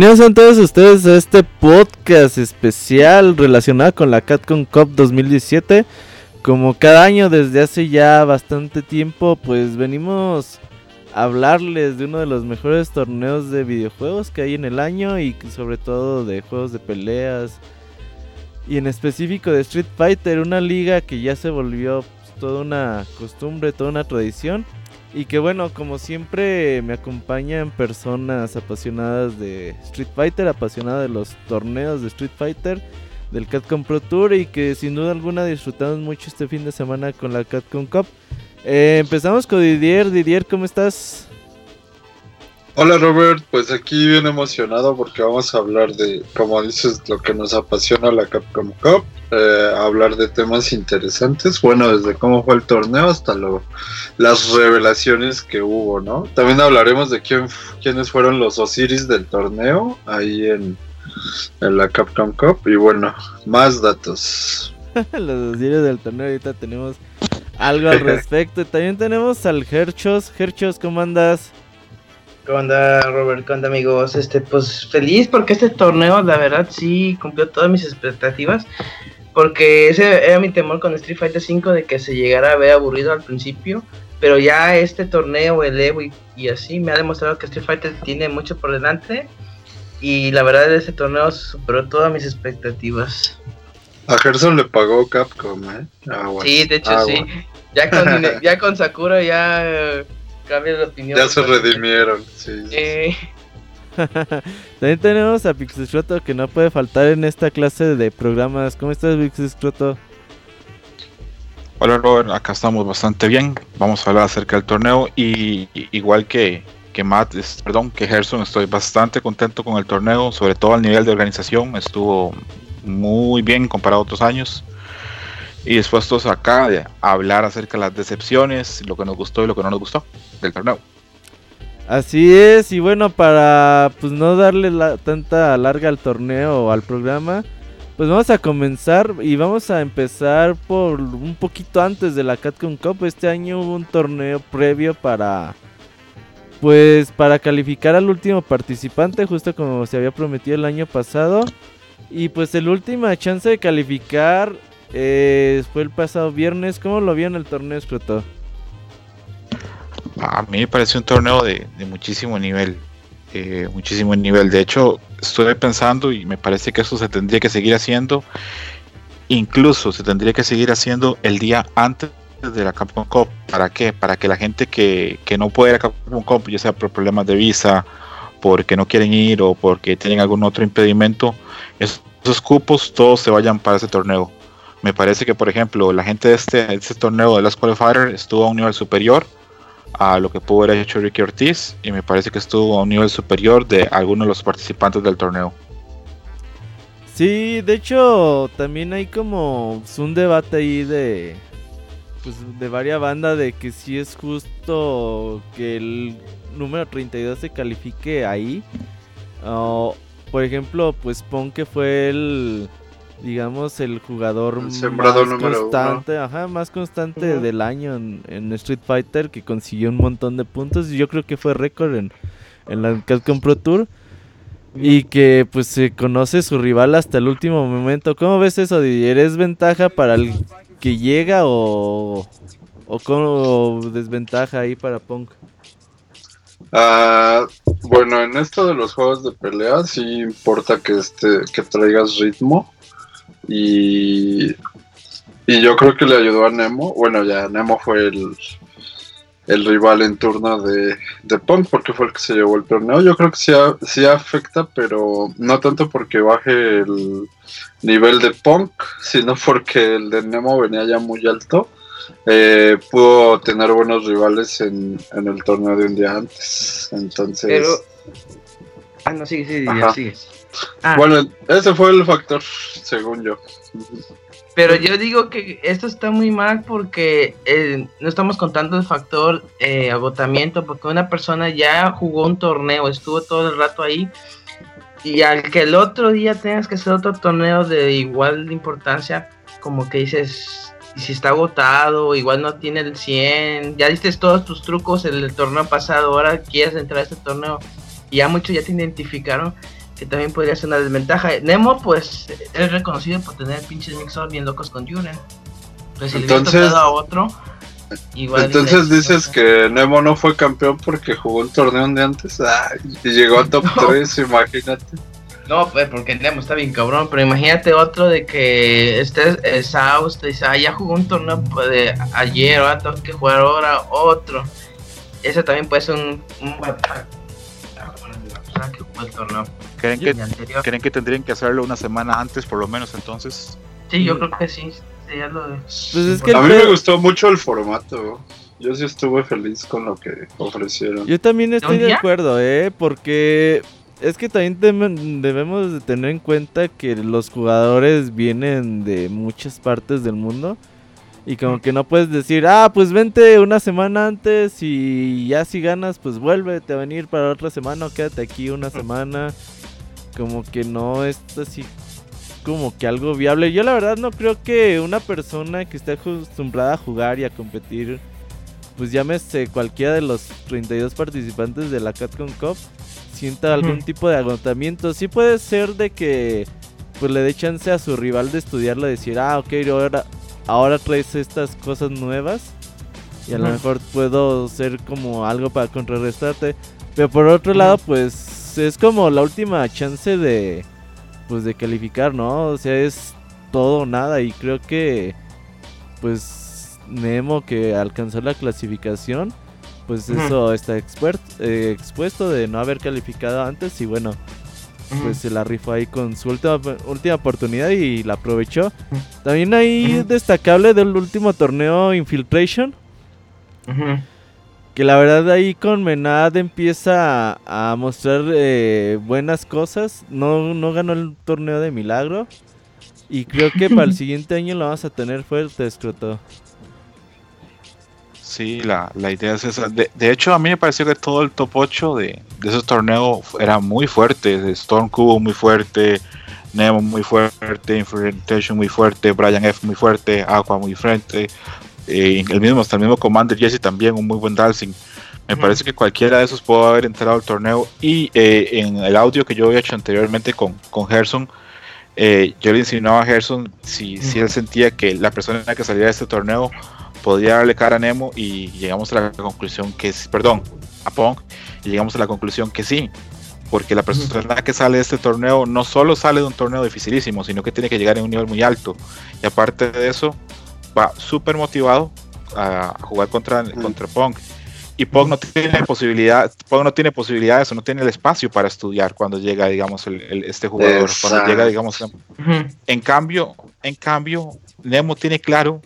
Bienvenidos a todos ustedes a este podcast especial relacionado con la Catcon Cup 2017. Como cada año desde hace ya bastante tiempo, pues venimos a hablarles de uno de los mejores torneos de videojuegos que hay en el año y sobre todo de juegos de peleas y en específico de Street Fighter, una liga que ya se volvió pues, toda una costumbre, toda una tradición y que bueno, como siempre me acompañan personas apasionadas de Street Fighter, apasionadas de los torneos de Street Fighter, del Catcom Pro Tour y que sin duda alguna disfrutamos mucho este fin de semana con la Catcom Cup. Eh, empezamos con Didier. Didier, ¿cómo estás? Hola Robert, pues aquí bien emocionado porque vamos a hablar de, como dices, lo que nos apasiona la Capcom Cup, eh, hablar de temas interesantes, bueno, desde cómo fue el torneo hasta lo, las revelaciones que hubo, ¿no? También hablaremos de quién, quiénes fueron los Osiris del torneo ahí en, en la Capcom Cup y bueno, más datos. los Osiris del torneo, ahorita tenemos algo al respecto. También tenemos al Herchos. Herchos, ¿cómo andas? ¿Cómo anda Robert? ¿Cómo anda amigos? Este, pues feliz porque este torneo, la verdad, sí cumplió todas mis expectativas. Porque ese era mi temor con Street Fighter V de que se llegara a ver aburrido al principio. Pero ya este torneo, el Evo y, así, me ha demostrado que Street Fighter tiene mucho por delante. Y la verdad, este torneo superó todas mis expectativas. A Gerson le pagó Capcom, ¿eh? sí, de hecho sí. Ya con, ya con Sakura ya ya se redimieron, sí. También tenemos a Pixescroto que no puede faltar en esta clase de programas. ¿Cómo estás, Pixescroto? Hola Robert, acá estamos bastante bien. Vamos a hablar acerca del torneo y, igual que, que Matt, perdón, que Gerson, estoy bastante contento con el torneo, sobre todo al nivel de organización, estuvo muy bien comparado a otros años y dispuestos acá a hablar acerca de las decepciones, lo que nos gustó y lo que no nos gustó del torneo. Así es, y bueno, para pues no darle la, tanta larga al torneo o al programa, pues vamos a comenzar y vamos a empezar por un poquito antes de la Catcon Cup. Este año hubo un torneo previo para pues para calificar al último participante, justo como se había prometido el año pasado. Y pues el última chance de calificar eh, fue el pasado viernes. ¿Cómo lo vieron el torneo, Escroto? A mí me pareció un torneo de, muchísimo nivel. Eh, muchísimo nivel. De hecho, estuve pensando y me parece que eso se tendría que seguir haciendo. Incluso se tendría que seguir haciendo el día antes de la Capcom Cup. ¿Para qué? Para que la gente que, que no puede ir a Capcom Cup, ya sea por problemas de visa, porque no quieren ir o porque tienen algún otro impedimento, esos cupos todos se vayan para ese torneo. Me parece que, por ejemplo, la gente de este, este torneo de las Qualifier estuvo a un nivel superior a lo que pudo haber hecho Ricky Ortiz y me parece que estuvo a un nivel superior de algunos de los participantes del torneo. Sí, de hecho también hay como un debate ahí de pues de varias bandas de que si es justo que el número 32 se califique ahí. por ejemplo, pues Pon que fue el digamos, el jugador más constante, ajá, más constante del año en, Street Fighter, que consiguió un montón de puntos. Y yo creo que fue récord en, en la Capcom Pro Tour. Y que pues se conoce su rival hasta el último momento. ¿Cómo ves eso, Didier? ¿Es ventaja para el que llega o, o, como desventaja ahí para Punk? Ah, bueno, en esto de los juegos de pelea sí importa que este que traigas ritmo y, y yo creo que le ayudó a Nemo. Bueno, ya Nemo fue el, el rival en turno de, de, Punk porque fue el que se llevó el torneo. Yo creo que sí, sí, afecta, pero no tanto porque baje el nivel de Punk, sino porque el de Nemo venía ya muy alto. Eh, pudo tener buenos rivales en, en, el torneo de un día antes. Entonces. Pero... Ah, no, sigue, sigue, sigue. Ah. Bueno, ese fue el factor, según yo. Pero yo digo que esto está muy mal porque eh, no estamos contando el factor eh, agotamiento, porque una persona ya jugó un torneo, estuvo todo el rato ahí, y al que el otro día tengas que hacer otro torneo de igual importancia, como que dices, si está agotado, igual no tiene el 100, ya diste todos tus trucos en el torneo pasado, ahora quieres entrar a este torneo Y ya muchos ya te identificaron que también podría ser una desventaja. Nemo, pues, es reconocido por tener pinches mixos bien locos con Juren. Pues si Entonces- le a otro, igual. Entonces le- dices que Nemo no fue campeón porque jugó un torneo día antes Ay, y llegó a top No. 3, imagínate. No, pues porque Nemo está bien cabrón, pero imagínate otro de que estés exhausto y dice, ah, ya jugó un torneo pues, de ayer, ahora tengo que jugar ahora otro. Ese también puede ser un, un persona que jugó el torneo ¿Creen que. ¿Creen que tendrían que hacerlo una semana antes, por lo menos entonces? Sí, yo creo que sí, sería lo de... Pues es que A mí me gustó mucho el formato. Yo sí estuve feliz con lo que ofrecieron. Yo también estoy de acuerdo, ¿eh? Porque es que también debemos de tener en cuenta que los jugadores vienen de muchas partes del mundo. Y como que no puedes decir, ah, pues vente una semana antes y ya si ganas, pues vuélvete a venir para otra semana o quédate aquí una semana. Como que no es así como que algo viable. Yo la verdad no creo que una persona que esté acostumbrada a jugar y a competir pues llámese cualquiera de los 32 participantes de la Capcom Cup sienta algún tipo de agotamiento. Sí puede ser de que pues le dé chance a su rival de estudiarlo decir, ah, ok, ahora, ahora traes estas cosas nuevas y a lo mejor puedo ser como algo para contrarrestarte. Pero por otro lado, pues es como la última chance de pues de calificar, ¿no? O sea, es todo o nada y creo que pues Nemo que alcanzó la clasificación, pues eso está expert- eh, expuesto de no haber calificado antes y bueno, pues se la rifó ahí con su última, última oportunidad y la aprovechó. También ahí Ujú. destacable del último torneo Infiltration, que la verdad ahí con Menad empieza a, a mostrar eh, buenas cosas. No, no ganó el torneo de milagro. Y creo que para el siguiente año lo vamos a tener fuerte, Escroto. Sí, la, la idea es esa. De, de hecho, a mí me pareció que todo el top 8 de, de ese torneo era muy fuerte. Storm Cubo muy fuerte, Nemo muy fuerte, Infiltration muy fuerte, Brian F muy fuerte, Aqua muy fuerte. eh, el mismo, hasta el mismo Commander Jesse también, un muy buen Dalsing. Me parece que cualquiera de esos pudo haber entrado al torneo. Y eh, en el audio que yo había hecho anteriormente con, con Gerson, eh, yo le insinuaba a Gerson si, si él sentía que la persona que salía de este torneo podía darle cara a Nemo y llegamos a la conclusión que sí, perdón, a Pong, y llegamos a la conclusión que sí, porque la persona que sale de este torneo no solo sale de un torneo dificilísimo, sino que tiene que llegar a un nivel muy alto, y aparte de eso, va súper motivado a jugar contra, contra Pong. Y Pong no tiene posibilidad, Pong no tiene posibilidades, o no tiene el espacio para estudiar cuando llega, digamos, el- el- este jugador, cuando Exacto. llega, digamos, Ujú. en cambio, en cambio, Nemo tiene claro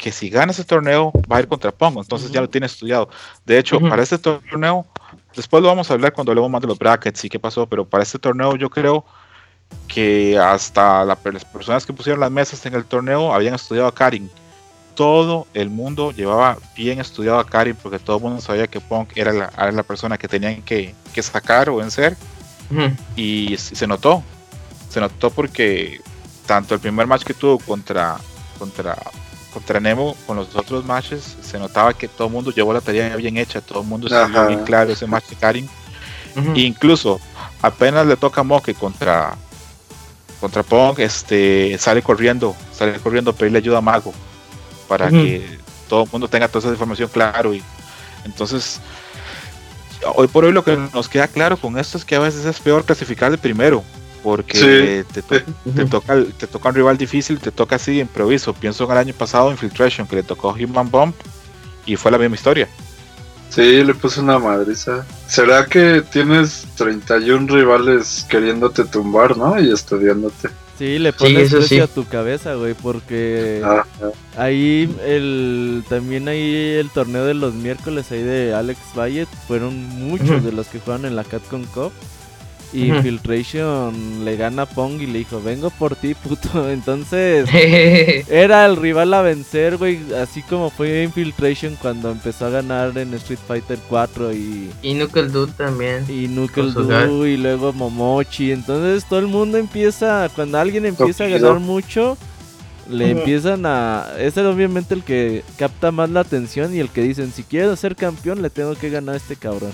que si gana ese torneo va a ir contra Pongo, entonces ya lo tiene estudiado. De hecho, para este torneo, después lo vamos a hablar cuando hablemos más de los brackets y qué pasó, pero para este torneo yo creo que hasta la- las personas que pusieron las mesas en el torneo habían estudiado a Karin. Todo el mundo llevaba bien estudiado a Karin porque todo el mundo sabía que Punk era la, era la persona que tenían que, que sacar o vencer y se notó. Se notó porque tanto el primer match que tuvo contra contra contra Nemo con los otros matches se notaba que todo el mundo llevó la tarea bien hecha, todo el mundo Ajá. bien claro ese match de Karin. E incluso apenas le toca a Moke contra contra Pong, este sale corriendo, sale corriendo a pedirle ayuda a Mago para que todo el mundo tenga toda esa información claro y entonces hoy por hoy lo que nos queda claro con esto es que a veces es peor clasificar de primero porque te, to- te toca el- te toca un rival difícil, te toca así de improviso. Pienso en el año pasado Infiltration que le tocó Human Bomb y fue la misma historia. Sí, le puse una madriza. ¿Será que tienes 31 rivales queriéndote tumbar, no? Y estudiándote. Sí, le pones sí. a tu cabeza, güey, porque Ah, ahí el también ahí el torneo de los miércoles ahí de Alex Valle fueron muchos de los que juegan en la Capcom Cup. Y le gana a Pong y le dijo, vengo por ti, puto. Entonces, era el rival a vencer, güey. Así como fue Infiltration cuando empezó a ganar en Street Fighter 4 y, y Knuckle Dude también. y Knuckle Doo y luego Momochi. Entonces todo el mundo empieza, cuando alguien empieza a ganar mucho, le empiezan a... Ese es obviamente el que capta más la atención y el que dicen, si quiero ser campeón le tengo que ganar a este cabrón.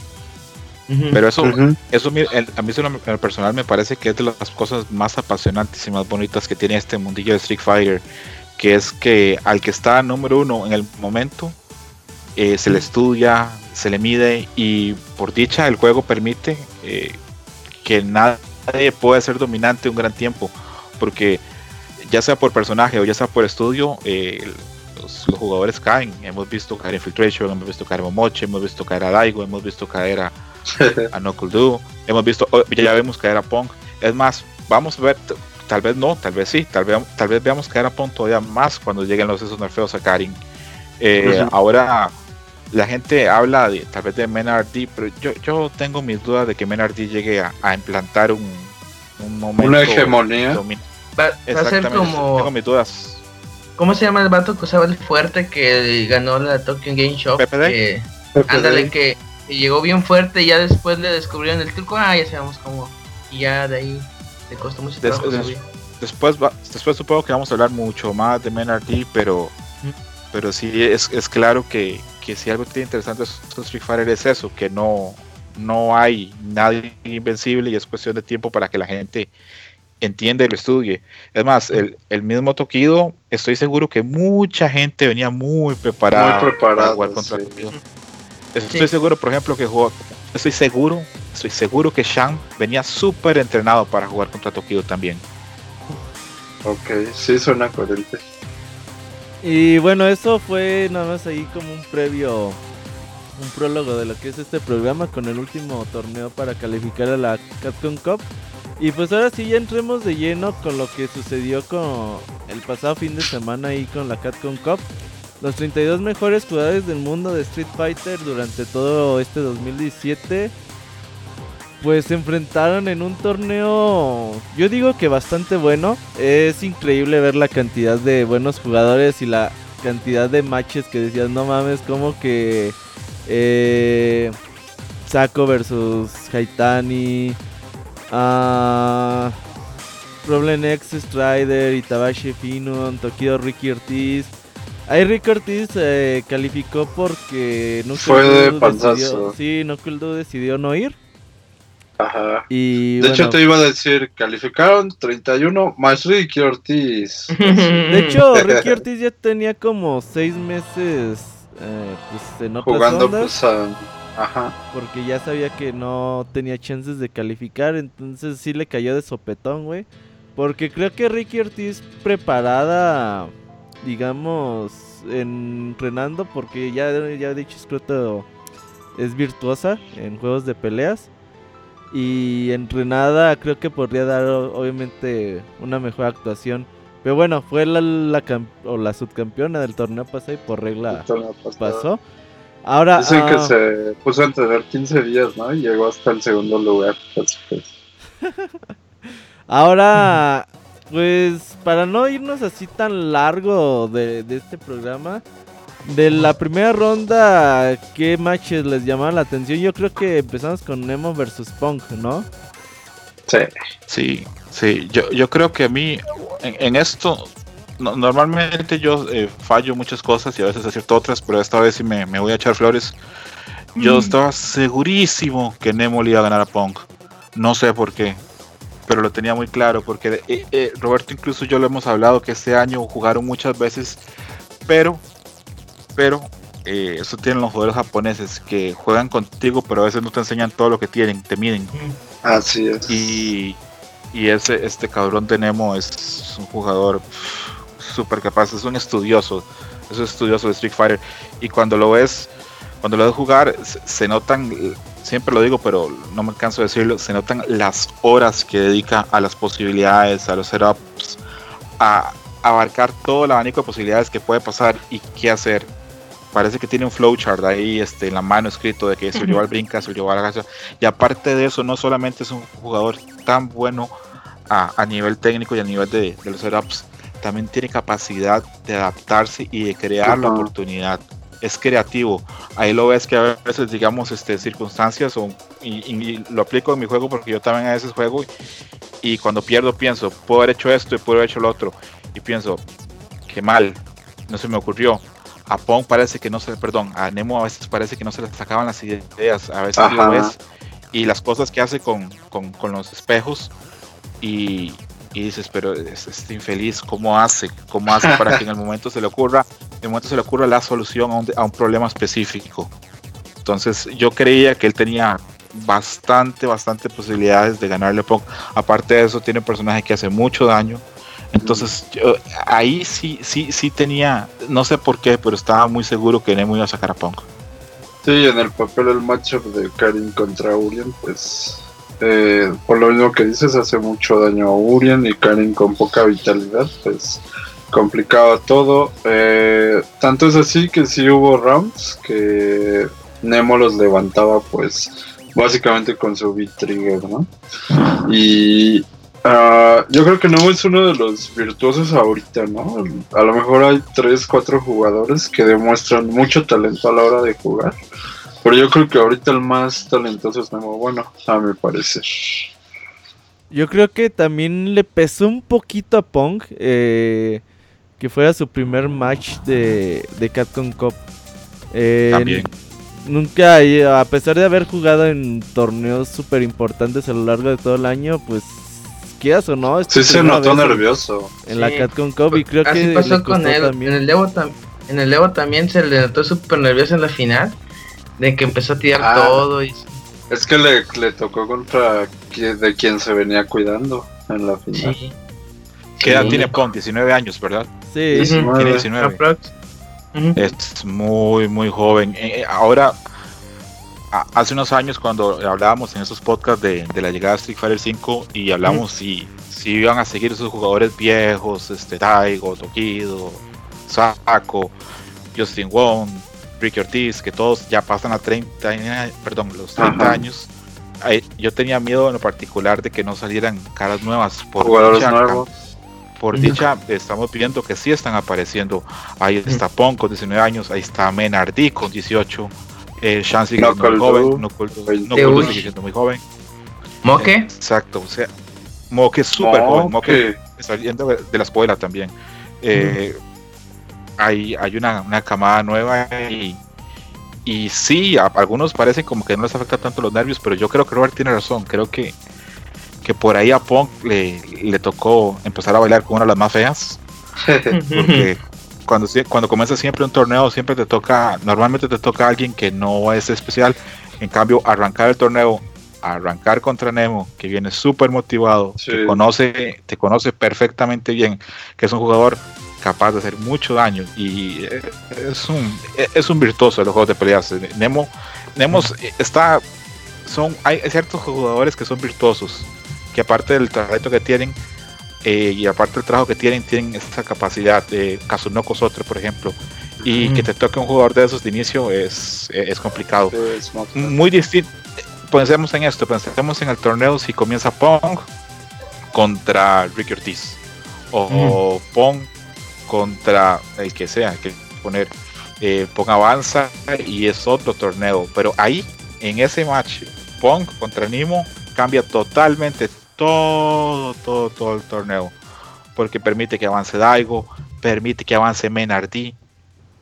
Pero eso, eso a mí en el personal me parece que es de las cosas más apasionantes y más bonitas que tiene este mundillo de Street Fighter, que es que al que está número uno en el momento, eh, se le estudia, se le mide y por dicha el juego permite eh, que nadie pueda ser dominante un gran tiempo, porque ya sea por personaje o ya sea por estudio, eh, los, jugadores caen. Hemos visto caer Infiltration, hemos visto caer a Momoche, hemos visto caer a Daigo, hemos visto caer a, a Knuckle hemos visto, oh, ya vemos caer a Punk. Es más, vamos a ver, tal vez no, tal vez sí, tal vez, tal vez veamos caer a Punk todavía más cuando lleguen los esos nerfeos a Karin. Eh, ahora la gente habla de tal vez de Menardi, pero yo, yo tengo mis dudas de que Menardi llegue a, implantar un, un momento. Una hegemonía. Va, a ser como. Tengo mis dudas. ¿Cómo se llama el vato que usaba el fuerte que ganó la Tokyo Game Show? PPD. ándale, que, llegó bien fuerte y ya después le descubrieron el truco. Ah, ya sabemos cómo. Y ya de ahí le costó mucho trabajo Después, después supongo que vamos a hablar mucho más de Menardi, pero, pero sí es, es claro que, que si algo tiene interesante es Street Fighter es eso, que no, no hay nadie invencible y es cuestión de tiempo para que la gente entienda y lo estudie. Es más, el, el mismo Tokido, estoy seguro que mucha gente venía muy preparada, para jugar contra Tokido. Estoy seguro, por ejemplo, que jugó, estoy seguro, estoy seguro que Shang venía súper entrenado para jugar contra Tokido también. Ok, sí suena coherente. Y bueno, eso fue nada más ahí como un previo, un prólogo de lo que es este programa con el último torneo para calificar a la Capcom Cup. Y pues ahora sí ya entremos de lleno con lo que sucedió con el pasado fin de semana ahí con la Capcom Cup. Los 32 mejores jugadores del mundo de Street Fighter durante todo este 2017 pues se enfrentaron en un torneo, yo digo que bastante bueno. Es increíble ver la cantidad de buenos jugadores y la cantidad de matches que decías, no mames, como que eh, Sako versus Haitani, uh, Problem X Strider, Itabashi Finon, Tokido Ricky Ortiz. Ahí Ricky Ortiz eh, calificó porque no Fue de decidió, sí, decidió no ir. Ajá. de hecho, te iba a decir, calificaron 31 más Ricky Ortiz. de hecho, Ricky Ortiz ya tenía como 6 meses eh, pues, en otras Jugando pues, Ajá. Porque ya sabía que no tenía chances de calificar, entonces sí le cayó de sopetón, güey. Porque creo que Ricky Ortiz preparada, digamos, entrenando, porque ya, ya he dicho, Scroto es virtuosa en juegos de peleas. Y entrenada creo que podría dar obviamente una mejor actuación. Pero bueno, fue la, la, o la subcampeona del torneo pasado y por regla pasó. Ahora. Dicen que ah, se puso a entrenar 15 días, ¿no? Y llegó hasta el segundo lugar. Ahora, pues para no irnos así tan largo de, de este programa, de la primera ronda, ¿qué matches les llamaron la atención? Yo creo que empezamos con Nemo versus Punk, ¿no? Sí. Sí, sí. Yo, yo creo que a mí, en, esto, normalmente yo eh, fallo muchas cosas y a veces acierto otras, pero esta vez sí me, voy a echar flores. Yo mm. estaba segurísimo que Nemo le iba a ganar a Punk. No sé por qué, pero lo tenía muy claro, porque eh, eh, Roberto incluso yo lo hemos hablado que este año jugaron muchas veces, pero pero eh, eso tienen los jugadores japoneses que juegan contigo, pero a veces no te enseñan todo lo que tienen, te miden. Así es. Y, y ese, este cabrón de Nemo es un jugador súper capaz, es un estudioso, es un estudioso de Street Fighter. Y cuando lo ves, cuando lo ves jugar, se, notan, siempre lo digo, pero no me canso de decirlo, se notan las horas que dedica a las posibilidades, a los setups, a abarcar todo el abanico de posibilidades que puede pasar y qué hacer parece que tiene un flowchart ahí este, en la mano escrito de que se lleva al brinca, se lleva a la casa. Y aparte de eso, no solamente es un jugador tan bueno a, nivel técnico y a nivel de, los setups, también tiene capacidad de adaptarse y de crear la oportunidad. Es creativo. Ahí lo ves que a veces, digamos, este, circunstancias, o, y, lo aplico en mi juego porque yo también a veces juego y, y cuando pierdo pienso, puedo haber hecho esto y puedo haber hecho lo otro. Y pienso, qué mal, no se me ocurrió a Pong parece que no se, perdón, a Nemo a veces parece que no se le sacaban las ideas, a veces lo ves y las cosas que hace con, con, con los espejos y, y dices, pero este infeliz, ¿cómo hace? ¿Cómo hace para que en el momento se le ocurra, el momento se le ocurra la solución a un, a problema específico? Entonces yo creía que él tenía bastante, bastante posibilidades de ganarle Pong. Aparte de eso, tiene un personaje que hace mucho daño. Entonces, yo, ahí sí, sí, sí tenía, no sé por qué, pero estaba muy seguro que Nemo iba a sacar a Pong. Sí, en el papel el matchup de Karin contra Urien, pues eh, por lo mismo que dices, hace mucho daño a Urien y Karin con poca vitalidad, pues complicaba todo. Eh, tanto es así que sí hubo rounds que Nemo los levantaba pues básicamente con su B-Trigger, ¿no? Y uh, yo creo que Nemo es uno de los virtuosos ahorita, ¿no? A lo mejor hay 3, 4 jugadores que demuestran mucho talento a la hora de jugar. Pero yo creo que ahorita el más talentoso es Nemo, bueno, a mi parecer. Yo creo que también le pesó un poquito a Pong eh, que fuera su primer match de, de Capcom Cup. Eh, También. Nunca, a pesar de haber jugado en torneos súper importantes a lo largo de todo el año, pues quieras o no. es Sí se notó en- nervioso. En la Sí. Capcom Cup y creo Así que pasó le con él. también. En el Evo, tam- en el Evo también se le notó súper nervioso en la final. De que empezó a tirar Ah. todo y Es que le, le tocó contra de quien se venía cuidando en la final. sí. ¿Qué edad Sí. tiene Pong? 19 años, ¿verdad? Sí. Nueve. Tiene 19. Aprox. Ujú. Es muy, muy joven. Eh, eh, ahora, a- hace unos años cuando hablábamos en esos podcasts de, de la llegada de Street Fighter 5 y hablamos si, si iban a seguir esos jugadores viejos, este Daigo, Tokido, Sako, Justin Wong, Ricky Ortiz, que todos ya pasan a 30, años- perdón, los 30 Ajá. años. Ay, Yo tenía miedo en lo particular de que no salieran caras nuevas por Jugadores nuevos. Por dicha, estamos viendo que sí están apareciendo. Ahí está Pong con 19 años, ahí está Menardi con 18, eh, Shan sigue siendo muy joven, Doo, Knuckle Doo- 20. Knuckle Doo Uy. sigue siendo muy joven. ¿Moque? Exacto, o sea, Moke es súper joven, Moke Moke. saliendo de de la escuela también. Eh, hay, hay una, una camada nueva y, y sí, a algunos parecen como que no les afecta tanto los nervios, pero yo creo que Robert tiene razón. Creo que, que por ahí a Punk le, le tocó empezar a bailar con una de las más feas. Porque cuando, cuando comienza siempre un torneo, siempre te toca, normalmente te toca a alguien que no es especial. En cambio, arrancar el torneo, arrancar contra Nemo, que viene súper motivado, Sí. que conoce, te conoce perfectamente bien, que es un jugador capaz de hacer mucho daño y eh, es un, eh, es un virtuoso de los juegos de peleas. Nemo, Nemo está, son, hay ciertos jugadores que son virtuosos, que aparte del talento que tienen, eh, y aparte del trabajo que tienen, tienen esa capacidad. Eh, Kazunoko es otro, por ejemplo. Y que te toque un jugador de esos de inicio es, es complicado. Muy distinto. Pensemos en esto, pensemos en el torneo si comienza Pong contra Ricky Ortiz. O Pong contra el que sea, que poner. Eh, Pong avanza y es otro torneo. Pero ahí, en ese match, Pong contra Nimo cambia totalmente todo, todo, todo el torneo. Porque permite que avance Daigo, permite que avance Menardi.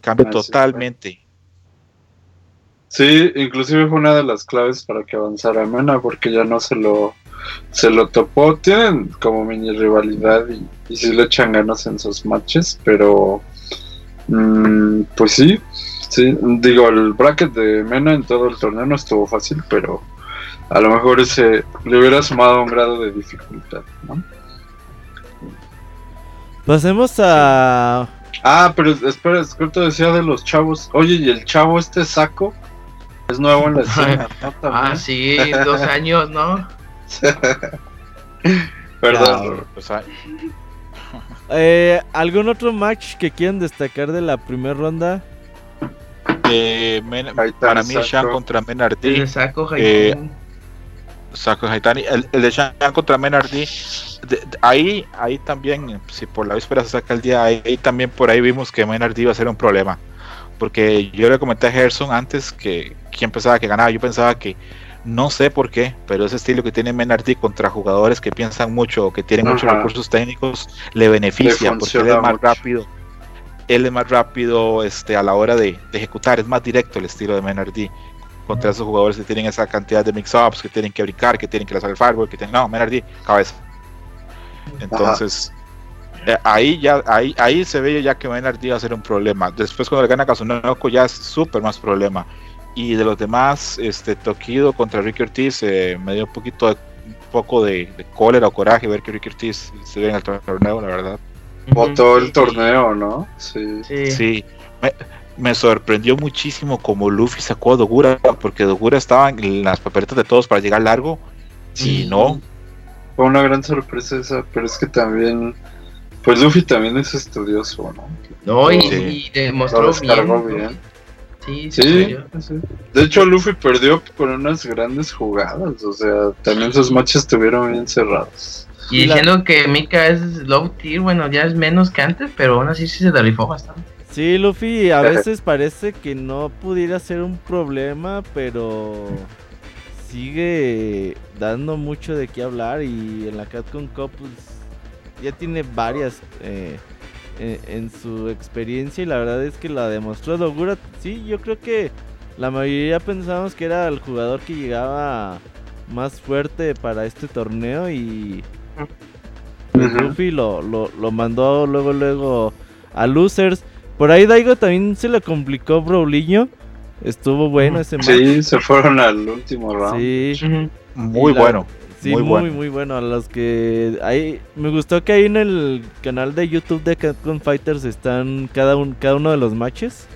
Cambia totalmente. Sí, inclusive fue una de las claves para que avanzara Mena, porque ya no se lo se lo topó. Tienen como mini rivalidad y, y sí le echan ganas en sus matches, pero mm, pues sí, sí, digo, el bracket de Mena en todo el torneo no estuvo fácil, pero a lo mejor ese le hubiera sumado un grado de dificultad, ¿no? Pasemos a. Ah, pero espera, es que te decía de los chavos. Oye, y el chavo este saco es nuevo en la escena, ¿no? Ah, sí, dos años, ¿no? Perdón. O sea, Eh, ¿Algún otro match que quieran destacar de la primera ronda? eh, Men- para mí. Shan contra saco, Eh, Jaime. Saco Haitani, el, el de Shan contra Menardi, de- de- ahí, ahí también, si por la víspera se saca el día, ahí, ahí también por ahí vimos que Menardi iba a ser un problema. Porque yo le comenté a Gerson antes que quien pensaba que ganaba, yo pensaba que no sé por qué, pero ese estilo que tiene Menardi contra jugadores que piensan mucho o que tienen muchos recursos técnicos le beneficia Le porque él es más mucho. rápido. Él es más rápido este, a la hora de, de ejecutar, es más directo el estilo de Menardi. Contra esos jugadores que tienen esa cantidad de mix-ups, que tienen que brincar, que tienen que lanzar el firewall, que tienen. No, Menardi, cabeza. Entonces, eh, ahí ya ahí, ahí se ve ya que Menardi va a ser un problema. Después, cuando le gana Kazunoko, ya es súper más problema. Y de los demás, este Tokido contra Ricky Ortiz eh, me dio un poquito de, un poco de, de, cólera o coraje ver que Ricky Ortiz se ve en el torneo, la verdad. Todo el torneo, ¿no? Sí. Sí. sí. Me, me, sorprendió muchísimo como Luffy sacó a Dogura, porque Dogura estaba en las papeletas de todos para llegar largo. Sí. Y no. Fue una gran sorpresa esa, pero es que también. Pues Luffy también es estudioso, ¿no? No, y, y demostró bien. bien. Sí, sí, sí, De hecho, Luffy perdió por unas grandes jugadas. O sea, también sus matches estuvieron bien cerrados. Y diciendo la... que Mika es low tier, bueno, ya es menos que antes, pero aún así sí se rifó bastante. Sí, Luffy a veces parece que no pudiera ser un problema, pero sigue dando mucho de qué hablar y en la Capcom Cup pues, ya tiene varias eh, en, en, su experiencia y la verdad es que la demostró Dogura. Sí, yo creo que la mayoría pensábamos que era el jugador que llegaba más fuerte para este torneo y pues, uh -huh. Luffy lo, lo, lo, mandó luego luego a losers. Por ahí Daigo también se le complicó Brawliño. Estuvo bueno ese match. Sí, se fueron al último round. Sí. Uh -huh. Muy la, bueno. Sí, muy, muy, bueno. muy bueno. A los que ahí me gustó que ahí en el canal de YouTube de Capcom Fighters están cada un, cada uno de los matches.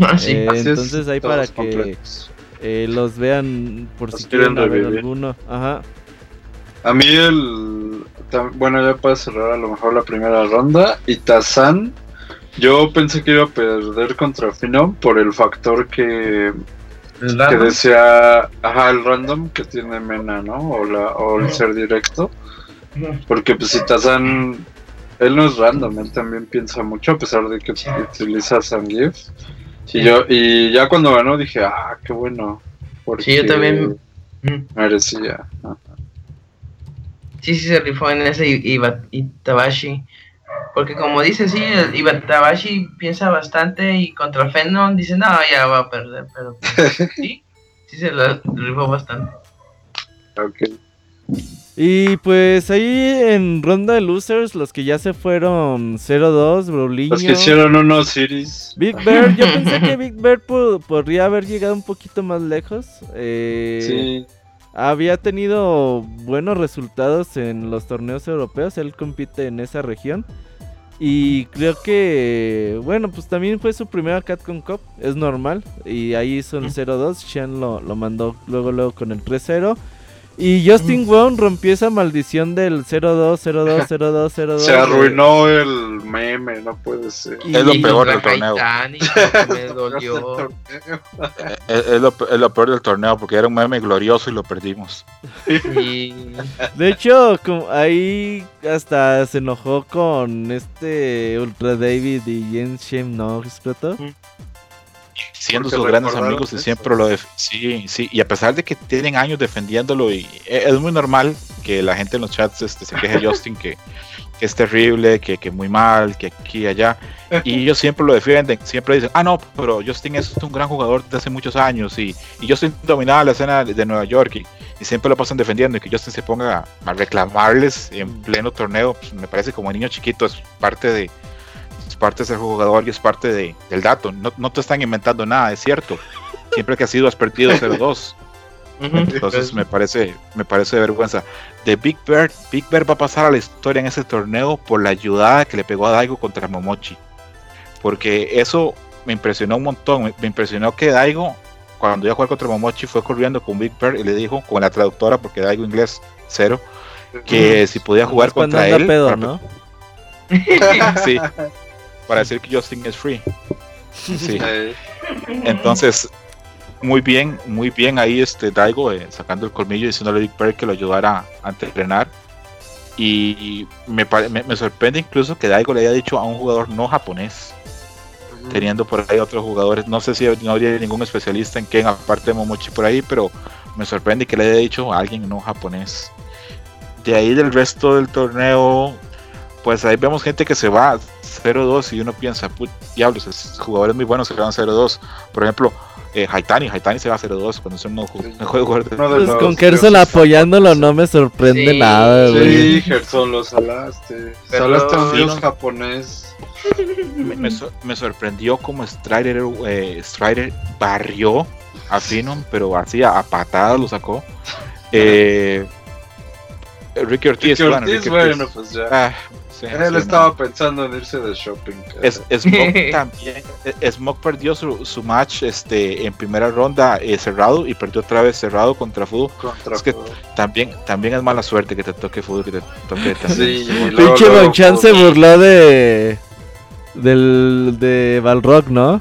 Ah, sí. eh, entonces ahí para que eh, los vean por los si quieren ver revivir. alguno. Ajá. A mí el bueno ya para cerrar a lo mejor la primera ronda y Tazan yo pensé que iba a perder contra Finom por el factor que que decía, ajá, el random que tiene Mena, ¿no? O, la, o el ser directo. Porque pues si Tazan, él no es random, él también piensa mucho a pesar de que utiliza Zangief. Sí. Y, yo, y ya cuando ganó dije, ah, qué bueno. Porque sí, yo también. Merecía. Ajá. Sí, sí se rifó en ese Itabashi. Porque como dice, sí, el Itabashi piensa bastante y contra Fennon dice, no, ya va a perder, pero pues, sí, sí se lo rifó bastante. Ok. Y pues ahí en ronda de losers, los que ya se fueron 0-2, Brolinho. Los que hicieron unos series. Big Bear, yo pensé que Big Bear po podría haber llegado un poquito más lejos. Eh, sí. Había tenido buenos resultados en los torneos europeos, él compite en esa región. Y creo que, bueno, pues también fue su primera Catcon Cup, es normal. Y ahí hizo el 0-2, Shen lo, lo mandó luego, luego con el 3-0. Y Justin Wong rompió esa maldición del 0-2, 0-2, 0-2, 0-2. Se arruinó el meme, no puede ser. Y es lo peor del torneo. me dolió. es, es, lo, es, lo, peor del torneo porque era un meme glorioso y lo perdimos. De hecho, como ahí hasta se enojó con este Ultra David y Jens Shem, ¿no? ¿Explotó? Mm siendo sus grandes amigos y siempre lo sí, sí, y a pesar de que tienen años defendiéndolo y e, es muy normal que la gente en los chats este, se queje de Justin que, que, es terrible, que, que muy mal, que aquí y allá, y ellos siempre lo defienden, siempre dicen, ah no, pero Justin es un gran jugador de hace muchos años y, y Justin dominaba la escena de Nueva York y, y, siempre lo pasan defendiendo y que Justin se ponga a reclamarles en pleno torneo, pues, me parece como niño chiquito, es parte de parte de ser jugador y es parte de, del dato. No, no, te están inventando nada, es cierto. Siempre que has sido has perdido 0-2. Entonces me parece, me parece de vergüenza. De Big Bird, Big Bird va a pasar a la historia en ese torneo por la ayudada que le pegó a Daigo contra Momochi. Porque eso me impresionó un montón. Me, me impresionó que Daigo, cuando iba a jugar contra Momochi, fue corriendo con Big Bird y le dijo, con la traductora, porque Daigo inglés cero, que si podía jugar contra él. Pedo, para... ¿no? sí, para decir que Justin es free. Sí. Entonces, muy bien, muy bien ahí este Daigo eh, sacando el colmillo y diciéndole a Big Bear que lo ayudara a entrenar. Y me, me, me, sorprende incluso que Daigo le haya dicho a un jugador no japonés, uh -huh. teniendo por ahí otros jugadores. No sé si no habría ningún especialista en Ken, aparte de Momochi por ahí, pero me sorprende que le haya dicho a alguien no japonés. De ahí del resto del torneo, pues ahí vemos gente que se va 0-2 y uno piensa, diablos, jugadores muy buenos que van 0-2. Por ejemplo, eh, Haitani. Haitani se va a 0-2 cuando se no, juega de Uno de Pues los con Gerson apoyándolo no me sorprende Sí. nada, güey. Sí, Gerson, lo salaste. Pero- Salaste a un dios no. japonés. me, me sor- me sorprendió como Strider, eh, Strider barrió a Finon, pero así a, a patadas lo sacó. Eh, Ricky Ortiz, Ricky bueno, Ortiz, Ricky bueno, Ortiz. pues ya. Ah, sí, Él sí, estaba pensando en irse de shopping. Es, Smoke también. eh, Smoke perdió su, su match este, en primera ronda eh, cerrado y perdió otra vez cerrado contra Fu. contra es que-. También, también es mala suerte que te toque fútbol, que te toque también. Sí, Pinche Bonchan se burló de. Del. de Balrog, ¿no?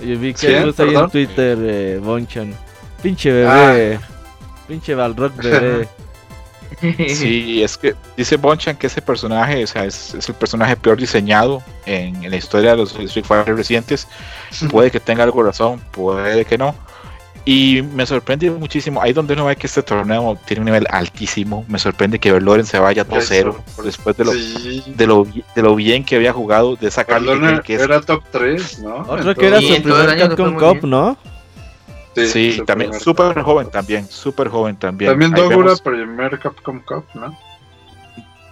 Y vi que puso ahí en. Twitter, eh, Bonchan. Pinche bebé. Pinche Balrog bebé. Sí, es que dice Bonchan que ese personaje, o sea, es, es el personaje peor diseñado en, en la historia de los Street Fighter recientes. Puede que tenga algo razón, puede que no. Y me sorprende muchísimo, ahí donde uno ve que este torneo tiene un nivel altísimo, me sorprende que Verloren se vaya 2-0 sorpresa. después de lo, Sí. de, lo, de lo bien que había jugado, de esa carta Perdón, que, que es- era top 3, ¿no? Otro que era su en todo el primer Capcom Cup. ¿no? Sí, también súper joven también, súper joven también. También Ahí Dogura, vemos- primer Capcom Cup, ¿no?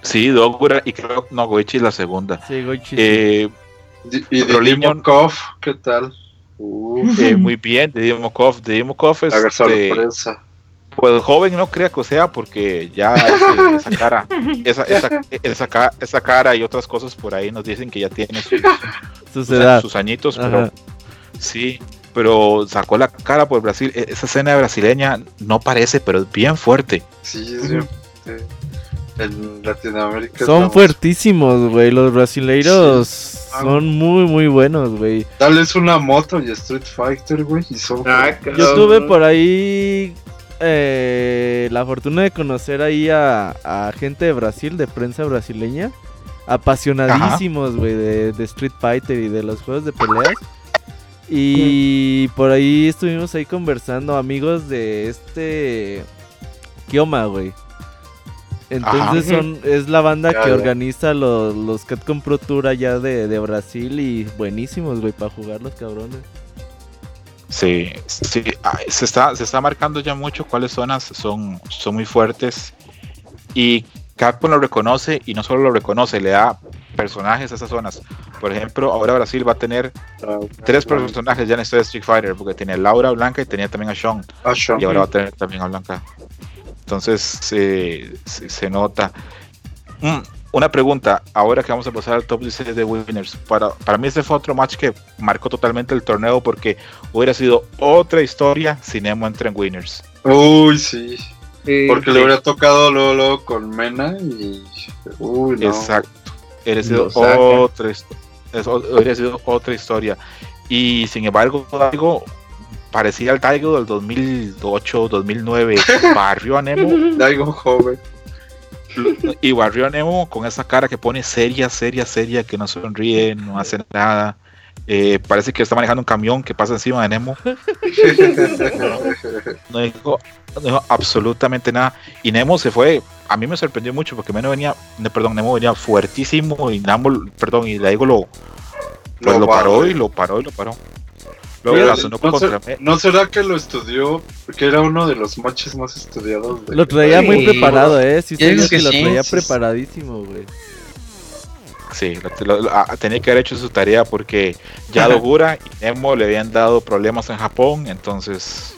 Sí, Dogura y creo no, Goichi es la segunda. Sí, Goichi. Eh, Di- Y ¿qué tal? Eh, muy bien, Dimokov. Dimokov es la este, sorpresa. pues joven, no crea que sea, porque ya este, esa cara, esa, esa, esa, ca- esa cara y otras cosas por ahí nos dicen que ya tiene sus, su sus, sus añitos, Ajá. pero sí, pero sacó la cara por Brasil. E- Esa escena brasileña no parece, pero es bien fuerte. Sí, es bien. eh, En Latinoamérica. Son estamos- fuertísimos, güey. Los brasileiros Sí. son muy, muy buenos, güey. Dales una moto y Street Fighter, güey, y son. Ah. Yo tuve por ahí eh, la fortuna de conocer ahí a, a gente de Brasil, de prensa brasileña. Apasionadísimos, güey, de, de Street Fighter y de los juegos de peleas. Y por ahí estuvimos ahí conversando, amigos de este Kioma, güey. Entonces Ajá. son, es la banda Ya, que ya. organiza los, los Catcom Pro Tour allá de, de Brasil y buenísimos, güey, para jugar los cabrones. Sí, sí, ah, se está, se está marcando ya mucho cuáles zonas son, son muy fuertes y Capcom lo reconoce y no solo lo reconoce, le da personajes a esas zonas. Por ejemplo, ahora Brasil va a tener tres personajes ya en este Street Fighter, porque tenía Laura Blanca y tenía también a Sean, Ah, Sean. y ahora va a tener también a Blanca. Entonces se, se, se nota. Mm, una pregunta, ahora que vamos a pasar al top 16 de Winners, para, para mí este fue otro match que marcó totalmente el torneo porque hubiera sido otra historia si Nemo entra en Winners. Uy, sí. Sí. Porque le hubiera tocado luego, luego con Mena y. Uy, no. Exacto. Hubiera sido otra, hubiera sido otra historia. Y sin embargo, algo parecía el Daigo del 2008, 2009. Barrió a Nemo Daigo joven. y barrió a Nemo con esa cara que pone seria, seria, seria, que no sonríe, no hace nada. Eh, parece que está manejando un camión que pasa encima de Nemo. No dijo, no dijo absolutamente nada. Y Nemo se fue. A mí me sorprendió mucho porque Nemo venía, perdón, Nemo venía fuertísimo y Nemo, perdón, y Daigo lo, pues lo, paró y lo paró y lo paró. Luego no, contra sé- Me- ¿No será que lo estudió? Porque era uno de los matches más estudiados. de- Lo traía muy Sí. preparado, eh. Sí, digo vio que lo sí. traía Sí, sí. preparadísimo, güey. Sí, lo- lo- ah, tenía que haber hecho su tarea porque ya Dogura y Nemo le habían dado problemas en Japón, entonces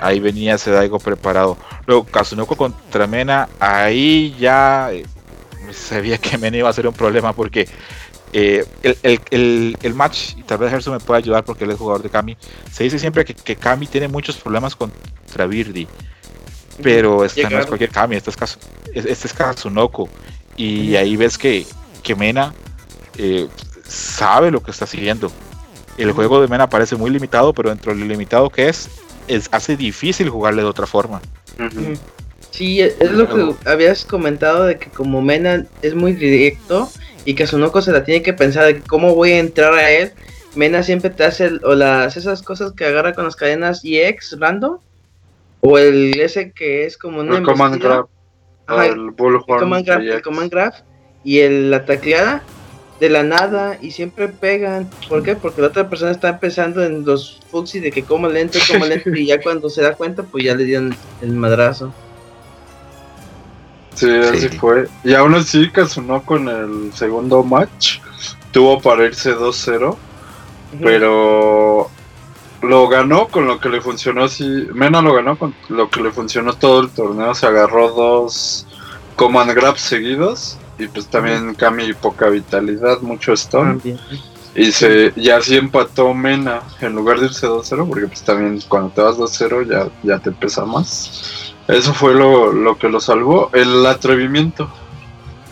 ahí venía ese Daigo preparado. Luego Kazunoko contra Mena, ahí ya eh, sabía que Mena iba a ser un problema porque eh, el, el- el- el match, y tal vez Gerson me pueda ayudar porque él es jugador de Kami, se dice siempre que, que Kami tiene muchos problemas contra Birdi, pero esta no es cualquier Kami, este es, Kazu- es- este es Kazunoko. Y ahí ves que, que Mena eh, sabe lo que está siguiendo. El juego de Mena parece muy limitado, pero dentro de lo limitado que es, es hace difícil jugarle de otra forma. Sí, es es lo que habías comentado de que como Mena es muy directo y que Sunoko se la tiene que pensar de cómo voy a entrar a él. Mena siempre te hace el- o las esas cosas que agarra con las cadenas EX random o el ese que es como una. Ajá, el Bullhorn. el command grab, el command grab y el, la tacleada de la nada y siempre pegan. ¿Por qué? Porque la otra persona está empezando en los fuxi de que como lento, como lento y ya cuando se da cuenta pues ya le dieron el madrazo. Sí, así Sí. fue. Y aún así, Kazunó con el segundo match tuvo para irse 2-0, Ujú. pero lo ganó con lo que le funcionó. Sí, Mena lo ganó con lo que le funcionó todo el torneo. Se agarró dos command grabs seguidos. Y pues también Kami poca vitalidad, mucho stun. También. Y, se, y así empató Mena en lugar de irse 2-0, porque pues también cuando te vas 2-0 ya, ya te pesa más. Eso fue lo, lo que lo salvó. El atrevimiento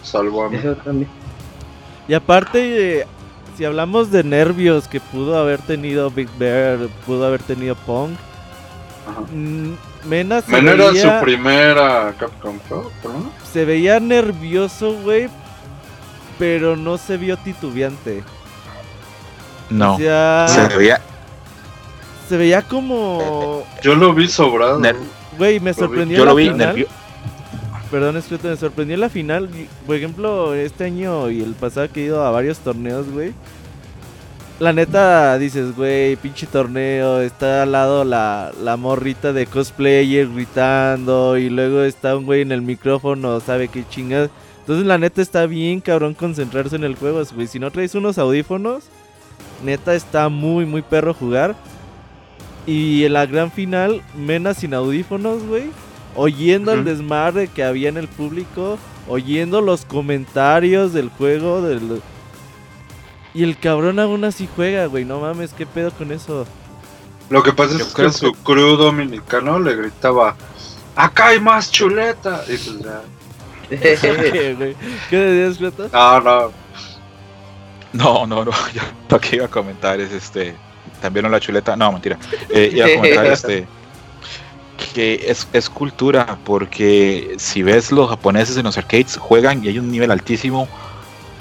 salvó a Mena. Eso también. Y aparte, eh, si hablamos de nervios que pudo haber tenido Big Bear, pudo haber tenido Pong, Ajá. mm, Mena se Mena era su primera Capcom Pro, ¿no? se veía nervioso, güey, pero no se vio titubeante. No. O sea, Se veía, se veía como... Yo lo vi sobrado. Güey, me sorprendió yo la lo vi final. nervioso. Perdón, Scroto, me sorprendió la final. Por ejemplo, este año y el pasado que he ido a varios torneos, güey. La neta, dices, güey, pinche torneo. Está al lado la, la morrita de cosplayer gritando. Y luego está un güey en el micrófono, sabe qué chingas. Entonces, la neta, está bien cabrón concentrarse en el juego, güey. Si no traes unos audífonos, neta, está muy, muy perro jugar. Y en la gran final, Mena sin audífonos, güey oyendo el desmadre que había en el público, oyendo los comentarios del juego, del... y el cabrón aún así juega, güey, no mames, qué pedo con eso. Lo que pasa Yo es que su crew dominicano le gritaba: ¡Acá hay más chuleta! Y pues ya. ¿Qué decías, Cleto? No, no. No, no, no. Yo lo que iba a comentar es este. También la chuleta. No, mentira. Eh, iba a comentar este. Que es, es cultura, porque si ves los japoneses en los arcades juegan y hay un nivel altísimo,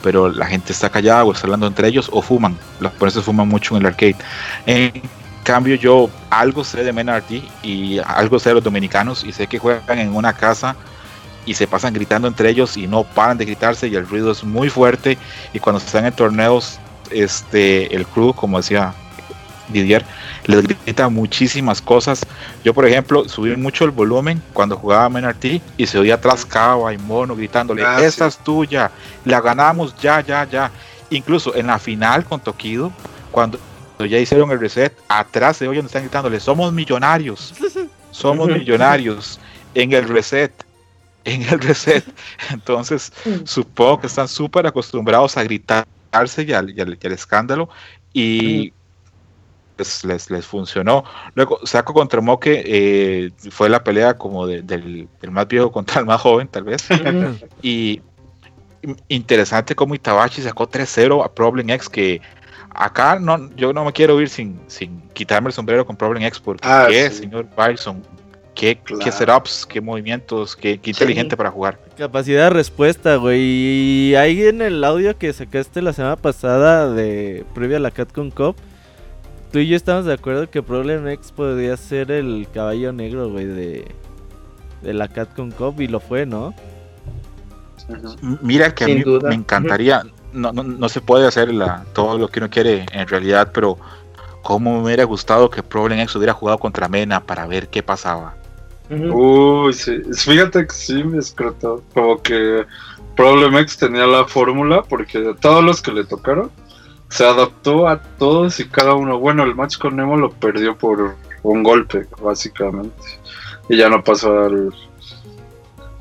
pero la gente está callada o está hablando entre ellos o fuman. Los japoneses fuman mucho en el arcade. En cambio, yo algo sé de Menarty y algo sé de los dominicanos y sé que juegan en una casa y se pasan gritando entre ellos y no paran de gritarse y el ruido es muy fuerte y cuando están en torneos este el crew como decía Didier les grita muchísimas cosas. Yo por ejemplo subí mucho el volumen cuando jugaba Menarty y se oía atrás Kawa y Mono gritándole Ah, esta sí. es tuya la ganamos ya ya ya incluso en la final con Tokido cuando ya hicieron el reset atrás se oyen están gritándole somos millonarios somos millonarios en el reset en el reset. Entonces, supongo que están súper acostumbrados a gritarse y al, y al- y al escándalo. Y pues, les, les funcionó. Luego, Saco contra Moque eh, fue la pelea como de- del, del más viejo contra el más joven, tal vez. Y in- interesante como Itabashi sacó 3-0 a Problem X que acá no, yo no me quiero ir sin, sin quitarme el sombrero con Problem X porque Ah, qué, sí. señor Bison, qué, qué Claro. setups, qué movimientos, qué, qué inteligente para jugar. Capacidad de respuesta, güey. Y ahí en el audio que sacaste la semana pasada de previa a la Catcon Cup, tú y yo estamos de acuerdo que Problem X podría ser el caballo negro, güey, de, de la Catcon Cup y lo fue, ¿no? Mira que a mí duda. me encantaría, no, no, no se puede hacer la, todo lo que uno quiere en realidad, pero como me hubiera gustado que Problem X hubiera jugado contra Mena para ver qué pasaba. Uy, sí. Fíjate que sí me escrotó. Como que Problem X tenía la fórmula porque todos los que le tocaron se adaptó a todos y cada uno. Bueno, el match con Nemo lo perdió por un golpe, básicamente. Y ya no pasó al,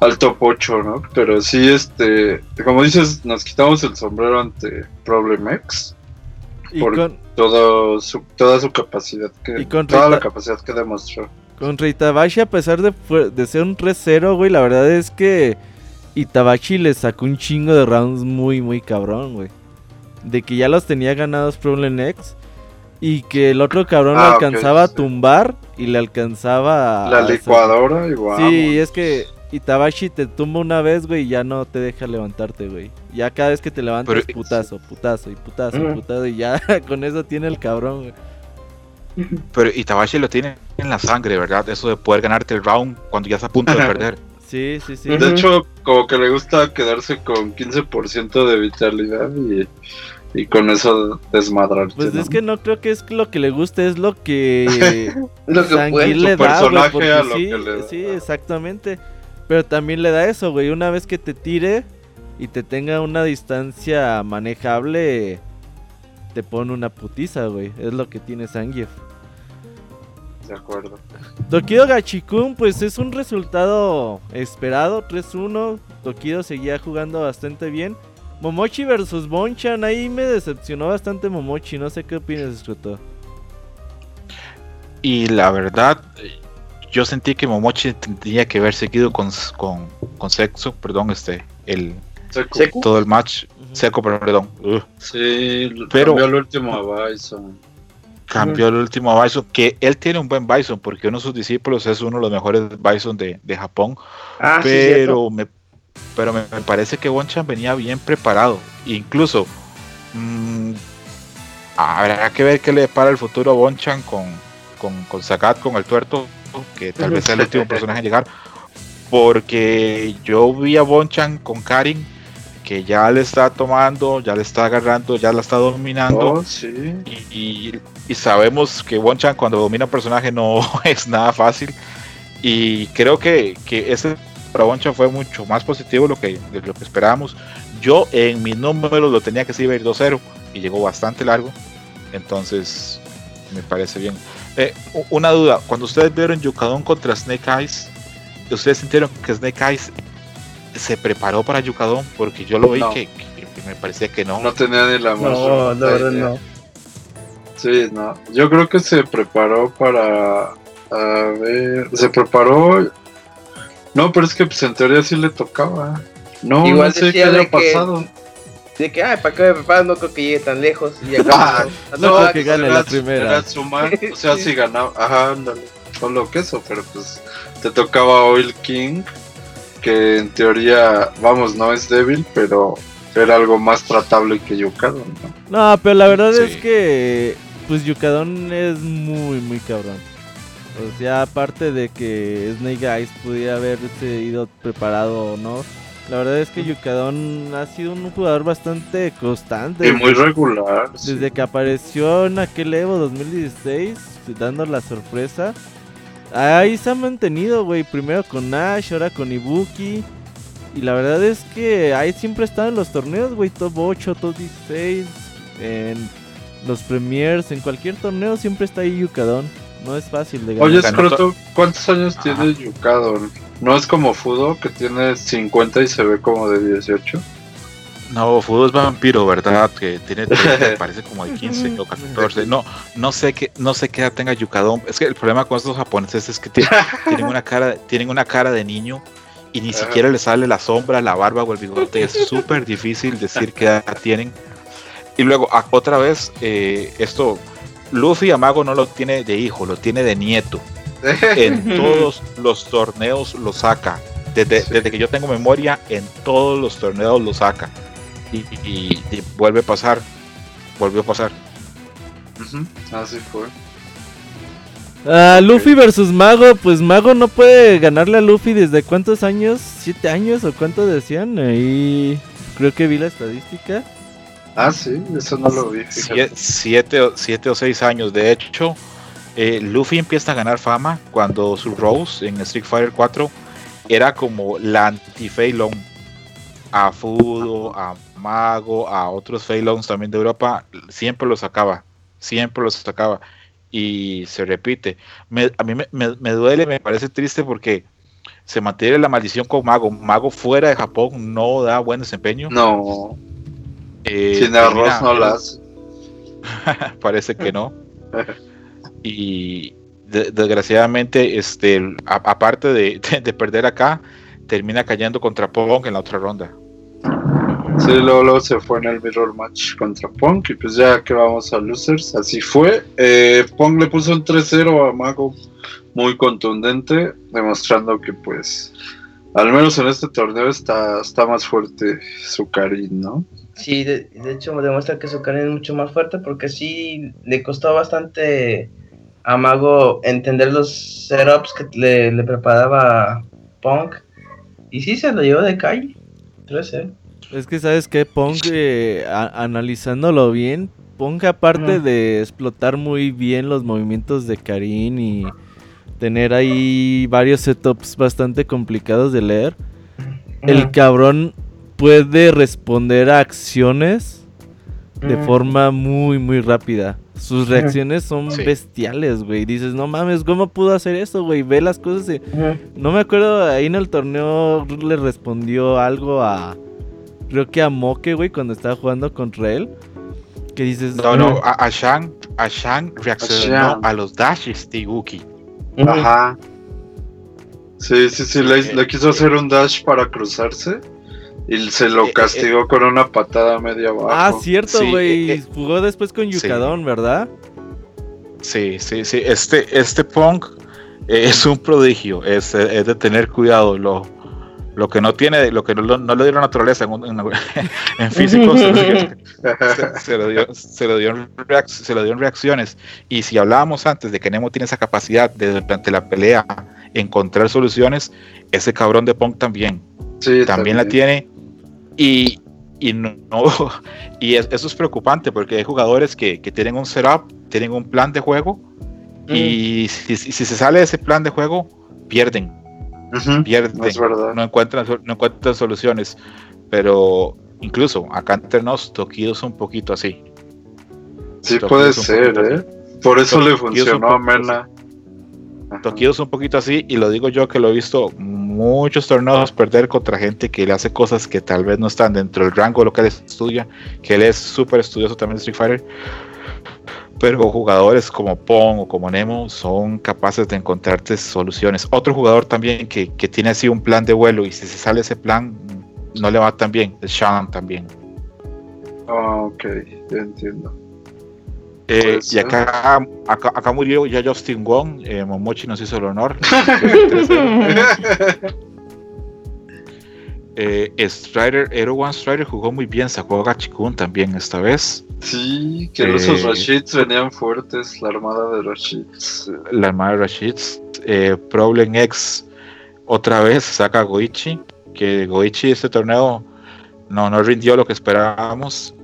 al top 8, ¿no? Pero sí, este, como dices, nos quitamos el sombrero ante Problem X. Y Por- con, Todo su, toda su capacidad que Y con toda la Rita- capacidad que demostró. Contra Itabashi, a pesar de, de ser un 3-0, güey, la verdad es que Itabashi le sacó un chingo de rounds muy, muy cabrón, güey. De que ya los tenía ganados Problem X y que el otro cabrón Ah, le alcanzaba a tumbar y le alcanzaba a... La hacer- licuadora y wow. Sí, es que Itabashi te tumba una vez, güey, y ya no te deja levantarte, güey. Ya cada vez que te levantas, Pero- putazo, putazo y putazo, Mm. putazo, y ya con eso tiene el cabrón, güey. Pero Itabashi lo tiene en la sangre, ¿verdad? Eso de poder ganarte el round cuando ya está a punto de perder. Sí, sí, sí. De hecho, como que le gusta quedarse con 15% de vitalidad y, y con eso desmadrar. Pues es que no creo que es lo que le guste, es lo que Lo que puede. le Su da, personaje a lo sí, que le da. sí, exactamente. Pero también le da eso, güey, una vez que te tire y te tenga una distancia manejable, te pone una putiza, güey. Es lo que tiene Zangief. De acuerdo. Tokido Gachikun, pues es un resultado esperado, 3-1. Tokido seguía jugando bastante bien. Momochi versus Bonchan, ahí me decepcionó bastante Momochi, no sé qué opinas, Escroto. Y la verdad, yo sentí que Momochi tendría que haber seguido con, con, con sexo, perdón, este, el, Seco. Todo el match. Seco, perdón. Sí, Pero- el último a Bison. Cambió el último Bison, que él tiene un buen Bison, porque uno de sus discípulos es uno de los mejores Bison de, de Japón. Ah, sí, pero me, pero me, me parece que Bonchan venía bien preparado. Incluso mm, habrá que ver qué le depara el futuro a Bonchan con, con, con Sagat, con el tuerto, que tal vez sea el último personaje en llegar. Porque yo vi a Bonchan con Karin, que ya le está tomando, ya le está agarrando, ya la está dominando. Oh, sí. Y, y- y sabemos que Bonchan cuando domina un personaje no es nada fácil. Y creo que, que ese para Bonchan fue mucho más positivo de lo que, de lo que esperábamos. Yo en mis números lo tenía que sí ir 2-0 y llegó bastante largo. Entonces me parece bien. Eh, una duda, cuando ustedes vieron Yukadon contra Snake Eyes, ¿ustedes sintieron que Snake Eyes se preparó para Yukadon? Porque yo lo vi No. que, que- que me parecía que no. No tenía ni la más No, la verdad idea. no. Sí, no. Yo creo que se preparó para. A ver. Se preparó. No, pero es que pues, en teoría sí le tocaba. No, Igual no sé qué que- pasado. De que, ay, ¿para qué me preparas? No creo que llegue tan lejos. Y acá. Ah, No creo que gane era- la primera. era sumar, o sea, si ganaba. Ajá, ándale. Solo que eso, pero pues te tocaba Oil King. Que en teoría, vamos, no es débil, pero era algo más tratable que Yukado, ¿no? No, pero la verdad Sí. es que pues Yukadon es muy muy cabrón. O sea, aparte de que Snake Eyes pudiera haberse ido preparado o no, la verdad es que Yukadon ha sido un jugador bastante constante. Y muy regular. sí. Desde que apareció en aquel Evo 2016, dando la sorpresa. Ahí se ha mantenido, güey. Primero con Nash, ahora con Ibuki. Y la verdad es que ahí siempre están en los torneos, güey. Top 8, top 16. En los premiers, en cualquier torneo siempre está ahí Yukadon. No es fácil de ganar. Oye, Scroto, ¿cuántos años tiene Yukado? ¿No es como Fudo que tiene 50 y se ve como de 18? No, Fudo es vampiro, ¿verdad? Que tiene 30, parece como de 15 o 14. No, no sé qué, no sé qué edad tenga Yukadon. Es que el problema con estos japoneses es que ti- tienen una cara, tienen una cara de niño y ni siquiera le sale la sombra, la barba o el bigote. Es súper difícil decir qué edad tienen. Y luego, a- otra vez, eh, esto, Luffy a Mago no lo tiene de hijo, lo tiene de nieto. En todos los torneos lo saca. Desde, Sí. desde que yo tengo memoria, en todos los torneos lo saca. Y, y- y vuelve a pasar. Volvió a pasar. Ujú, Así fue. Ah, Luffy versus Mago, pues Mago no puede ganarle a Luffy desde cuántos años, siete años o cuánto decían, ahí creo que vi la estadística. Ah, sí, eso no lo vi. siete, o- siete o seis años. De hecho, eh, Luffy empieza a ganar fama cuando su Rose en Street Fighter 4 era como la anti Long a Fudo, a Mago, a otros Feilongs también de Europa, siempre lo sacaba, siempre lo sacaba y se repite. Me- a mí me, me- me duele, me parece triste porque se mantiene la maldición con Mago. Mago fuera de Japón no da buen desempeño. No, Eh, sin arroz no la hace. parece que no. Y de- desgraciadamente, este, a- aparte de, de- de perder acá, termina cayendo contra Pong en la otra ronda. Sí, luego, luego se fue en el mirror match contra Punk y pues ya que vamos a losers, así fue. Eh, Punk le puso un 3-0 a Mago muy contundente, demostrando que pues al menos en este torneo está, está más fuerte su Karin, ¿no? Sí, de, de hecho demuestra que su carne es mucho más fuerte porque sí le costó bastante a Mago entender los setups que le, le preparaba Punk Y sí se lo llevó de calle. 13. Es que sabes que Pong, eh, a- analizándolo bien, Pong aparte de explotar muy bien los movimientos de Karin y tener ahí varios setups bastante complicados de leer, el cabrón puede responder a acciones de forma muy, muy rápida. Sus reacciones son Sí. bestiales, güey. Dices, no mames, ¿cómo pudo hacer eso, güey? Ve las cosas y... No me acuerdo, ahí en el torneo le respondió algo a... Creo que a Moke, güey, cuando estaba jugando contra él. Que dices... No, no, a, a Shang, a Shang reaccionó A Shang. a los dashes de. Ujú. Ajá. Sí, sí, sí, le, Sí, le quiso hacer un dash para cruzarse y se Eh, lo eh, castigó con una patada media abajo. Ah, cierto, Sí, güey. eh, eh, Jugó después con sí. Yukadon, ¿verdad? Sí, sí, sí. Este, este Punk eh, es un prodigio. Es, eh, es de tener cuidado. Lo, lo que no tiene, lo que no, no le dio la naturaleza en, un- en- en físico, se lo dio, se, se lo dio, se lo dio en reac- se lo dio en reacciones. Y si hablábamos antes de que Nemo tiene esa capacidad de durante la pelea encontrar soluciones, ese cabrón de Punk también. Sí, también la tiene y, y no, no- y es- eso es preocupante porque hay jugadores que, que tienen un setup, tienen un plan de juego y si, si- si se sale de ese plan de juego pierden, Ujú, pierden, Es verdad. no encuentran, no encuentran soluciones, pero incluso acá entre nos Tokido es un poquito así. Sí, puede ser, ¿eh? Por eso le funcionó a Mena. Ajá. Tokido es un poquito así y lo digo yo que lo he visto muchos torneos perder contra gente que le hace cosas que tal vez no están dentro del rango de lo que él estudia, que él es súper estudioso también de Street Fighter, pero jugadores como Pong o como Nemo son capaces de encontrarte soluciones. Otro jugador también que, que tiene así un plan de vuelo y si se sale ese plan no le va tan bien, es Shannon también. Ah, ok, entiendo. Eh, y acá, acá, acá murió ya Justin Wong, eh, Momochi nos hizo el honor. Eh, Strider, Hero One Strider jugó muy bien, sacó a Gachikun también esta vez. sí, que Eh, esos Rashids venían fuertes, la armada de Rashids. La armada de Rashids. Eh, Problem X otra vez saca a Goichi, que Goichi este torneo no, no rindió lo que esperábamos.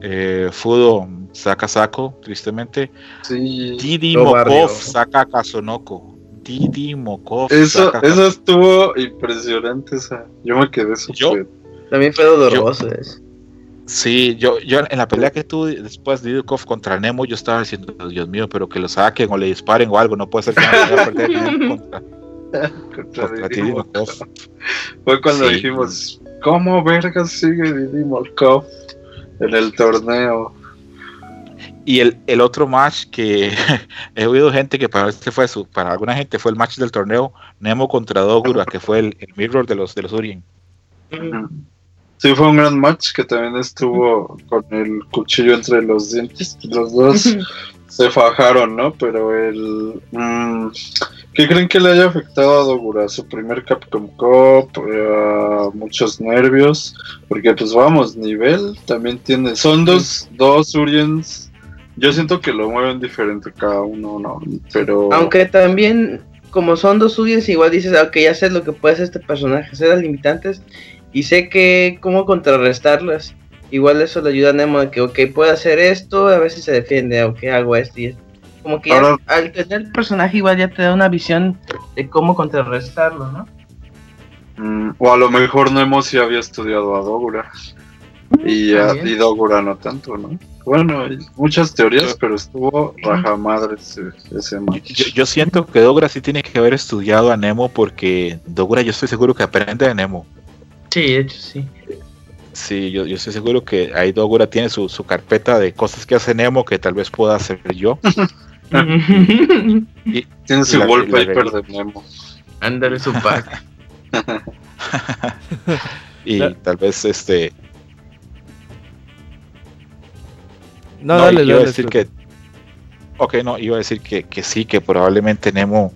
Eh, Fudo saca a Sako, tristemente. Sí. Didi barrió. Mokov saca a Kazunoko. Didi Mokov Eso, saca eso estuvo impresionante. Esa. Yo me quedé Yo- súper. También fue doloroso eso. Sí, yo, yo en la pelea que tuve después de Didukov contra Nemo, yo estaba diciendo, Dios mío, pero que lo saquen o le disparen o algo, no puede ser que no vaya a perder Nemo contra, contra contra Didi. Mokov. Fue cuando Sí. dijimos, ¿cómo vergas sigue Didi Molkov en el torneo? Y el, el otro match que he oído gente que para este fue su, para alguna gente fue el match del torneo, Nemo contra Dogura, que fue el, el mirror de los de los Urien. Sí, fue un gran match que también estuvo con el cuchillo entre los dientes. Los dos se fajaron, ¿no? Pero el... mm, ¿Qué creen que le haya afectado a Dogura? Su primer Capcom Cup, eh, muchos nervios, porque pues vamos, nivel también tiene... Son dos, dos Uriens, yo siento que lo mueven diferente cada uno, ¿no? Pero... Aunque también, como son dos suyos, igual dices, ok, ya sé lo que puede hacer este personaje, sé las limitantes y sé que cómo contrarrestarlas. Igual eso le ayuda a Nemo de que, ok, puede hacer esto, a ver si se defiende, ok, hago esto y esto. Como que ya al tener el personaje igual ya te da una visión de cómo contrarrestarlo, ¿no? Mm, o a lo mejor Nemo sí había estudiado a Dogura. Y, a, También. y Dogura no tanto, ¿no? Bueno, hay muchas teorías, Yo- pero estuvo rajamadre ese, ese match. Yo, yo siento que Dogura sí tiene que haber estudiado a Nemo porque Dogura yo estoy seguro que aprende de Nemo. Sí, de hecho sí. Sí, yo, yo estoy seguro que ahí Dogura tiene su, su carpeta de cosas que hace Nemo que tal vez pueda hacer yo. Y, Tiene su wallpaper de Nemo. Ándale su pack. y La- tal vez este No, No, dale, iba a dale, decir Scott. que. Ok, no, iba a decir que, que sí, que probablemente Nemo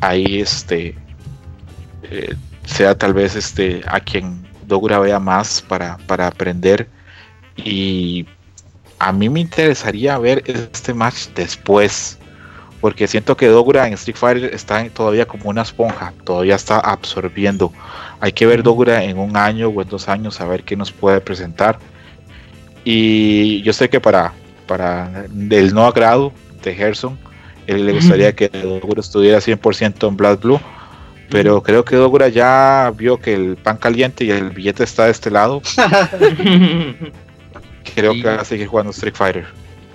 ahí este eh, sea tal vez este a quien Dogura vea más para, para aprender. Y a mí me interesaría ver este match después. porque siento que Dogura en Street Fighter está todavía como una esponja, todavía está absorbiendo. Hay que ver Dogura en un año o en dos años a ver qué nos puede presentar. Y yo sé que para, para el no agrado de Gerson, él le gustaría que Dogura estuviera 100% en Blood Blue, pero creo que Dogura ya vio que el pan caliente y el billete está de este lado. creo que va a seguir jugando Street Fighter.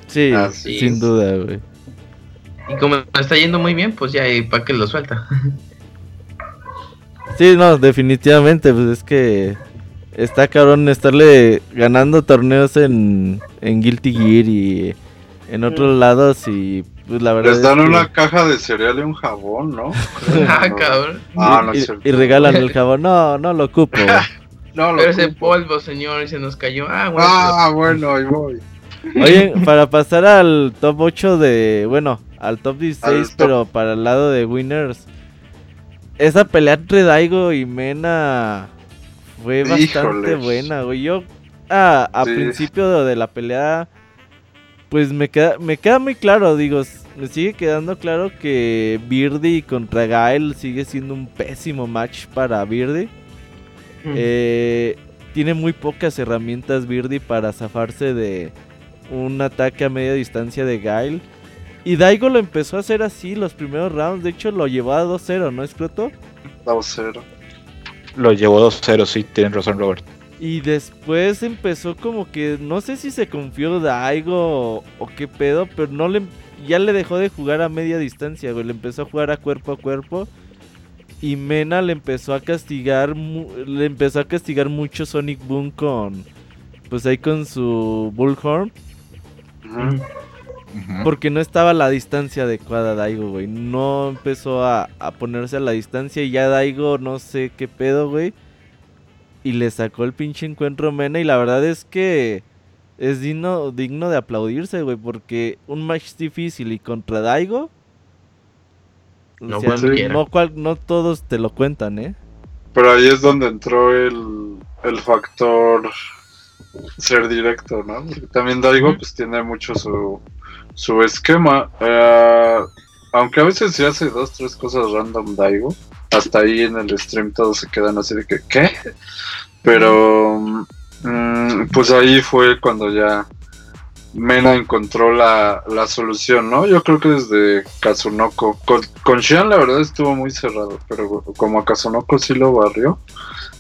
Sí, sin duda, güey. Y como está yendo muy bien, pues ya, ¿para que lo suelta? sí, no, definitivamente, pues es que está cabrón estarle ganando torneos en, en Guilty Gear y en otros lados y pues la verdad Les dan una caja de cereal y un jabón, ¿no? ah, cabrón. Ah, no y, y, regalan el jabón. No, no lo ocupo. no lo Pero ese polvo, señor, y se nos cayó. Ah, bueno. Ah, bueno, ahí voy. Oye, para pasar al top 8 de. Bueno, al top 16, pero para el lado de Winners. Esa pelea entre Daigo y Mena fue bastante buena, güey. Yo, ah, a principio de, la pelea, pues me queda, me queda muy claro, digo, me sigue quedando claro que Birdie contra Gael sigue siendo un pésimo match para Birdie. Eh, tiene muy pocas herramientas Birdie para zafarse de un ataque a media distancia de Gael. Y Daigo lo empezó a hacer así los primeros rounds. De hecho, lo llevó a 2-0, ¿no, Escroto? 2-0. Lo llevó 2-0, sí, tienen razón, Robert. Y después empezó como que, no sé si se confió Daigo o, qué pedo, pero no le, ya le dejó de jugar a media distancia, güey. Le empezó a jugar a cuerpo a cuerpo. Y Mena le empezó a castigar, le empezó a castigar mucho Sonic Boom con, pues ahí con su Bullhorn. Porque no estaba a la distancia adecuada Daigo, güey. No empezó a, ponerse a la distancia y ya Daigo no sé qué pedo, güey. Y le sacó el pinche encuentro Mena y la verdad es que es digno, digno de aplaudirse, güey. Porque un match difícil y contra Daigo... No, no, todos te lo cuentan, ¿eh? Pero ahí es donde entró el, el factor ser directo, ¿no? Porque también Daigo pues tiene mucho su, su esquema. Eh, aunque a veces se hace dos, tres cosas random Daigo. Hasta ahí en el stream todos se quedan así de que, ¿qué? Pero, mm, pues ahí fue cuando ya Mena encontró la, la, solución, ¿no? Yo creo que desde Kazunoko. Con, con la verdad estuvo muy cerrado, pero como Kazunoko sí lo barrió.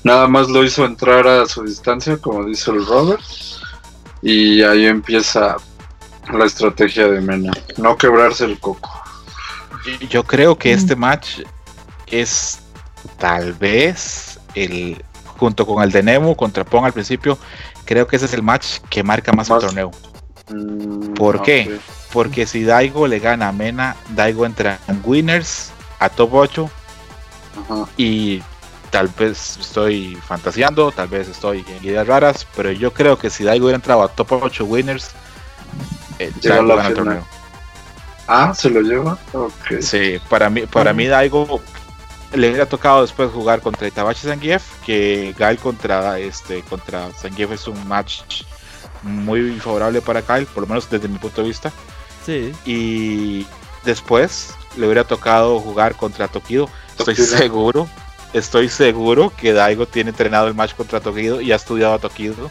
Nada más lo hizo entrar a su distancia, como dice el Robert. Y ahí empieza la estrategia de Mena, no quebrarse el coco. Yo creo que este match es tal vez el junto con el de Nemo contra Pong al principio, creo que ese es el match que marca más, el torneo. Mm, ¿Por qué? Porque si Daigo le gana a Mena, Daigo entra en winners a top 8 y tal vez estoy fantaseando, tal vez estoy en ideas raras, pero yo creo que si Daigo hubiera entrado a top 8 winners, eh, el torneo. Ah, se lo lleva. Okay. Sí, para mí, para mí Daigo le hubiera tocado después jugar contra Itabachi Zangief, que Gail contra este contra Zangief es un match muy favorable para Kyle, por lo menos desde mi punto de vista. Sí. Y después le hubiera tocado jugar contra Tokido. Estoy seguro, estoy seguro que Daigo tiene entrenado el match contra Tokido y ha estudiado a Tokido.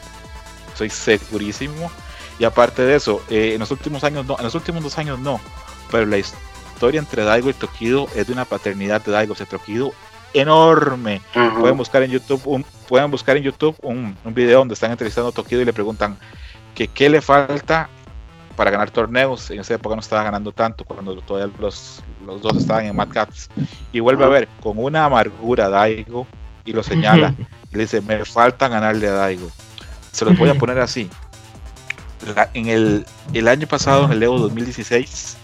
Estoy segurísimo. Y aparte de eso, eh, en los últimos años no, en los últimos dos años no, pero la historia entre Daigo y Tokido es de una paternidad de Daigo hacia Tokido enorme. Pueden buscar en YouTube un, pueden buscar en YouTube un, un, video donde están entrevistando a Tokido y le preguntan que qué le falta para ganar torneos. En esa época no estaba ganando tanto, cuando todavía los, los dos estaban en Mad Cats. Y vuelve a ver con una amargura Daigo y lo señala. Y le dice, me falta ganarle a Daigo. Se los voy a poner así en el, el, año pasado, en el Evo 2016,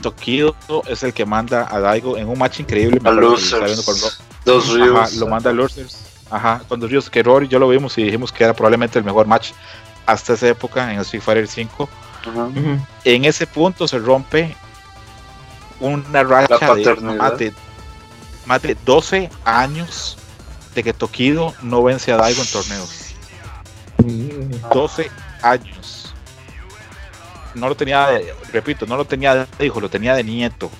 Tokido es el que manda a Daigo en un match increíble. A losers. Dos Ríos. lo manda a Losers. Ajá, con dos Ríos. Que Rory ya lo vimos y dijimos que era probablemente el mejor match hasta esa época en el Street Fighter 5. En ese punto se rompe una racha de más, de más de 12 años de que Tokido no vence a Daigo en torneos. 12 años. no lo tenía, de, repito, no lo tenía de hijo, lo tenía de nieto.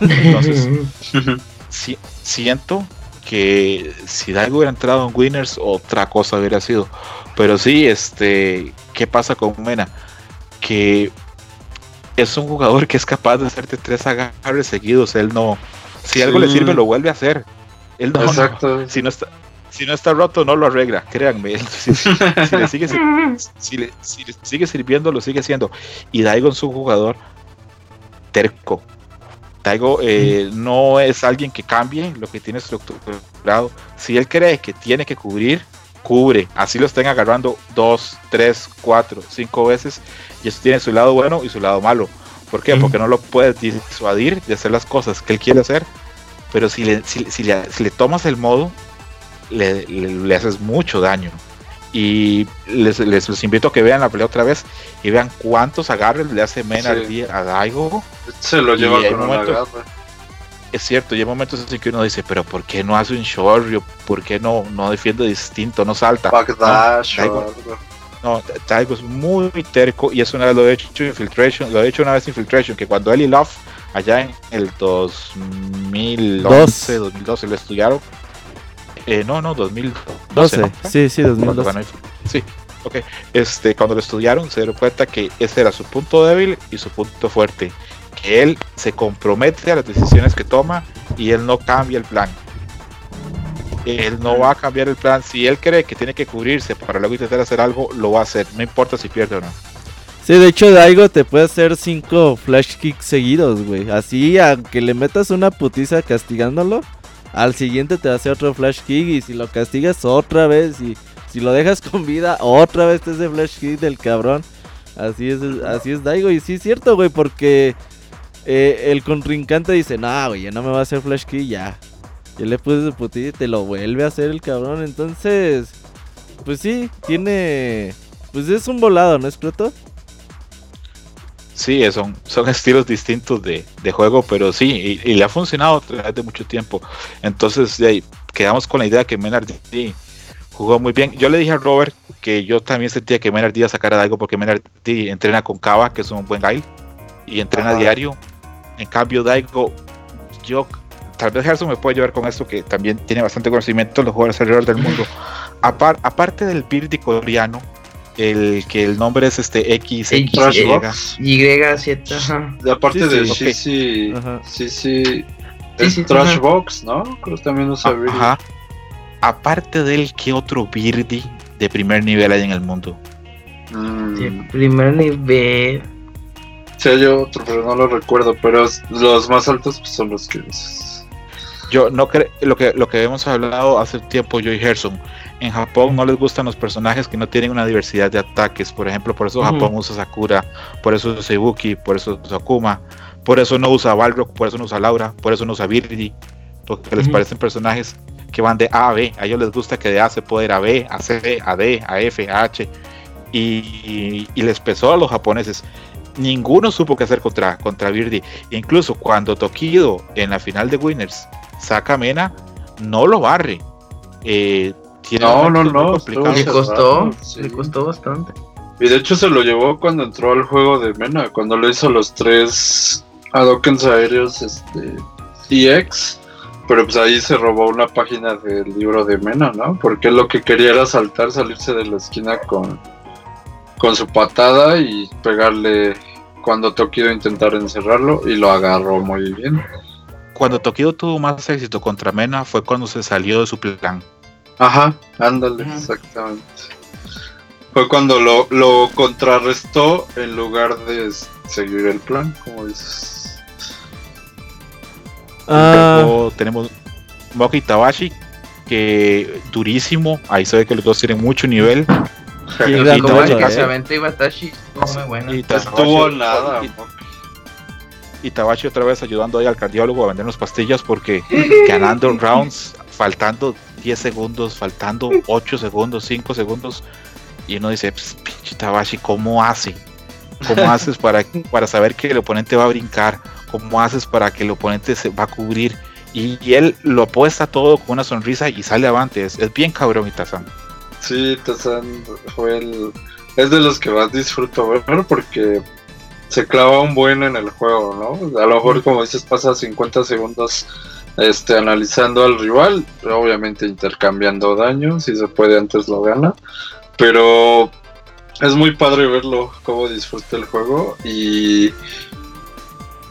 Entonces, si, siento que si Daigo hubiera entrado en Winners, otra cosa hubiera sido. Pero sí, este, ¿qué pasa con Mena? Que es un jugador que es capaz de hacerte tres agarres seguidos. Él no, si algo le sirve, lo vuelve a hacer. Él no, Exacto. si no está, si no está roto, no lo arregla, créanme. Si, si, si le sigue, si, le, le, sigue, sirviendo, lo sigue haciendo. Y Daigo es un jugador terco. Daigo eh, no es alguien que cambie lo que tiene estructurado. Si él cree que tiene que cubrir, cubre. Así lo estén agarrando dos, tres, cuatro, cinco veces. Y eso tiene su lado bueno y su lado malo. ¿Por qué? Porque no lo puede disuadir de hacer las cosas que él quiere hacer. Pero si le, si le tomas el modo, le, le, le, haces mucho daño. Y les, les, les, invito a que vean la pelea otra vez y vean cuántos agarres le hace Mena sí. a Daigo. Se lo lleva con momento, una agarre. Es cierto, y hay momentos así que uno dice, pero ¿por qué no hace un shoryu? ¿Por qué no, no defiende distinto? No salta. No, Daigo, no, Daigo es muy terco y eso una vez lo he hecho Infiltration, lo he hecho una vez Infiltration, que cuando él y Love allá en el 2011, 2012 lo estudiaron, eh, no, no, 2012. ¿no? Sí, sí, 2012. Sí, ok. Este, cuando lo estudiaron se dieron cuenta que ese era su punto débil y su punto fuerte. Que él se compromete a las decisiones que toma y él no cambia el plan. Él no va a cambiar el plan. Si él cree que tiene que cubrirse para luego intentar hacer algo, lo va a hacer. No importa si pierde o no. Sí, de hecho Daigo te puede hacer cinco flash kicks seguidos, güey. Así, aunque le metas una putiza castigándolo, al siguiente te hace otro flash kick y si lo castigas otra vez y si lo dejas con vida otra vez te hace flash kick del cabrón. Así es, así es Daigo y sí es cierto, güey, porque eh, el contrincante dice, "No, güey, ya no me va a hacer flash kick ya." Yo le puse su putita y te lo vuelve a hacer el cabrón, entonces pues sí, tiene pues es un volado, ¿no es cierto? Sí, son, son estilos distintos de, de juego, pero sí, y, y, le ha funcionado a través de mucho tiempo. Entonces, de ahí, quedamos con la idea que Menard jugó muy bien. Yo le dije a Robert que yo también sentía que Menard iba a sacar algo porque Menard entrena con Cava, que es un buen guy, y entrena Ajá. diario. En cambio, Daigo, yo, tal vez Gerson me puede ayudar con esto, que también tiene bastante conocimiento de los jugadores alrededor del mundo. Apar, aparte del Birdi coreano, el que el nombre es este X, X Y, Y7, ajá. De aparte sí, de sí, sí, sí, sí, es sí, Trashbox, ¿no? Creo que también usa Birdy. Ajá. Aparte del, ¿qué otro Birdy de primer nivel hay en el mundo? Mm. De primer nivel. Sí, hay otro, pero no lo recuerdo. Pero los más altos pues, son los que. Yo no creo, lo que, lo que hemos hablado hace tiempo, yo y Gerson en Japón no les gustan los personajes que no tienen una diversidad de ataques. Por ejemplo, por eso Japón uh -huh. usa Sakura, por eso usa Ibuki, por eso usa Akuma, por eso no usa Balrog, por eso no usa Laura, por eso no usa Birdi, porque uh -huh. les parecen personajes que van de A a B. A ellos les gusta que de A se pueda ir a B, a C, a D, a F, a H. Y, y, y les pesó a los japoneses. Ninguno supo qué hacer contra, contra. Incluso cuando Tokido en la final de Winners saca Mena, no lo barre. Eh, no, no, no. Le costó, sí. le costó bastante. Y de hecho se lo llevó cuando entró al juego de Mena, cuando le hizo los tres Hadokens aéreos este, EX. Pero pues ahí se robó una página del libro de Mena, ¿no? Porque lo que quería era saltar, salirse de la esquina con, con su patada y pegarle cuando Tokido intentar encerrarlo y lo agarró muy bien. Cuando Tokido tuvo más éxito contra Mena fue cuando se salió de su plan. Ajá, ándale, Ajá. exactamente. Fue cuando lo, lo, contrarrestó en lugar de seguir el plan, como dices. Ah. Luego tenemos Moki Tabashi, que durísimo. Ahí se ve que los dos tienen mucho nivel. Y Itabashi, Ibatashi muy bueno. Y estuvo nada. Y, y Tabashi otra vez ayudando ahí al cardiólogo a vendernos pastillas porque ganando rounds, faltando 10 segundos, faltando 8 segundos, 5 segundos. Y uno dice, pues, pinche Tabashi, ¿cómo hace? ¿Cómo haces para, para saber que el oponente va a brincar? ¿Cómo haces para que el oponente se va a cubrir? Y, y él lo apuesta todo con una sonrisa y sale avante. Es, es bien cabrón, Itazan. Sí, Tazan fue el. Es de los que más disfruto ver porque se clava un buen en el juego, ¿no? A lo mejor, como dices, pasa 50 segundos este, analizando al rival, obviamente intercambiando daño, si se puede antes lo gana, pero es muy padre verlo, cómo disfruta el juego y,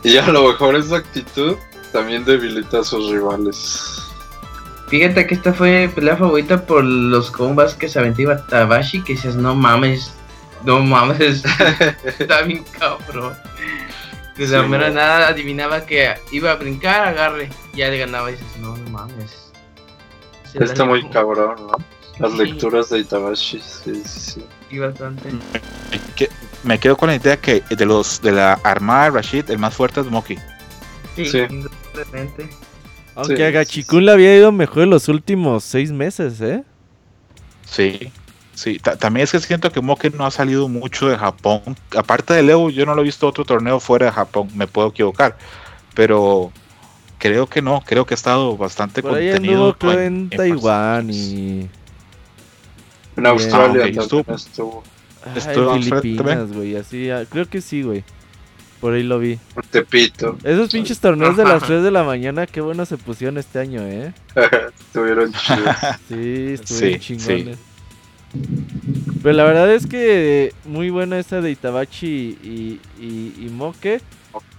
y a lo mejor esa actitud también debilita a sus rivales. Fíjate que esta fue la favorita por los combas que se aventaba Tabashi, que dices, no mames, no mames, está bien cabrón. Sí, la mera no. nada adivinaba que iba a brincar, agarre, ya le ganaba y dices, no, no mames. Se Está muy llevó. cabrón, ¿no? Las Sí. lecturas de Itabashi, sí, sí, sí. Y bastante. Me que- Me quedo con la idea que de los de la armada de Rashid, el más fuerte es Moki. Sí, Sí. Aunque Sí. a Gachikun le había ido mejor en los últimos seis meses, ¿eh? Sí, sí. Ta- también es que siento que Moki no ha salido mucho de Japón. Aparte del Evo, yo no lo he visto otro torneo fuera de Japón. Me puedo equivocar. Pero creo que no. Creo que ha estado bastante Por ahí contenido. creo, en en Taiwán y... En. Australia Ah, estuvo. estuvo. Filipinas, güey, así, ah, creo que sí, güey. Por ahí lo vi. Tepito. Esos pinches torneos de las Ajá. 3 de la mañana, qué bueno se pusieron este año, ¿eh? Estuvieron chidos. Sí, estuvieron Sí, chingones. Pero la verdad es que muy buena esa de Itabachi y, y, y Moke.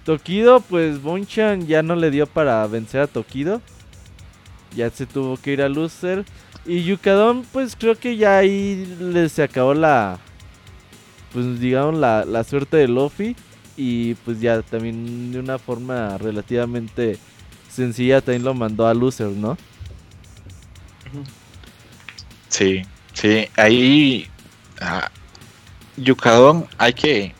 Tokido, pues Bonchan ya no le dio para vencer a Tokido. Ya se tuvo que ir a loser. Y Yukadon, pues creo que ya ahí le se acabó la. Pues digamos la, la suerte de Luffy. Y pues ya también de una forma relativamente sencilla también lo mandó a loser, ¿no? Sí, sí, ahí ah, Yukadon hay que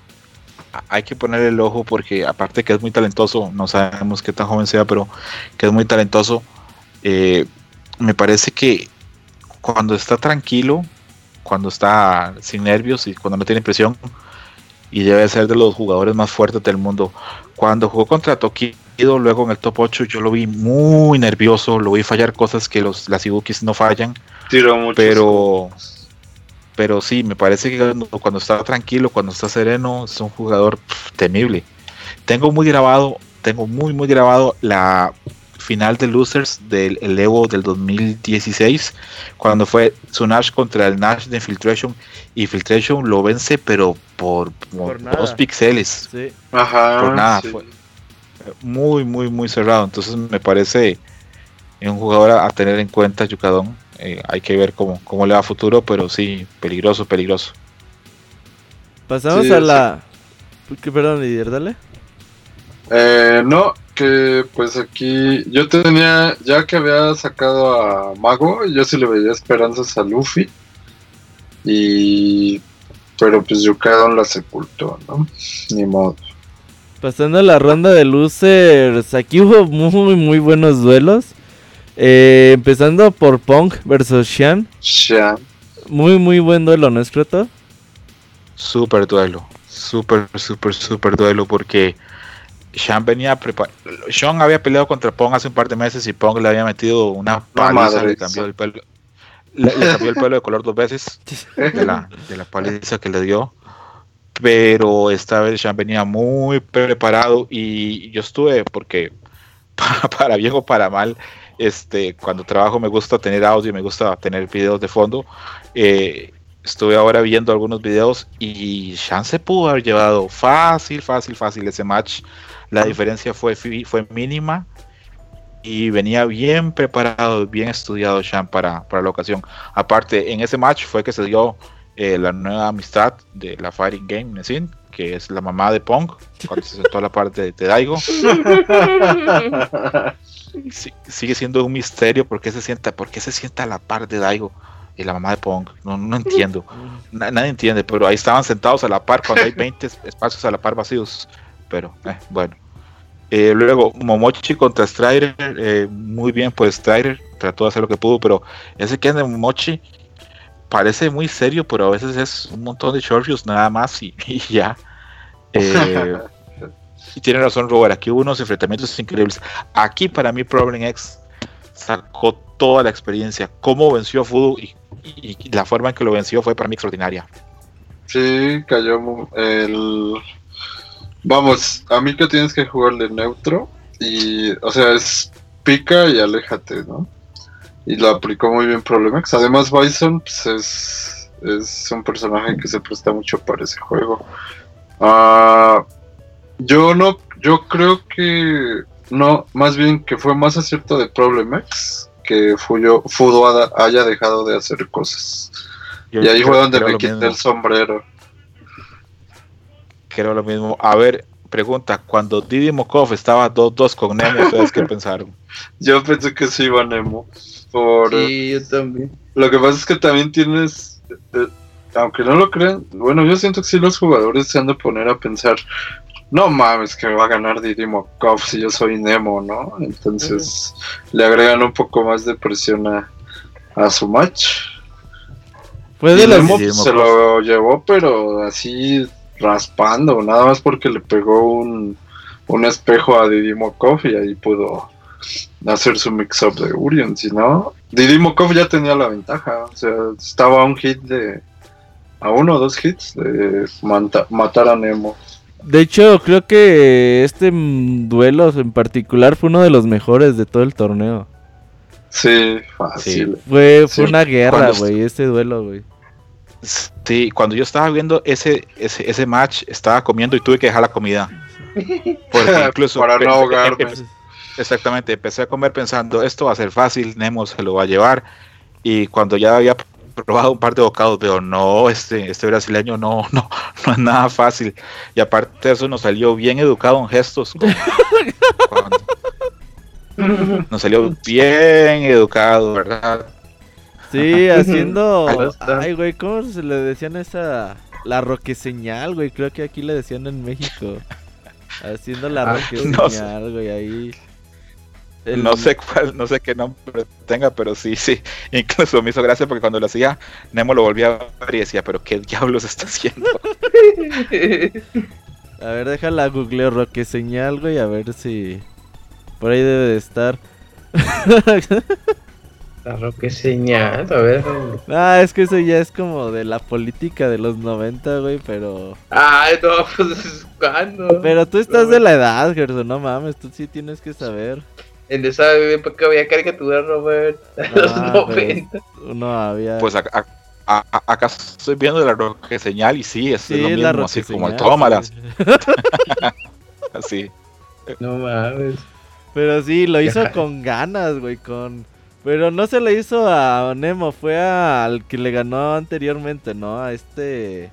hay que ponerle el ojo porque aparte que es muy talentoso, no sabemos qué tan joven sea, pero que es muy talentoso, eh, me parece que cuando está tranquilo, cuando está sin nervios y cuando no tiene presión, y debe ser de los jugadores más fuertes del mundo. Cuando jugó contra Tokido, luego en el top 8, yo lo vi muy nervioso, lo vi fallar cosas que los, las Ibukis no fallan. Tiró mucho. Pero, pero sí, me parece que cuando, cuando está tranquilo, cuando está sereno, es un jugador temible. Tengo muy grabado, tengo muy, muy grabado la final de Losers del el Evo del 2016, cuando fue su Nash contra el Nash de Infiltration, y Filtration lo vence, pero por, por Por nada. dos píxeles Sí. Ajá. por nada, sí. fue- muy, muy, muy cerrado. Entonces me parece un jugador a, a tener en cuenta, Yucadón. Eh, hay que ver cómo, cómo le va a futuro, pero sí, peligroso, peligroso. Pasamos Sí, a sí. la. ¿Qué, perdón, líder, dale. Eh, no, que pues aquí yo tenía, ya que había sacado a Mago, yo sí le veía esperanzas a Luffy. Y. Pero pues Yukadon la sepultó, ¿no? Ni modo. Pasando a la ronda de losers, aquí hubo muy, muy buenos duelos. Eh, empezando por Pong versus Shan. Shan. Muy, muy buen duelo, ¿no es cierto? Súper duelo, súper, súper, súper duelo, porque Sean venía preparado. Sean había peleado contra Pong hace un par de meses y Pong le había metido una paliza, le cambió el pelo. Le, le cambió el pelo de color dos veces de la, de la paliza que le dio. Pero esta vez Sean venía muy preparado y yo estuve porque para, para bien o para mal, este, cuando trabajo me gusta tener audio, me gusta tener videos de fondo. Eh, estuve ahora viendo algunos videos y Sean se pudo haber llevado fácil, fácil, fácil ese match. La diferencia fue, fue mínima y venía bien preparado, bien estudiado Sean para, para la ocasión. Aparte, en ese match fue que se dio eh, la nueva amistad de la Fighting Game Nesin, que es la mamá de Pong, cuando se sentó a la parte de, Daigo. Sí, sigue siendo un misterio por qué se sienta, por qué se sienta a la par de Daigo y la mamá de Pong. No, no entiendo. Na- nadie entiende, pero ahí estaban sentados a la par cuando hay 20 es- espacios a la par vacíos. Pero eh, bueno. Eh, luego, Momochi contra Strider. eh, muy bien, pues Strider trató de hacer lo que pudo, pero ese que de Momochi parece muy serio, pero a veces es un montón de short views nada más y, y ya. Eh, y tiene razón Robert, aquí hubo unos enfrentamientos increíbles. Aquí para mí Problem X sacó toda la experiencia, cómo venció a Fudo y, y- y la forma en que lo venció fue para mí extraordinaria. Sí, cayó el. Vamos, a mí que tienes que jugar de neutro y, o sea, es pica y aléjate, ¿no? Y lo aplicó muy bien Problemex. Además, Bison pues, es, es un personaje que se presta mucho para ese juego. Ah, yo no, yo creo que no, más bien que fue más acierto de Problemex que Fuyo, Fudo haya- haya dejado de hacer cosas. Yo y ahí fue donde me quité mismo, el sombrero. Creo lo mismo. A ver, pregunta, cuando Didi Mokov estaba 2-2 con Nemo, ¿ustedes qué pensaron? Yo pensé que sí iba Nemo. Por, Sí, yo también. Lo que pasa es que también tienes, eh, aunque no lo crean, bueno, yo siento que sí los jugadores se han de poner a pensar, no mames que me va a ganar Didi Mokov si yo soy Nemo, ¿no? Entonces le agregan un poco más de presión a, a su match. Fue Y Nemo pues, se lo llevó, pero así raspando, nada más porque le pegó un, un espejo a Didi Mokov y ahí pudo hacer su mix-up de Urion, si no, Didi Mokov ya tenía la ventaja, o sea, estaba a un hit de, a uno o dos hits de manta- matar a Nemo. De hecho, creo que este duelo en particular fue uno de los mejores de todo el torneo. Sí, fácil. Fue, Sí, fue una guerra, güey, este duelo, güey. Sí, cuando yo estaba viendo ese, ese, ese match, estaba comiendo y tuve que dejar la comida. Porque incluso Para no ahogarme. Exactamente, empecé a comer pensando, esto va a ser fácil, Nemo se lo va a llevar. Y cuando ya había probado un par de bocados, veo, no, este, este brasileño no, no, no es nada fácil. Y aparte de eso nos salió bien educado en gestos. con- cuando- nos salió bien educado, ¿verdad? Sí, haciendo. Ay, güey, ¿cómo se le decían esa. La roque señal, güey? Creo que aquí le decían en México. Haciendo la Ah, roque no sé. señal, güey, ahí. El- No sé cuál, no sé qué nombre tenga, pero sí, sí. Incluso me hizo gracia porque cuando lo hacía, Nemo lo volvía a ver y decía, pero qué diablos está haciendo. A ver, déjala googleo roque señal, güey, a ver si. Por ahí debe de estar. La roque señal, a ver. ah, es que eso ya es como de la política de los 90, güey, pero. Ay, no, pues cuando. Pero tú estás de la edad, Gerson, no mames, tú sí tienes que saber. En esa época había caricaturas, Robert. A los Ah, 90. Uno había. Pues acá, a- a- acá estoy viendo la roque señal y sí, es, sí, lo es mismo, la así como el tómalas, sí. así. No mames. Pero sí, lo hizo Ajá. con ganas, güey, con... Pero no se le hizo a Nemo, fue al que le ganó anteriormente, ¿no? A este...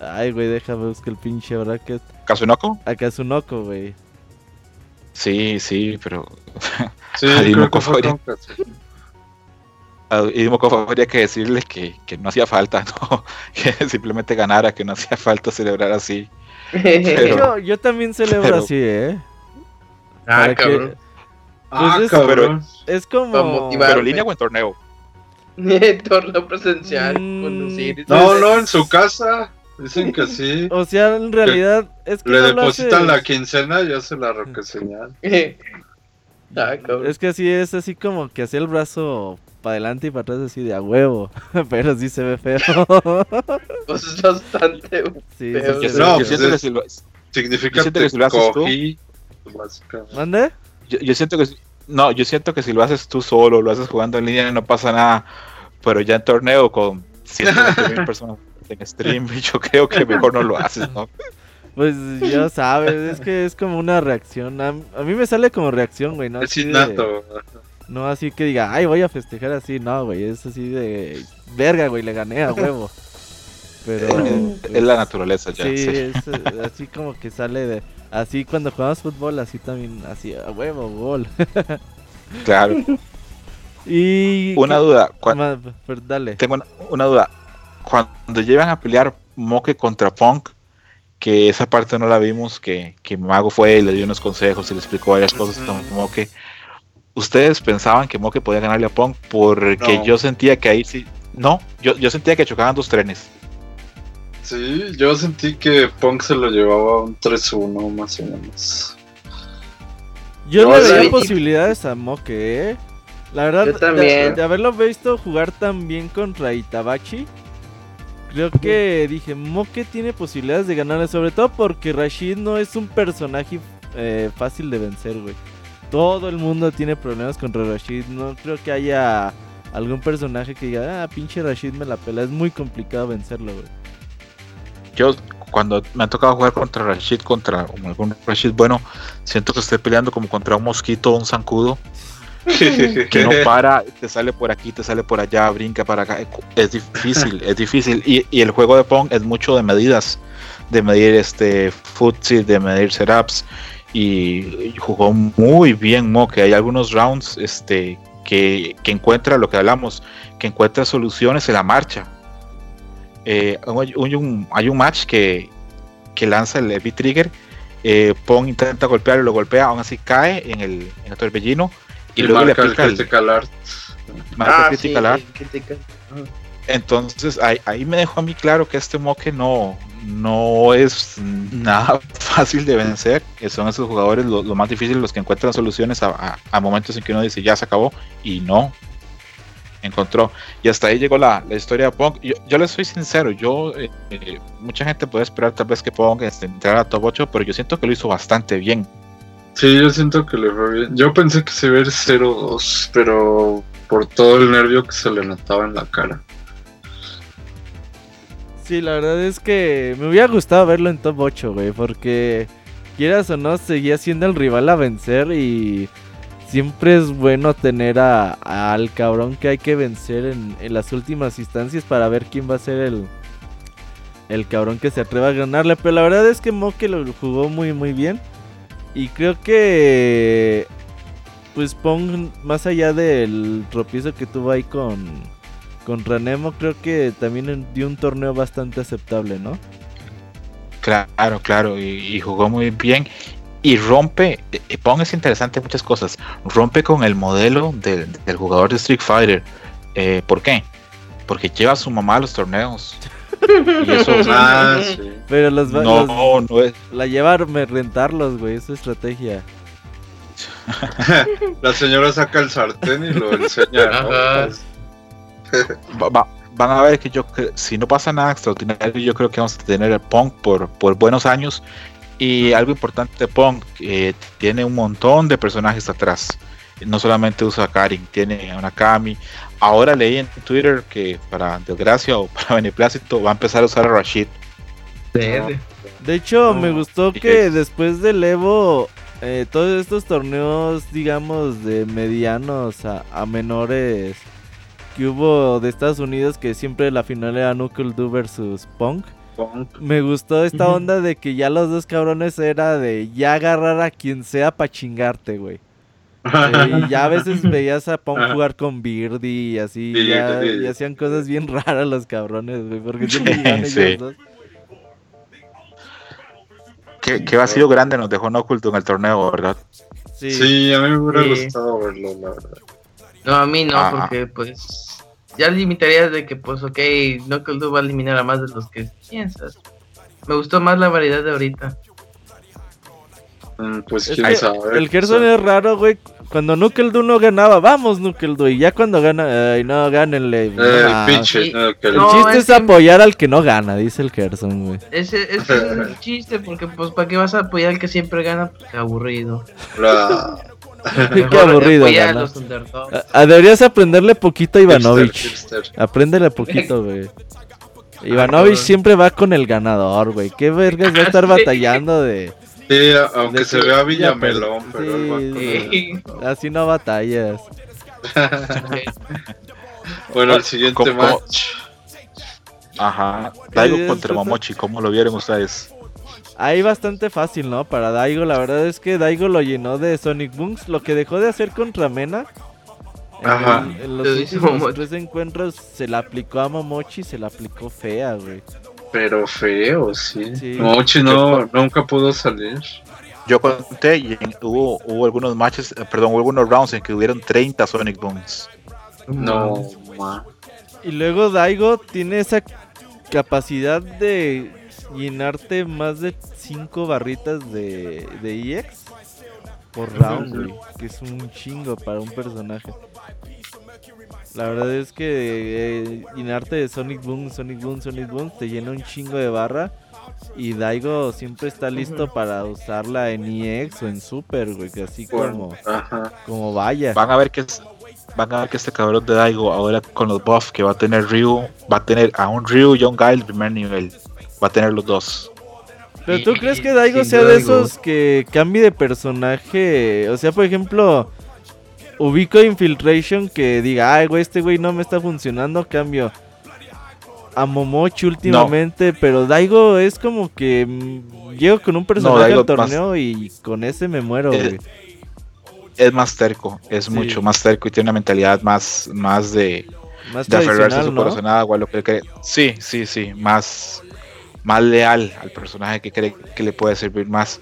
Ay, güey, déjame buscar el pinche bracket. ¿Kazunoko? A Kazunoko, güey. Sí, sí, pero Sí, a habría que decirle que, que no hacía falta, ¿no? Que simplemente ganara, que no hacía falta celebrar así. Pero- yo, yo también celebro pero- así, ¿eh? ah, Para que- cabrón. Ah, Pues es- cabrón. Es como... ¿Pero en línea o en torneo? Torneo presencial. Mm, Conducir. No, no, en su casa. Dicen que sí. O sea, en realidad es que Le no depositan la quincena y hace la roque señal. ah, cabrón. Es que así es así como que hacía el brazo para adelante y para atrás así de a huevo. Pero sí se ve feo. Pues es bastante. sí, Feo. se No, pues siento que es- si lo, Significa Yo siento que si lo haces tú- básicamente. ¿Mande? yo, yo siento que no, yo siento que si lo haces tú solo, lo haces jugando en línea, no pasa nada. Pero ya en torneo con 120 mil personas en stream, yo creo que mejor no lo haces, ¿no? Pues ya sabes, es que es como una reacción. A, a mí me sale como reacción, güey, ¿no? Es innato. no así que diga, ay, voy a festejar así. No, güey, es así de. Verga, güey, le gané a huevo. Pero. pues, Es la naturaleza ya. Sí, sí. es eh, así como que sale de. Así cuando jugamos fútbol, así también, así a huevo, gol. Claro. y. Una ¿qué- duda, cua- ma- pero dale. tengo una, una duda. Cuando llevan a pelear Moke contra Punk, que esa parte no la vimos, que, que Mago fue y le dio unos consejos y le explicó varias cosas Ujú. a Moke. ¿Ustedes pensaban que Moke podía ganarle a Punk? Porque No. yo sentía que ahí sí. No, yo, yo sentía que chocaban dos trenes. Sí, yo sentí que Punk se lo llevaba a un 3-1 más o menos. Yo No, le sí. veía posibilidades a Moke, ¿eh? La verdad, de-. De, haberlo visto jugar tan bien contra Itabachi, Creo que dije, Moke tiene posibilidades de ganarle, sobre todo porque Rashid no es un personaje eh, fácil de vencer, güey. Todo el mundo tiene problemas contra Rashid. No creo que haya algún personaje que diga, ah, pinche Rashid me la pela. Es muy complicado vencerlo, güey. Yo, cuando me ha tocado jugar contra Rashid, contra algún Rashid bueno, siento que estoy peleando como contra un mosquito o un zancudo. Que no para, te sale por aquí, te sale por allá, brinca para acá. Es difícil, es difícil. Y, y, el juego de Pong es mucho de medidas, de medir este footsie, de medir setups. Y jugó muy bien Mo, que hay algunos rounds este, que, que encuentra lo que hablamos, que encuentra soluciones en la marcha. Eh, hay, un, hay un match que, que lanza el Heavy Trigger. Eh, Pong intenta golpearlo, lo golpea, aún así cae en el, en el torbellino y, Y luego le marca el aplica el, critical art. marca Ah, critical sí, art. Entonces ahí, ahí me dejó a mí claro que este Moque no, no es nada fácil de vencer. que Son esos jugadores lo, lo más difíciles, los que encuentran soluciones a, a- a momentos en que uno dice ya se acabó y no encontró. Y hasta ahí llegó la, la historia de Pong. Yo, yo les soy sincero, yo eh, eh, mucha gente puede esperar tal vez que Pong este, entrara a top 8, pero yo siento que lo hizo bastante bien. Sí, yo siento que le fue bien. Yo pensé que se iba a ir 0-2, pero por todo el nervio que se le notaba en la cara. Sí, la verdad es que me hubiera gustado verlo en top 8, güey, porque quieras o no, seguía siendo el rival a vencer y siempre es bueno tener a, al cabrón que hay que vencer en, en las últimas instancias para ver quién va a ser el, el cabrón que se atreva a ganarle. Pero la verdad es que Moke lo jugó muy, muy bien. Y creo que, pues Pong, más allá del tropiezo que tuvo ahí con, contra Nemo, creo que también dio un torneo bastante aceptable, ¿no? Claro, claro, y, y jugó muy bien. Y rompe, eh, Pong es interesante en muchas cosas. Rompe con el modelo del, del jugador de Street Fighter. Eh, ¿Por qué? Porque lleva a su mamá a los torneos. Y eso Ah, sí. Pero los, va- no, los- no es. la lleva a me- rentarlos, güey, es su estrategia. La señora saca el sartén y lo enseña. ¿no? Ajá. va- va- van a ver que yo, cre- si no pasa nada extraordinario, yo creo que vamos a tener el Pong por, por buenos años. Y algo importante de Pong, que tiene un montón de personajes atrás. No solamente usa a Karin, tiene a una Kami. Ahora leí en Twitter que para desgracia o para beneplácito va a empezar a usar a Rashid. Verde. De hecho, No, me gustó que es- después del Evo, eh, todos estos torneos, digamos, de medianos a, a menores que hubo de Estados Unidos, que siempre la final era Knuckle Do versus Punk. Punk. Me gustó esta onda de que ya los dos cabrones era de ya agarrar a quien sea para chingarte, güey. Eh, y ya a veces veías a Pong Ajá. jugar con Birdie y así, ya- y hacían cosas bien raras los cabrones, güey, porque siempre llegaban Sí. ellos dos. Que, que vacío grande nos dejó Noculto en el torneo, ¿verdad? Sí. Sí, a mí me hubiera Sí. gustado verlo, la verdad. No, a mí no, Ah. porque pues ya limitarías de que pues ok, Knuckle Doo va a eliminar a más de los que piensas. Me gustó más la variedad de ahorita. Mm, Pues Es quién que sabe. el Gerson es raro, güey. Cuando Nukeldoo no ganaba, vamos Nukeldoo. Y ya cuando gana, ay, no, gánenle. Eh, Ah, el pinche. sí. no, que el- El No, chiste es es que- apoyar al que no gana, dice el Gerson, güey. Ese, ese es el chiste, porque pues para qué vas a apoyar al que siempre gana, pues qué aburrido. Qué Mejor aburrido, a. Ah, ah, deberías aprenderle poquito a Ivanovich. hipster, hipster. Apréndele poquito, güey. Ivanovich cabrón. siempre va con el ganador, güey. ¿Qué vergas va a estar batallando de...? Sí, aunque se vea Villamelón, per- pero el- Así no batallas. Bueno, el siguiente ¿Cómo- cómo? match. Ajá. Daigo contra Momochi, ¿cómo lo vieron ustedes? Ahí bastante fácil, ¿no? Para Daigo, la verdad es que Daigo lo llenó de Sonic Booms. Lo que dejó de hacer contra Mena. en Ajá. el- En, los últimos tres encuentros se la aplicó a Momochi y se la aplicó fea, güey. Pero feo, sí. Sí. Mochi no, nunca pudo salir. Yo conté y en- hubo, hubo algunos matches, eh, perdón, hubo algunos rounds en que hubieron 30 Sonic Booms. No, ma. Y luego Daigo tiene esa capacidad de llenarte más de 5 barritas de, de EX por round, güey. Que es un chingo para un personaje. La verdad es que eh, llenarte de Sonic Boom, Sonic Boom, Sonic Boom te llena un chingo de barra. Y Daigo siempre está listo para usarla en EX o en Super, güey, que así como, Ajá. como vaya. Van a ver que es- van a ver que este cabrón de Daigo ahora con los buffs que va a tener Ryu, va a tener a un Ryu y a un Guy el primer nivel. Va a tener los dos. Pero tú Y- crees que Daigo sea de esos que cambie de personaje? O sea, por ejemplo, ubico Infiltration que diga, ay, güey, este güey no me está funcionando, cambio. A Momochi últimamente, pero Daigo es como que mm, llego con un personaje al torneo y con ese me muero, Eh, güey. Es más terco, es Sí. mucho más terco y tiene una mentalidad más, más de, Más de aferrarse a su ¿no? personaje o a lo que cree. Sí, sí, sí, más, más leal al personaje que cree que le puede servir más.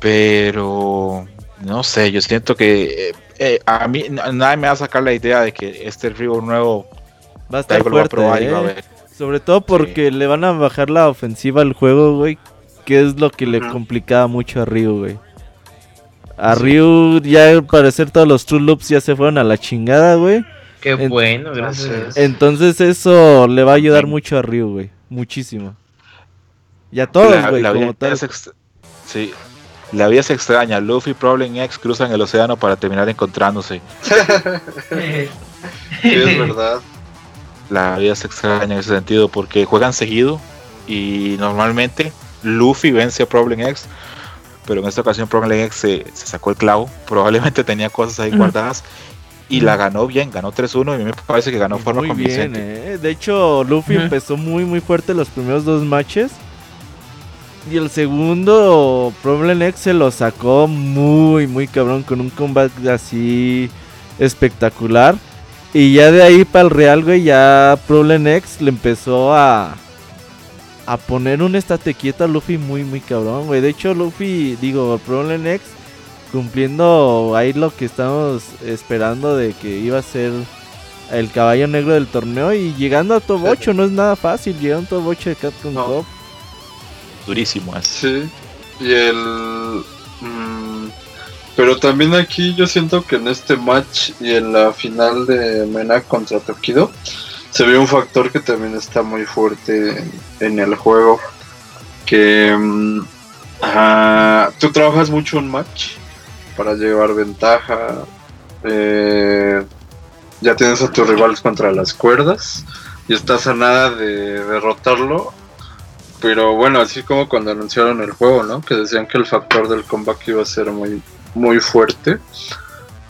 Pero no sé, yo siento que eh, a mí nadie me va a sacar la idea de que este Ryu nuevo Va a estar lo va a fuerte, probar y va a ¿eh? ver. Sobre todo porque le van a bajar la ofensiva al juego, güey. Que es lo que le complicaba mucho a Ryu, güey. A Sí. Ryu ya al parecer todos los True Loops ya se fueron a la chingada, güey. Qué En- bueno, gracias. Entonces- eso le va a ayudar Sí. mucho a Ryu, güey. Muchísimo. Y a todos, güey, como tal. ex- sí, la vida es extraña. Luffy y Problem X cruzan el océano para terminar encontrándose. Sí, es verdad. La vida es extraña en ese sentido porque juegan seguido y normalmente Luffy vence a Problem X, pero en esta ocasión Problem X se, se sacó el clavo, probablemente tenía cosas ahí guardadas y la ganó bien, ganó 3-1 y a mí me parece que ganó de forma Muy bien, convincente. eh. De hecho, Luffy empezó muy, muy fuerte los primeros dos matches. Y el segundo, Problem X se lo sacó muy, muy cabrón con un combate así espectacular. Y ya de ahí para el Real, güey, ya Problem X le empezó a, a poner un estate quieto a Luffy muy, muy cabrón, güey. De hecho, Luffy, digo, Problem X cumpliendo ahí lo que estamos esperando de que iba a ser el caballo negro del torneo y llegando a top 8 no es nada fácil, llegar a un top 8 de Capcom No. Cup. Durísimo. Sí. Y el. mm, pero también aquí yo siento que en este match y en la final de Mena contra Tokido se ve un factor que también está muy fuerte en, el juego. Que mm, ah, tú trabajas mucho un match para llevar ventaja. eh, ya tienes a tus rivales contra las cuerdas y estás a nada de derrotarlo pero bueno, así como cuando anunciaron el juego, ¿no? Que decían que el factor del comeback iba a ser muy, muy fuerte.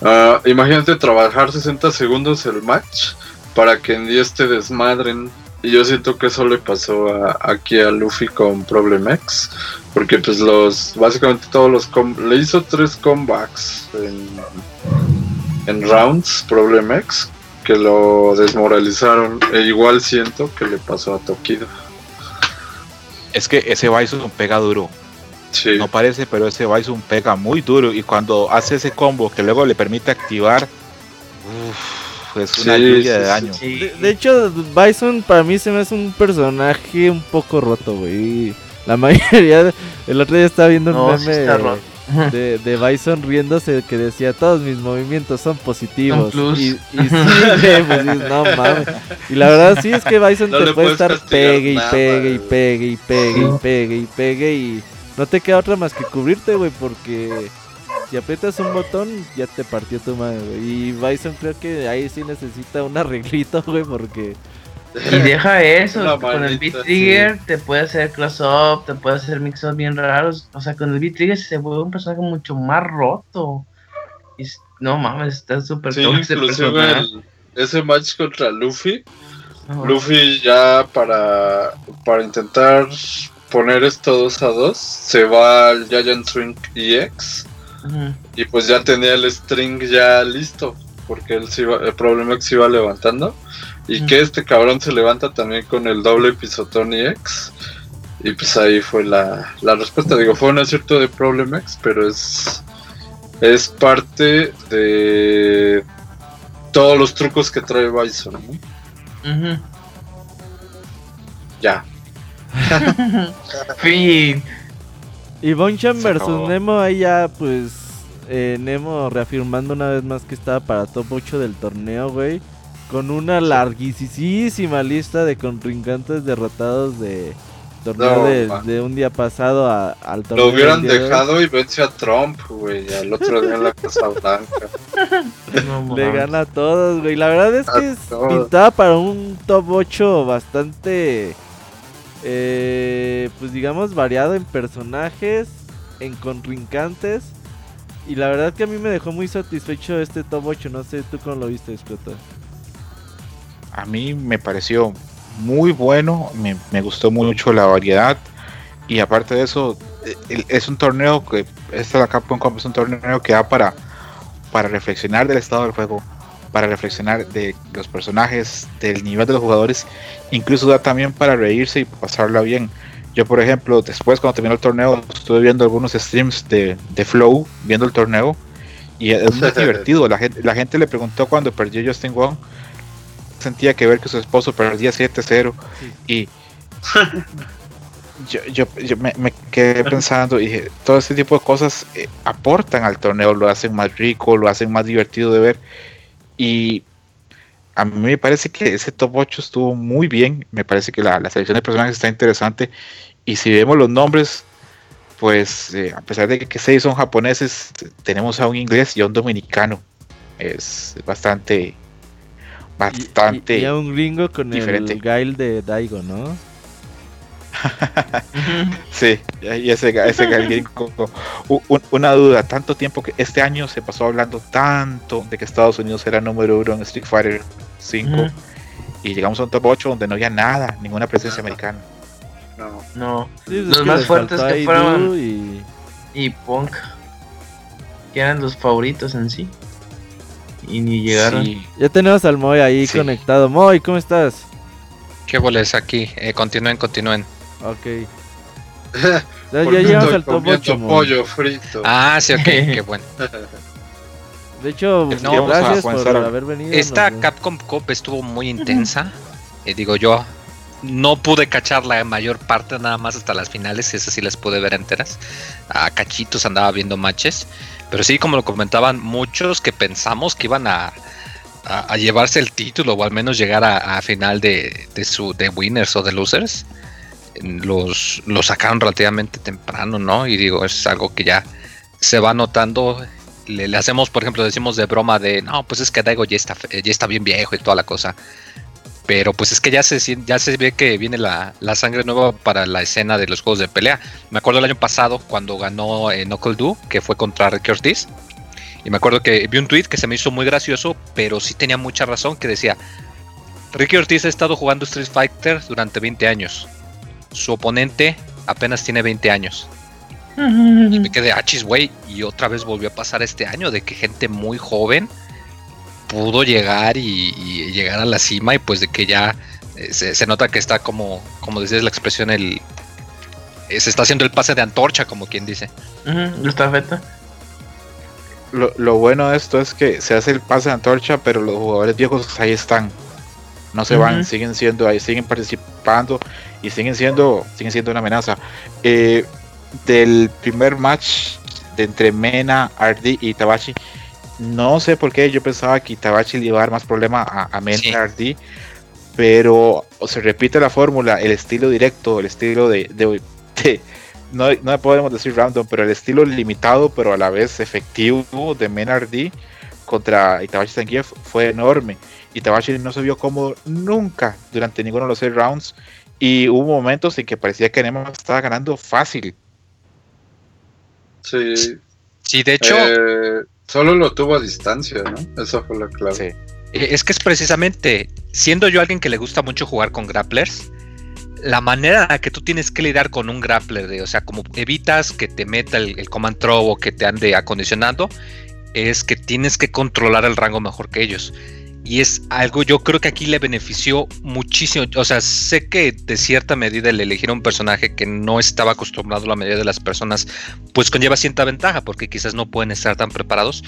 Ah, imagínate trabajar 60 segundos el match para que en 10 te desmadren. Y yo siento que eso le pasó a- aquí a Luffy con Problem X. Porque pues los, básicamente todos los, le hizo tres comebacks en, en rounds Problem X. Que lo desmoralizaron. E igual siento que le pasó a Tokido. Es que ese Bison pega duro. Sí. No parece, pero ese Bison pega muy duro. Y cuando hace ese combo que luego le permite activar, uf, es una Sí, lluvia sí, de daño. Sí. De, de hecho, Bison para mí se me hace un personaje un poco roto, güey. La mayoría, de- el otro día estaba viendo un No, sí meme está roto. De, de Bison riéndose que decía todos mis movimientos son positivos. Son. Y, y sí, pues no mames. Y la verdad sí es que Bison No te puede estar pegue y nada, pegue y pegue y pegue y pegue y pegue y no te queda otra más que cubrirte, güey, porque si aprietas un botón ya te partió tu madre, güey. Y Bison creo que ahí sí necesita un arreglito, güey, porque Y deja eso, con el beat trigger te puede hacer close up, te puede hacer mix up bien raros. O sea, con el beat trigger se vuelve un personaje mucho más roto. Y no mames, está súper Sí, inclusive personaje. el- ese match contra Luffy. Luffy ya para, para intentar poner esto 2 a 2, se va al Giant Swing EX y pues ya tenía el string ya listo, porque él se iba, el problema es que se iba levantando y Mm. que este cabrón se levanta también con el doble pisotón EX y pues ahí fue la, la respuesta, digo, fue un acierto de Problem X, pero es, es parte de todos los trucos que trae Bison, ¿no? Ya. Fin. Y Bonchan versus. Nemo ahí ya pues eh, Nemo reafirmando una vez más que estaba para top 8 del torneo, güey. Con una larguísima lista de contrincantes derrotados de torneo No, de, un día pasado a- al torneo. Lo hubieran dejado y vence a Trump, güey, al otro día en la Casa Blanca. No, Le gana a todos, güey. La verdad es A que es- todos. pintaba para un top 8 bastante, eh, pues digamos, variado en personajes, en contrincantes. Y la verdad que a mí me dejó muy satisfecho este top 8. No sé, ¿tú cómo lo viste, Escota? A mí me pareció muy bueno, me, me gustó mucho la variedad y aparte de eso, es un torneo que, esta la Capcom Cup es un torneo que da para, para reflexionar del estado del juego, para reflexionar de los personajes, del nivel de los jugadores, incluso da también para reírse y pasarla bien. Yo, por ejemplo, después cuando terminó el torneo, estuve viendo algunos streams de, de Flow, viendo el torneo, y es muy divertido. La gente, la gente le preguntó cuando perdió Justin Wong, sentía que ver que su esposo perdía 7-0 y yo, yo, yo me, me quedé pensando y dije, todo este tipo de cosas eh, aportan al torneo, lo hacen más rico, lo hacen más divertido de ver y a mí me parece que ese top 8 estuvo muy bien, me parece que la, la selección de personajes está interesante y si vemos los nombres, pues eh, a pesar de que seis son japoneses, tenemos a un inglés y a un dominicano, es bastante, bastante... Y, y a un gringo con diferente. el Gail de Daigo, ¿no? Sí, y ese, ese gringo, una duda, tanto tiempo que este año se pasó hablando tanto de que Estados Unidos era número uno en Street Fighter 5 Ujú. y llegamos a un top 8 donde no había nada, ninguna presencia americana. No. No. Sí, Los más fuertes que fueron- y- Y Punk. Que eran los favoritos en sí. Y ni llegaron. Sí, Ya tenemos al Moy ahí Sí. conectado. Moy, ¿cómo estás? ¿Qué boles aquí? Eh, continúen, continúen. Ok. Ya, ya llegamos estoy al top comiendo 8, Moy. pollo frito. Ah, sí, ok, qué bueno. De hecho, No, a gracias por haber venido. Esta Capcom Cup estuvo muy intensa. Eh, digo yo, no pude cachar la mayor parte, nada más hasta las finales, esas sí las pude ver enteras. A cachitos andaba viendo matches. Pero sí, como lo comentaban muchos que pensamos que iban a, llevarse el título o al menos llegar a, final de, su de winners o de losers. Los, los sacaron relativamente temprano, ¿no? Y digo, es algo que ya se va notando le, hacemos, por ejemplo, decimos de broma de, no, pues es que Daigo ya ya está bien viejo y toda la cosa. Pero pues es que ya se, ya se ve que viene la, la sangre nueva para la escena de los juegos de pelea. Me acuerdo el año pasado cuando ganó eh, Knuckle Doo, que fue contra Ricky Ortiz. Y me acuerdo que vi un tweet que se me hizo muy gracioso, pero sí tenía mucha razón, que decía, Ricky Ortiz ha estado jugando Street Fighter durante 20 años. Su oponente apenas tiene 20 años. Y me quedé, achis, güey. Y otra vez volvió a pasar este año de que gente muy joven pudo llegar y, y llegar a la cima y pues de que ya eh, se, se nota que está como, como decías la expresión, el eh, se está haciendo el pase de antorcha, como quien dice. Ujú, La estafeta. lo, lo bueno de esto es que se hace el pase de antorcha, pero los jugadores viejos ahí están. No se van, siguen siendo ahí, siguen participando y siguen siendo, siguen siendo una amenaza. Eh, del primer match de entre Mena, Ardi y Tabachi, no sé por qué yo pensaba que Tabachi le iba a dar más problema a, a Mena Sí. y Ardi, pero se repite la fórmula, el estilo directo, el estilo de, de- de- no, no podemos decir random, pero el estilo limitado, pero a la vez efectivo de Menardi contra Itabashi Zangief fue enorme. Itabashi no se vio cómodo nunca durante ninguno de los seis rounds y hubo momentos en que parecía que Nema estaba ganando fácil. Sí. Sí, de hecho, Eh, solo lo tuvo a distancia, ¿no? Esa fue la clave. Sí. Eh, Es que es precisamente, siendo yo alguien que le gusta mucho jugar con grapplers, la manera en la que tú tienes que lidiar con un grappler, de, o sea, como evitas que te meta el, el command throw o que te ande acondicionando, es que tienes que controlar el rango mejor que ellos. Y es algo, yo creo que aquí le benefició muchísimo. O sea, sé que de cierta medida el elegir a un personaje que no estaba acostumbrado a la mayoría de las personas, pues conlleva cierta ventaja, porque quizás no pueden estar tan preparados.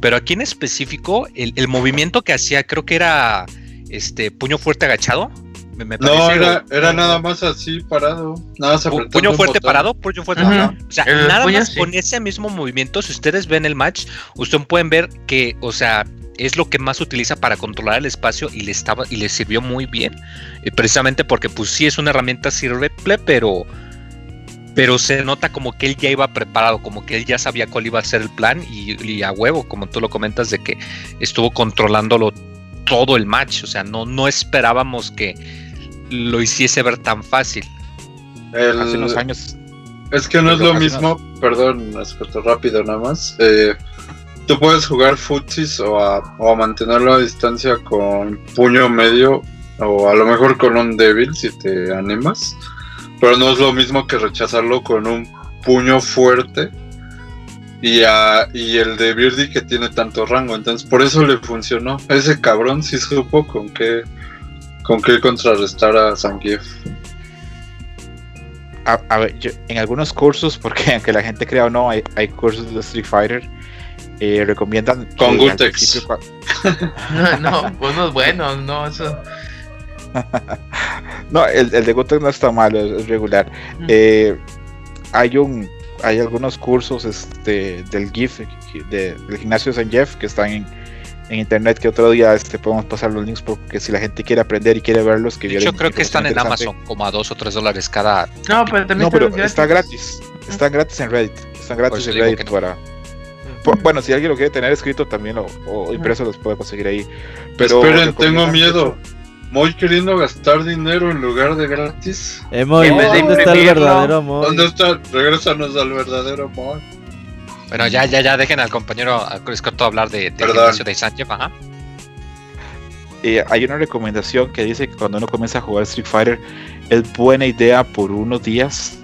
Pero aquí en específico, el, el movimiento que hacía, creo que era este puño fuerte agachado. Me, me No, era, era nada más así parado. Nada más pu- puño un fuerte botón. parado, puño fuerte parado. O sea, El nada más sí. con ese mismo movimiento, si ustedes ven el match, ustedes pueden ver que, o sea, es lo que más utiliza para controlar el espacio y le estaba y le sirvió muy bien. Eh, precisamente porque pues sí es una herramienta simple, pero pero se nota como que él ya iba preparado, como que él ya sabía cuál iba a ser el plan y, y a huevo, como tú lo comentas, de que estuvo controlándolo todo el match. O sea, no, no esperábamos que lo hiciese ver tan fácil. El- Hace unos años. Es que no es lo mismo, perdón, escucho rápido nada más. Eh, tú puedes jugar futsis o a, o a mantenerlo a distancia con puño medio o a lo mejor con un débil si te animas. Pero no es lo mismo que rechazarlo con un puño fuerte y, a- y el de Birdie que tiene tanto rango. Entonces por eso le funcionó. Ese cabrón sí supo con qué, con qué contrarrestar a Zangief. A, a ver, en algunos cursos, porque aunque la gente crea o no, hay, hay cursos de Street Fighter. Eh, recomiendan Con Gutex. No, no, pues no es bueno, no, eso. No, el, el de Gotek no está malo, es, es regular. Mm. Eh, hay un hay algunos cursos este, del GIF, de- del gimnasio de San Jeff, que están en, en internet, que otro día este, podemos pasar los links, porque si la gente quiere aprender y quiere verlos, que hecho, creo que están en Amazon, como a dos o tres dólares cada. No, pero también No, pero está gratis. Están gratis en Reddit. Están gratis en Reddit que no. Por- bueno, si alguien lo quiere tener escrito también o, o impreso, los puede conseguir ahí. Pero Esperen, tengo miedo. Muy queriendo gastar dinero en lugar de gratis. Vez de ¿dónde está el verdadero Emoy? ¿Dónde está? Regrésanos al verdadero amor. Bueno, ya, ya, ya dejen al compañero a Chris Cotto hablar de, Perdón. gimnasio de Sánchez, ajá. Eh, hay una recomendación que dice que cuando uno comienza a jugar Street Fighter es buena idea por unos días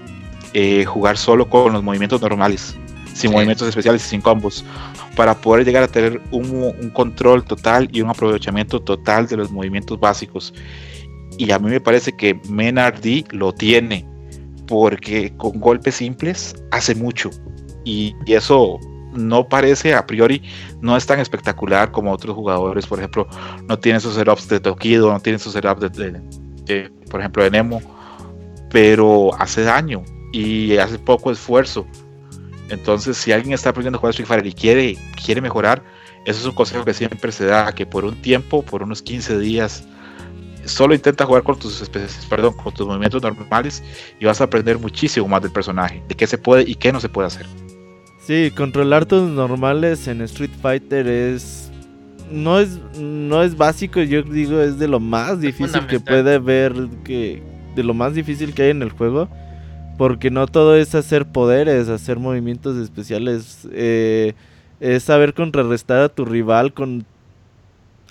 eh, jugar solo con los movimientos normales, sin Sí. movimientos especiales y sin combos, para poder llegar a tener un, un control total y un aprovechamiento total de los movimientos básicos. Y a mí me parece que Menardi lo tiene, porque con golpes simples hace mucho. Y, y eso no parece a priori, no es tan espectacular como otros jugadores, por ejemplo, no tiene esos setups de Tokido, no tiene esos setups de, de- de, por ejemplo, de Nemo, pero hace daño y hace poco esfuerzo. Entonces, si alguien está aprendiendo a jugar Street Fighter y quiere, quiere mejorar, eso es un consejo que siempre se da, que por un tiempo, por unos 15 días, solo intenta jugar con tus especies, perdón, con tus movimientos normales y vas a aprender muchísimo más del personaje, de qué se puede y qué no se puede hacer. Sí, controlar tus normales en Street Fighter es no es no es básico, yo digo es de lo más difícil que puede ver que de lo más difícil que hay en el juego, porque no todo es hacer poderes, hacer movimientos especiales, eh, es saber contrarrestar a tu rival con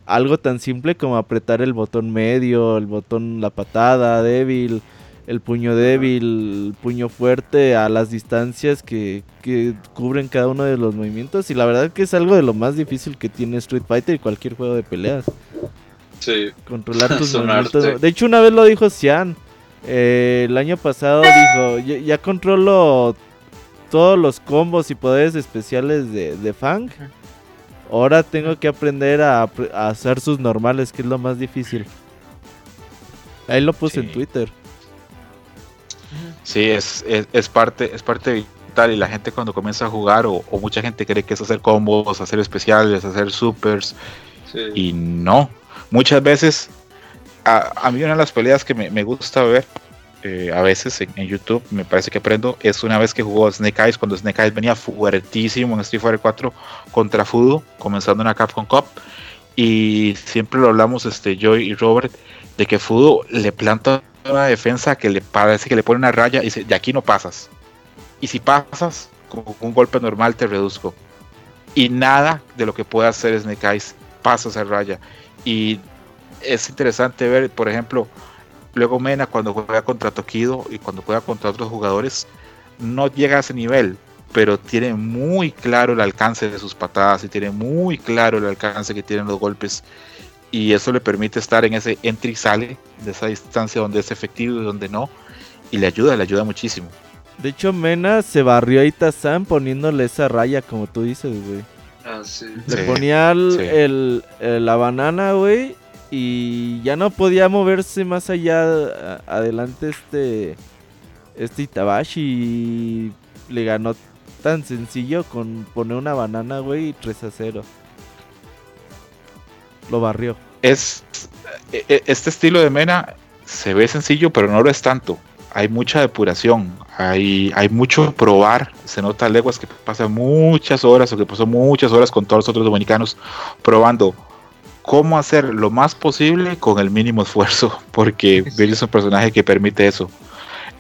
algo tan simple como apretar el botón medio, el botón la patada débil, el puño débil, el puño fuerte a las distancias que, que cubren cada uno de los movimientos. Y la verdad que es algo de lo más difícil que tiene Street Fighter y cualquier juego de peleas. Sí. Controlar tus movimientos. De hecho, una vez lo dijo Cian. Eh, el año pasado dijo, ya, ya controlo todos los combos y poderes especiales de, de Fang. Ahora tengo que aprender a, hacer sus normales, que es lo más difícil. Ahí lo puse en. Twitter. Sí, es, es, es parte, es parte vital y la gente cuando comienza a jugar o, o mucha gente cree que es hacer combos, hacer especiales, hacer supers sí. y no. Muchas veces, a, mí una de las peleas que me, gusta ver, eh, a veces en, YouTube, me parece que aprendo, es una vez que jugó Snake Eyes, cuando Snake Eyes venía fuertísimo en Street Fighter 4 contra Fudo, comenzando en la Capcom Cup. Y siempre lo hablamos este, yo y Robert, de que Fudo le planta una defensa que le parece que le pone una raya y dice, de aquí no pasas. Y si pasas, con un golpe normal te reduzco. Y nada de lo que pueda hacer Snake Eyes pasa esa raya. Y es interesante ver, por ejemplo, luego Mena cuando juega contra Tokido y cuando juega contra otros jugadores, no llega a ese nivel, pero tiene muy claro el alcance de sus patadas y tiene muy claro el alcance que tienen los golpes. Y eso le permite estar en ese entry y sale de esa distancia donde es efectivo y donde no. Y le ayuda, le ayuda muchísimo. De hecho, Mena se barrió a Itazan poniéndole esa raya, como tú dices, güey. Ah, sí. Le Sí, ponía el- sí. el- el- la banana, güey. Y ya no podía moverse más allá adelante este este Itabashi y le ganó tan sencillo con poner una banana, güey, y 3 a 0. Lo barrió. Es e- e- este estilo de Mena se ve sencillo, pero no lo es tanto. Hay mucha depuración, hay, hay mucho probar. Se nota leguas que pasa muchas horas o que pasó muchas horas con todos los otros dominicanos probando cómo hacer lo más posible con el mínimo esfuerzo, porque Billy es un personaje que permite eso.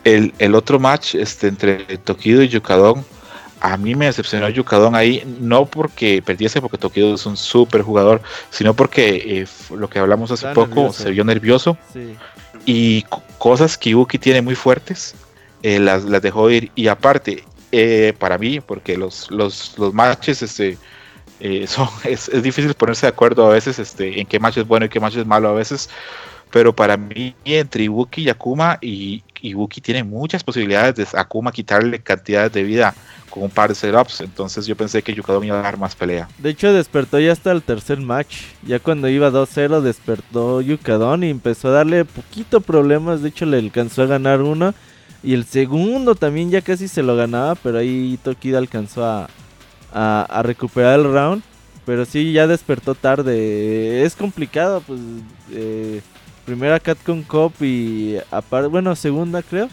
El, el otro match este, entre Tokido y Yukadon, a mí me decepcionó Yukadon ahí, no porque perdiese, porque Tokido es un súper jugador, sino porque eh, lo que hablamos hace Está poco nervioso. se vio nervioso Sí. y co- cosas que Ibuki tiene muy fuertes eh, las, las dejó ir y aparte eh, para mí porque los los, los matches este eh, es, es difícil ponerse de acuerdo a veces este en qué match es bueno y qué match es malo a veces pero para mí entre Ibuki y Akuma y Ibuki tiene muchas posibilidades de Akuma quitarle cantidades de vida con un par de setups entonces yo pensé que Yukadon iba a dar más pelea De hecho, despertó ya hasta el tercer match. Ya cuando iba 2-0, despertó Yukadon y empezó a darle poquito problemas. De hecho, le alcanzó a ganar uno. Y el segundo también ya casi se lo ganaba, pero ahí Tokido alcanzó a, a, a recuperar el round. Pero sí, ya despertó tarde. Es complicado, pues. eh, primera Catcon Cup y aparte, bueno, segunda creo.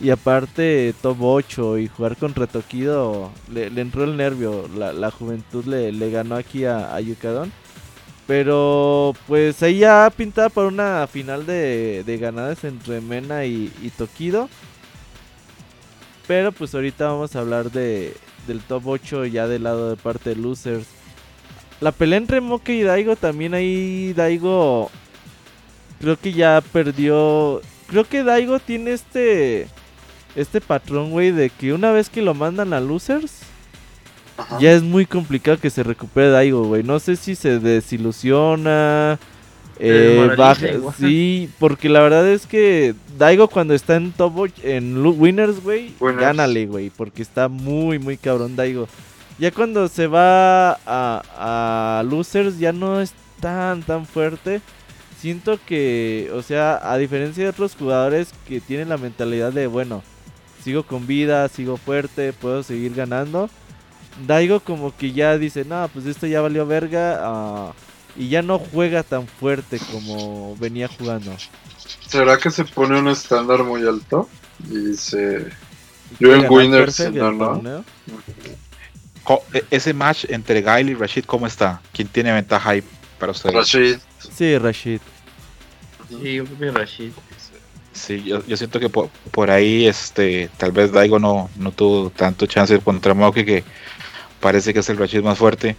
Y aparte top 8 y jugar con Retoquido le, entró el nervio. La, la juventud le, le ganó aquí a, a Yukadon. Pero pues ahí ya pintada para una final de, de ganadas entre Mena y, y Tokido. Pero pues ahorita vamos a hablar de, del top 8 ya del lado de parte de losers. La pelea entre Moke y Daigo también ahí Daigo creo que ya perdió. Creo que Daigo tiene este este patrón, güey, de que una vez que lo mandan a losers Ajá. ya es muy complicado que se recupere Daigo, güey. No sé si se desilusiona. Eh, baja, sí, porque la verdad es que Daigo cuando está en top en winners, güey, gánale, güey, porque está muy muy cabrón Daigo. Ya cuando se va a, a losers ya no es tan tan fuerte. Siento que, o sea, a diferencia de otros jugadores que tienen la mentalidad de, bueno, sigo con vida, sigo fuerte, puedo seguir ganando. Daigo como que ya dice, no, pues esto ya valió verga. ah", y ya no juega tan fuerte como venía jugando. ¿Será que se pone un estándar muy alto? Y se. Y Yo en Winners, no, no. e- ese match entre Gail y Rashid ¿cómo está? ¿quién tiene ventaja ahí para ustedes? Rashid. Sí, Rashid. Sí, yo creo que Rashid. Sí, yo, yo siento que por, por ahí, este, tal vez Daigo no, no tuvo tanto chance contra Moki que parece que es el Rashid más fuerte.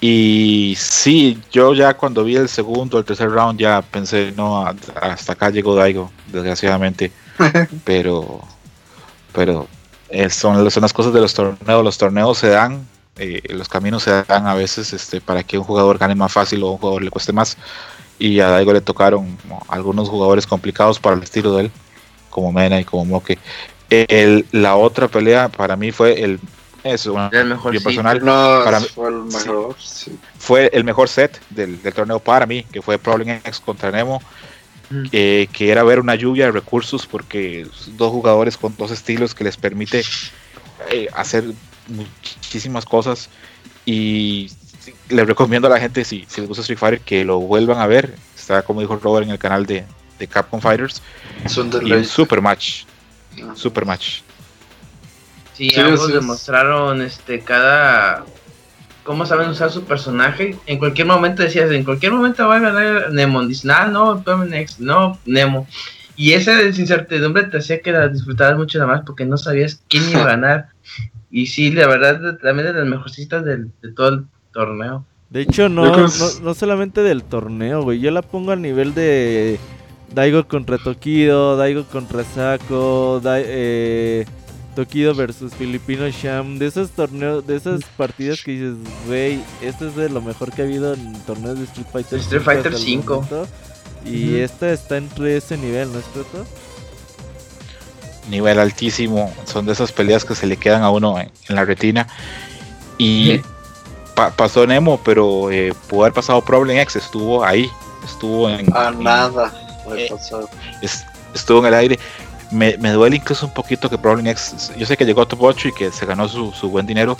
Y sí, yo ya cuando vi el segundo, el tercer round ya pensé, no, hasta acá llegó Daigo, desgraciadamente. pero, pero eh, son, son las cosas de los torneos. Los torneos se dan, eh, los caminos se dan a veces este, para que un jugador gane más fácil o a un jugador le cueste más. Y a Daigo le tocaron ¿no? algunos jugadores complicados para el estilo de él, como Mena y como Moke. El, la otra pelea para mí fue el eso, bueno, Era el mejor yo sí. personal No, Para mí- fue el mejor. Sí. fue el mejor set del, del torneo para mí, que fue Problem X contra Nemo, Mm. eh, que era ver una lluvia de recursos porque dos jugadores con dos estilos que les permite eh, hacer muchísimas cosas y les recomiendo a la gente si, si les gusta Street Fighter que lo vuelvan a ver, está como dijo Robert en el canal de, de Capcom Fighters y un super match, Ah. super match. Sí, Sí, ambos demostraron este cada cómo saben usar su personaje. En cualquier momento decías, en cualquier momento va a ganar Nemo. Dicen, ah, no, Dominex, no, Nemo. Y esa incertidumbre te hacía que la disfrutaras mucho nada más porque no sabías quién iba a ganar. Y sí, la verdad, también de las mejorcitas del, de todo el torneo. De hecho, no, no, no solamente del torneo, güey. Yo la pongo al nivel de Daigo contra Tokido, Daigo contra Sako, Dai- eh, Tokido versus Filipino Sham. De esos torneos, de esas partidas que dices, güey, esto es de lo mejor que ha habido en torneos de Street Fighter. Street 5 Fighter hasta el 5. momento. Y esta está entre ese nivel, ¿no es cierto? nivel altísimo. Son de esas peleas que se le quedan a uno en, en la retina. Y Sí. pa- pasó Nemo, pero eh, pudo haber pasado Problem X, estuvo ahí. estuvo en. A nada. eh, es- estuvo en el aire. Me, me duele incluso un poquito que Problem X. Yo sé que llegó a top 8 y que se ganó su, su buen dinero.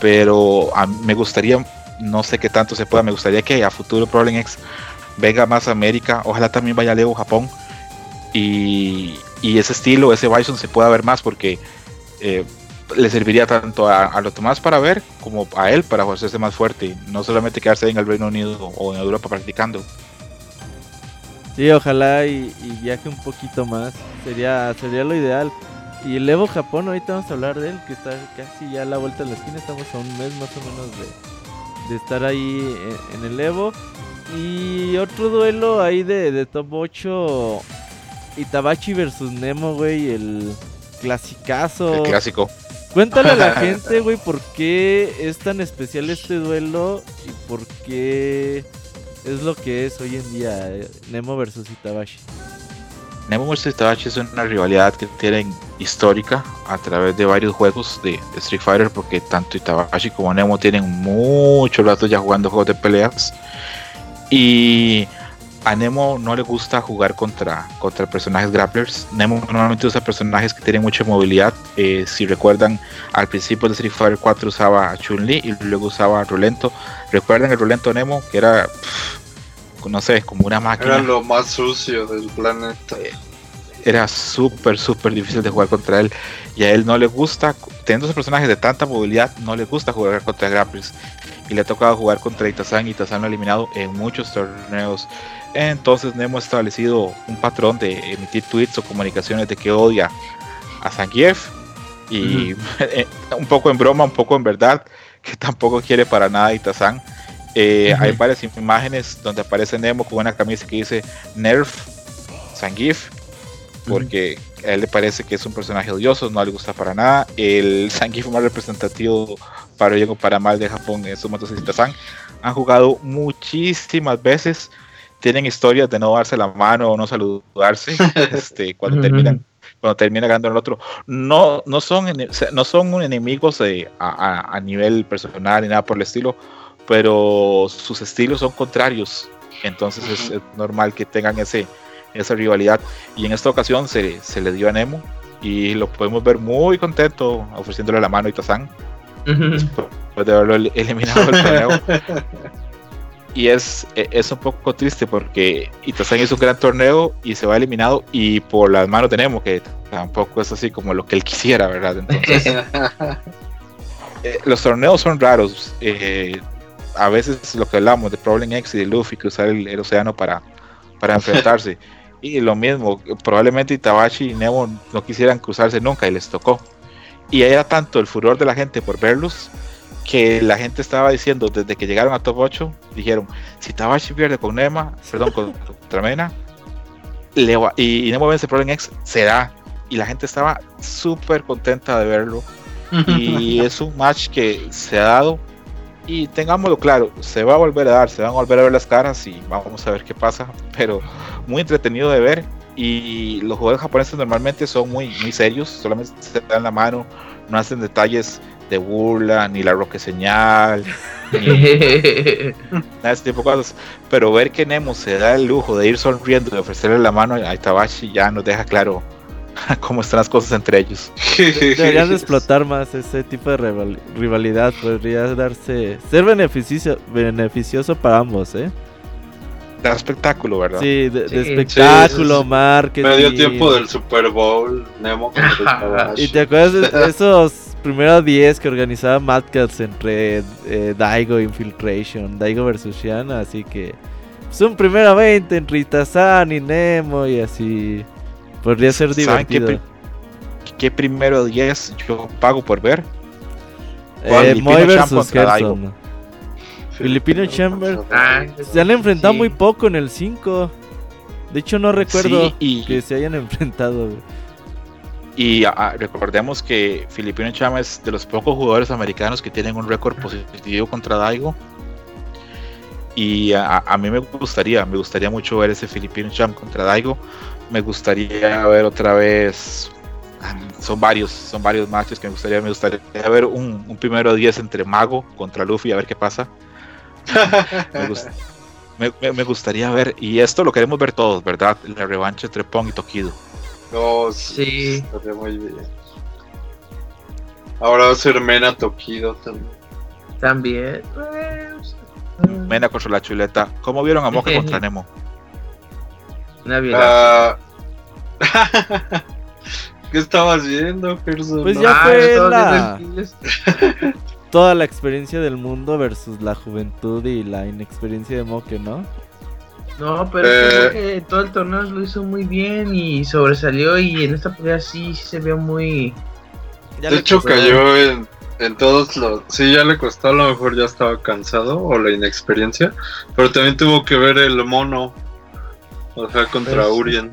Pero a me gustaría, no sé qué tanto se pueda, me gustaría que a futuro Problem X venga más a América. Ojalá también vaya a Leo Japón. Y, y ese estilo, ese Bison se pueda ver más porque eh, le serviría tanto a, a los demás para ver como a él para hacerse más fuerte. No solamente quedarse en el Reino Unido o en Europa practicando. Sí, ojalá y, y viaje un poquito más. Sería, sería lo ideal. Y el Evo Japón, ahorita vamos a hablar de él, que está casi ya a la vuelta de la esquina. Estamos a un mes más o menos de, de estar ahí en, en el Evo. Y otro duelo ahí de, de top 8. Itabachi versus Nemo, güey. El clasicazo. El clásico. Cuéntale a la gente, güey, por qué es tan especial este duelo y por qué es lo que es hoy en día eh, Nemo versus Itabashi. Nemo vs Itachi es una rivalidad que tienen histórica a través de varios juegos de, de Street Fighter porque tanto Itachi como Nemo tienen mucho rato ya jugando juegos de peleas y a Nemo no le gusta jugar contra, contra personajes grapplers. Nemo normalmente usa personajes que tienen mucha movilidad. Eh, si recuerdan, al principio de Street Fighter 4 usaba a Chun-Li y luego usaba a Rolento. ¿Recuerdan el Rolento Nemo? Que era, pff, no sé, como una máquina Era lo más sucio del planeta. Era súper, súper difícil de jugar contra él. Y a él no le gusta, teniendo esos personajes de tanta movilidad, no le gusta jugar contra grapplers. Y le ha tocado jugar contra Itazan y Itazan lo ha eliminado en muchos torneos. Entonces Nemo ha establecido un patrón de emitir tweets o comunicaciones de que odia a Zangief. Y un poco en broma, un poco en verdad, que tampoco quiere para nada a Itazan. Eh. Hay varias imágenes donde aparece Nemo con una camisa que dice Nerf Zangief porque a él le parece que es un personaje odioso, no le gusta para nada. El Zangief más representativo para bien o para mal de Japón es Sumoto San. Han jugado muchísimas veces, tienen historias de no darse la mano o no saludarse este, cuando terminan cuando termina ganando el otro. No, no, son, no son enemigos eh, a, a- a nivel personal ni nada por el estilo, pero sus estilos son contrarios. Entonces es, es normal que tengan ese, esa rivalidad. Y en esta ocasión se, se le dio a Nemo y lo podemos ver muy contento ofreciéndole la mano a Itazan después de haberlo el- eliminado del torneo. Y es, e- es un poco triste porque Itazan hizo un gran torneo y se va eliminado y por las manos de Nemo, que tampoco es así como lo que él quisiera, ¿verdad? Entonces, eh, los torneos son raros. eh, a veces lo que hablamos de Problem X y de Luffy cruzar el, el océano para, para enfrentarse. y lo mismo, probablemente Itabashi y Nemo no quisieran cruzarse nunca y les tocó. Y era tanto el furor de la gente por verlos que la gente estaba diciendo desde que llegaron a top 8, dijeron, si Itabashi pierde con Nema, perdón, con, contra Mena, le va- y, y Nemo vence Problem X, será. Y la gente estaba súper contenta de verlo y es un match que se ha dado y tengámoslo claro, se va a volver a dar, se van a volver a ver las caras y vamos a ver qué pasa, pero muy entretenido de ver y los jugadores japoneses normalmente son muy, muy serios, solamente se dan la mano, no hacen detalles de burla, ni la roque señal, ni nada de ese tipo de cosas, pero ver que Nemo se da el lujo de ir sonriendo, de ofrecerle la mano a Itabashi ya nos deja claro cómo están las cosas entre ellos. Deberían de explotar más ese tipo de rival- rivalidad. Podría darse. Ser beneficio, beneficioso para ambos, ¿eh? Da espectáculo, ¿verdad? Sí, de, de Sí, espectáculo, sí, marketing. Medio tiempo del Super Bowl, Nemo contra. ¿Y te acuerdas de esos primeros 10 que organizaba Mad Cats entre eh, Daigo Infiltration, Daigo versus Shiana? Así que es un primero 20 entre Itazan y Nemo y así. Podría ser ¿Saben qué, divertido. pri- qué primero 10 yo pago por ver? Eh, Filipino Moy versus contra Daigo. Gerson. Filipino Chamber. Ah, Se han enfrentado Sí. muy poco en el 5. De hecho, no recuerdo Sí, y, que se hayan enfrentado. güey. y ah, recordemos que Filipino Chama es de los pocos jugadores americanos que tienen un récord positivo contra Daigo. Y a, a mí me gustaría, me gustaría mucho ver ese Filipino Champ contra Daigo. Me gustaría ver otra vez. Son varios, son varios matches que me gustaría, me gustaría ver un, un primero 10 entre Mago contra Luffy, a ver qué pasa. Me, gust- me, me- me gustaría ver, y esto lo queremos ver todos, ¿verdad? La revancha entre Pong y Tokido. No, sí, Sí. estaría muy bien. Ahora va a ser Mena Tokido también. También. pues, Mena contra la chuleta. ¿Cómo vieron a Moca contra Nemo? Una violación. Ah. ¿Qué estabas viendo, Gerson? Pues No. ya Ah, fue la-. Toda la experiencia del mundo versus la juventud y la inexperiencia de Moque, ¿no? No, pero Eh. creo que todo el torneo lo hizo muy bien y sobresalió y en esta pelea sí, sí se vio muy... Ya de hecho, cayó en, en todos los. Sí, ya le costó, a lo mejor ya estaba cansado o la inexperiencia. Pero también tuvo que ver el mono. O sea, contra Pues- Urien.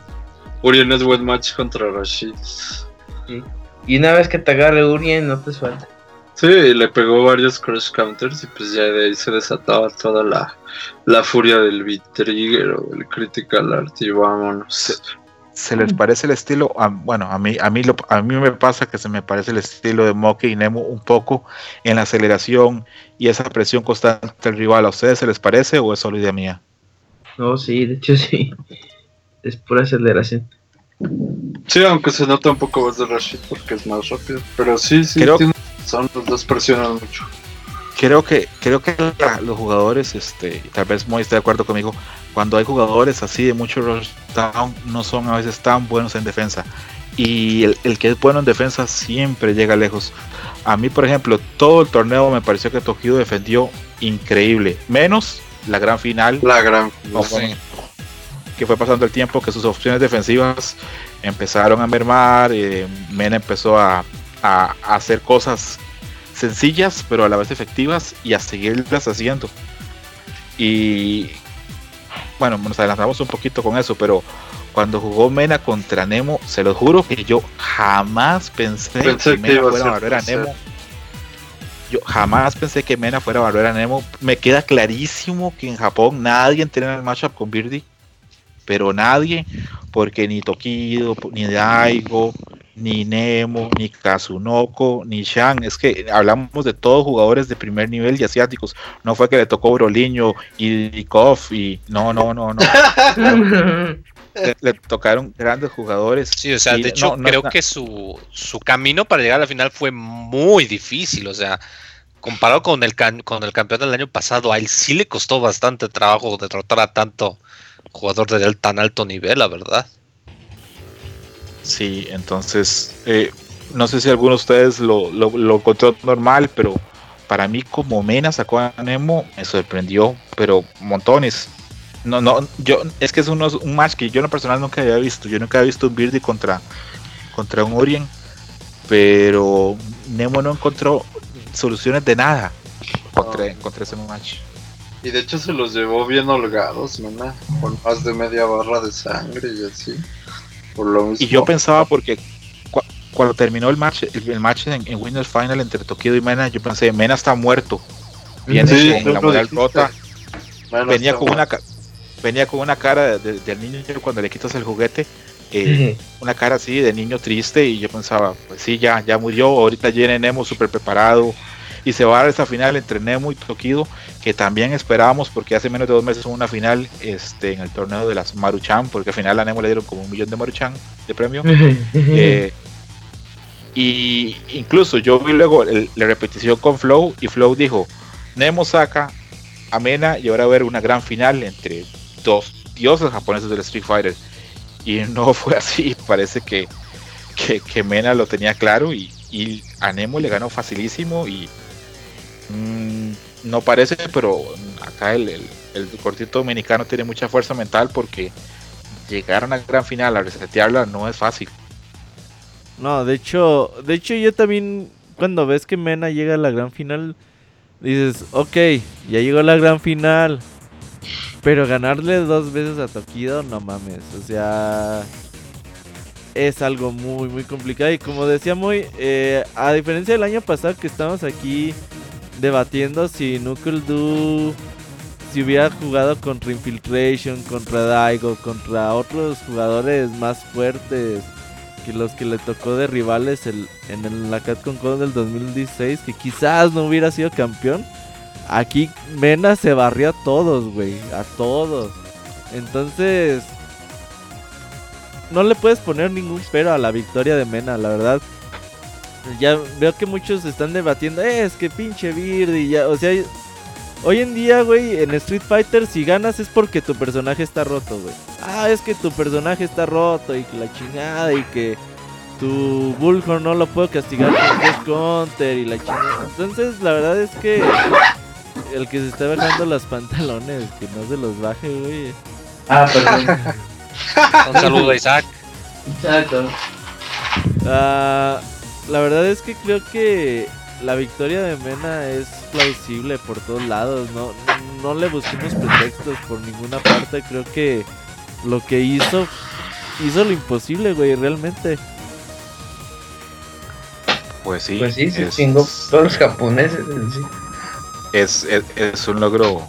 Urien es buen match contra Rashid. Y una vez que te agarre Urien no te suelta. Sí, le pegó varios crush counters y pues ya de ahí se desataba toda la, la furia del B-Trigger o el Critical Art y vámonos. ¿Se les parece el estilo? A- bueno, a mí, a, mí lo- a mí me pasa que se me parece el estilo de Moke y Nemo un poco en la aceleración y esa presión constante del rival. ¿A ustedes se les parece o es solo idea mía? No, sí, de hecho sí. Es pura aceleración. Sí, aunque se nota un poco más de Rashid porque es más rápido. Pero sí, sí, Creo- tiene razón, los dos presionan mucho. Creo que, creo que la- los jugadores, este, y tal vez Moy esté de acuerdo conmigo, cuando hay jugadores así de mucho rush down, no son a veces tan buenos en defensa. Y el, el que es bueno en defensa siempre llega lejos. A mí, por ejemplo, todo el torneo me pareció que Tokido defendió increíble. Menos la gran final, La gran. conforme que fue pasando el tiempo, que sus opciones defensivas empezaron a mermar. eh, Mena empezó a, a- a hacer cosas sencillas, pero a la vez efectivas y a seguirlas haciendo. Y bueno, nos adelantamos un poquito con eso, pero cuando jugó Mena contra Nemo, se lo juro que yo jamás pensé, Pensé que Mena fuera a a. Nemo. Yo jamás pensé que Mena fuera a barrer a Nemo. Me queda clarísimo que en Japón nadie entrena el matchup con Birdie. Pero nadie, porque ni Tokido, ni Daigo, ni Nemo, ni Kazunoko, ni Shang. Es que hablamos de todos jugadores de primer nivel y asiáticos. No fue que le tocó Broliño y Dikov y no, no, no, no. Le, le tocaron grandes jugadores. Sí, o sea, Y de hecho, no, no, creo no. que su, su camino para llegar a la final fue muy difícil. O sea, comparado con el, con el campeón del año pasado, a él sí le costó bastante trabajo derrotar a tanto jugador de tan alto nivel, la verdad. Sí, entonces, eh, no sé si alguno de ustedes lo, lo, encontró normal, pero para mí como Mena sacó a Nemo, me sorprendió, pero montones. No, no, yo, es que es uno- un match que yo en lo personal nunca había visto. Yo nunca había visto un Birdie contra, contra un Urien, pero Nemo no encontró soluciones de nada contra, contra ese match. Y de hecho se los llevó bien holgados, ¿no? Con más de media barra de sangre y así. Por lo mismo. Y yo pensaba porque cua- cuando terminó el match, el, el match en, en Winners Final entre Tokido y Mena, yo pensé, Mena está muerto. Viene Sí, con tú la moral rota. Venía con una venía con una cara de- de- del niño cuando le quitas el juguete. Eh, una cara así de niño triste y yo pensaba, pues sí, ya, ya murió, ahorita viene Nemo súper preparado y se va a dar esa final entre Nemo y Tokido que también esperábamos porque hace menos de dos meses hubo una final este, en el torneo de las Maruchan porque al final a Nemo le dieron como un millón de Maruchan de premio. Eh, y incluso yo vi luego el- la repetición con Flow y Flow dijo, Nemo saca a Mena y ahora va a haber una gran final entre dos dioses japoneses del Street Fighter. Y no fue así, parece que, que, Mena lo tenía claro y, y a Nemo le ganó facilísimo y mm, no parece, pero acá el, el, cortito dominicano tiene mucha fuerza mental porque llegar a una gran final a resetearla no es fácil. No, de hecho, de hecho yo también cuando ves que Mena llega a la gran final dices, ok, ya llegó la gran final, pero ganarle dos veces a Tokido, no mames, o sea, es algo muy muy complicado y como decía muy, eh, a diferencia del año pasado que estamos aquí debatiendo si Knuckle Du si hubiera jugado contra Infiltration, contra Daigo, contra otros jugadores más fuertes que los que le tocó de rivales el, en el, la Capcom Con del 2016, que quizás no hubiera sido campeón. Aquí Mena se barrió a todos, güey. A todos. Entonces, no le puedes poner ningún pero a la victoria de Mena, la verdad. Ya veo que muchos están debatiendo, "Eh, es que pinche Birdie, ya, o sea, hoy en día, güey, en Street Fighter si ganas es porque tu personaje está roto, güey. Ah, es que tu personaje está roto y que la chingada y que tu Bullhorn no lo puedo castigar con Counter y la chingada. Entonces, la verdad es que el que se está bajando los pantalones, que no se los baje, güey. Ah, perdón. Un saludo a Isaac. Exacto. Ah, la verdad es que creo que la victoria de Mena es plausible por todos lados. No, no le busquemos pretextos por ninguna parte. Creo que lo que hizo, hizo lo imposible, güey, realmente. Pues sí. Pues sí, se es- chingó todos los japoneses en sí. Es, es, un logro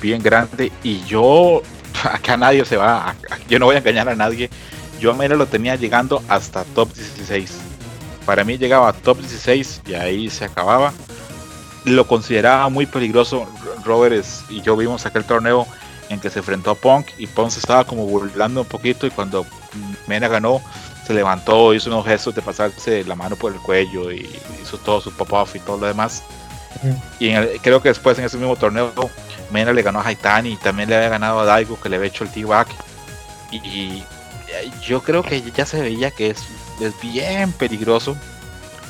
bien grande y yo acá nadie se va yo no voy a engañar a nadie. Yo a Mena lo tenía llegando hasta top 16 para mí llegaba a top 16 y ahí se acababa. Lo consideraba muy peligroso Robert es- y yo vimos aquel torneo en que se enfrentó a Punk y Punk se estaba como burlando un poquito y cuando Mena ganó se levantó hizo unos gestos de pasarse la mano por el cuello y hizo todo su pop-off y todo lo demás y en el- creo que después en ese mismo torneo Mena le ganó a Haitani y también le había ganado a Daigo que le había hecho el T-Back. Y, y yo creo que ya se veía que es, es bien peligroso.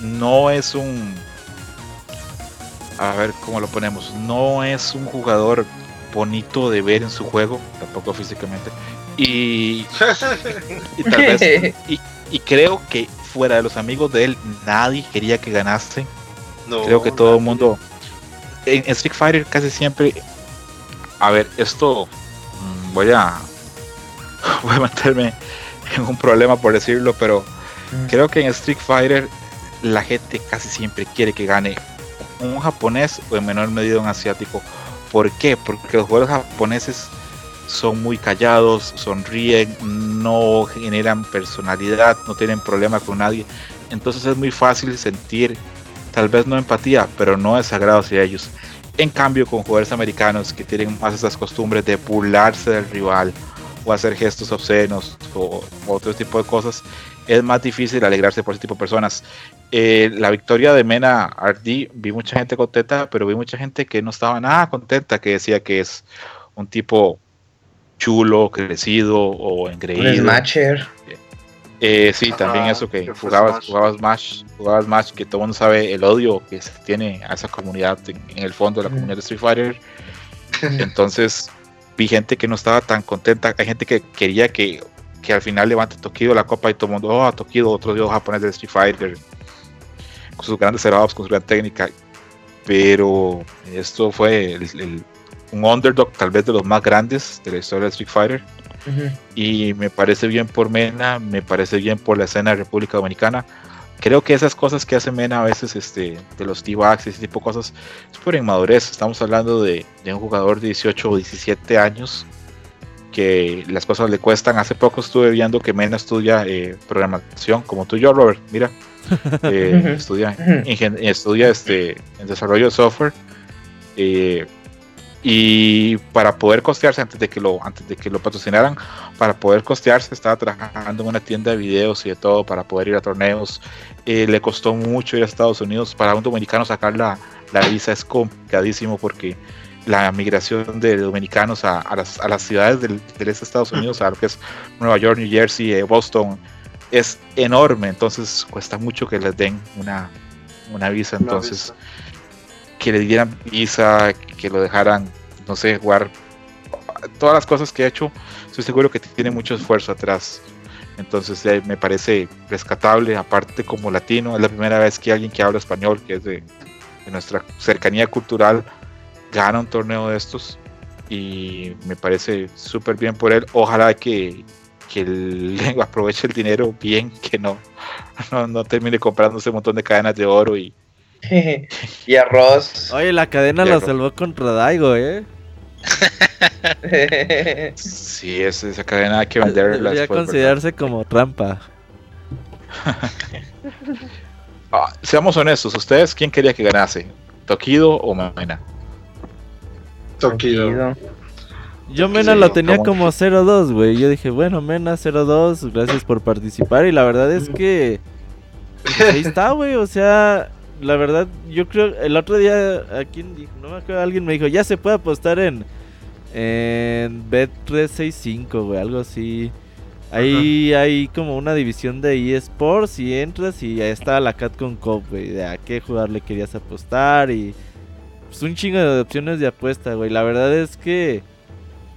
No es un... A ver cómo lo ponemos. No es un jugador bonito de ver en su juego, tampoco físicamente. Y, y tal vez... y, y creo que fuera de los amigos de él, nadie quería que ganase. No, Creo que todo el mundo. En Street Fighter casi siempre. A ver, esto. mm, Voy a. Voy a meterme en un problema por decirlo, pero creo que en Street Fighter la gente casi siempre quiere que gane un japonés o en menor medida un asiático. ¿Por qué? Porque los jugadores japoneses son muy callados, sonríen, no generan personalidad, no tienen problema con nadie. Entonces es muy fácil sentir, tal vez no empatía, pero no desagrado hacia ellos. En cambio, con jugadores americanos que tienen más esas costumbres de burlarse del rival o hacer gestos obscenos o otro tipo de cosas, es más difícil alegrarse por ese tipo de personas. Eh, la victoria de Mena RD, vi mucha gente contenta, pero vi mucha gente que no estaba nada contenta, que decía que es un tipo chulo, crecido o Un engreído. Smasher. Eh, sí, también eso que, jugabas, Smash. jugabas Smash, jugabas Smash, que todo el mundo sabe el odio que se tiene a esa comunidad en, en el fondo de la Ujú. comunidad de Street Fighter. Entonces vi gente que no estaba tan contenta, hay gente que quería que, que al final levante Tokido la copa y todo el mundo, oh, Tokido, otro dios japonés de Street Fighter, con sus grandes setups, con su gran técnica. Pero esto fue el- el- un underdog tal vez de los más grandes de la historia de Street Fighter Y me parece bien por Mena, me parece bien por la escena de República Dominicana. Creo que esas cosas que hace Mena a veces, este, de los T-Backs y ese tipo de cosas, es por inmadurez. Estamos hablando de, de un jugador de 18 o 17 años que las cosas le cuestan. Hace poco estuve viendo que Mena estudia eh, programación, como tú y yo, Robert. Mira, eh, estudia, estudia este, en desarrollo de software. eh, y para poder costearse antes de que lo antes de que lo patrocinaran para poder costearse estaba trabajando en una tienda de videos y de todo para poder ir a torneos. Eh, le costó mucho ir a Estados Unidos. Para un dominicano sacar la, la visa es complicadísimo porque la migración de dominicanos a, a las, a las ciudades del, del este de Estados Unidos a lo que es Nueva York, New Jersey, eh, Boston es enorme. Entonces cuesta mucho que les den una, una visa. Una entonces visa. Que le dieran visa, que lo dejaran, no sé, jugar todas las cosas que ha hecho, estoy seguro que tiene mucho esfuerzo atrás. Entonces eh, me parece rescatable, aparte como latino, es la primera vez que alguien que habla español, que es de, nuestra cercanía cultural, gana un torneo de estos y me parece súper bien por él. Ojalá que, que él aproveche el dinero bien, que no, no, no termine comprándose un montón de cadenas de oro y, y arroz. Oye, la cadena la salvó contra Daigo, ¿eh? Sí, es, esa cadena hay que venderla. Debería ¿verdad? considerarse como trampa. Ah, seamos honestos, ¿ustedes quién quería que ganase? ¿Tokido o Mena? Tokido. Yo Mena Sí, lo tenía como- como 0-2, güey. Yo dije, bueno, Mena 0-2, gracias por participar. Y la verdad es que. pues, ahí está, güey. O sea, la verdad, yo creo. El otro día, ¿a quién dijo? No me acuerdo, alguien me dijo, ya se puede apostar en. En Bet365, güey, algo así. Ahí hay como una división de eSports y entras y ahí está la Catcon Cup, güey. De a qué jugador le querías apostar y. Pues un chingo de opciones de apuesta, güey. La verdad es que.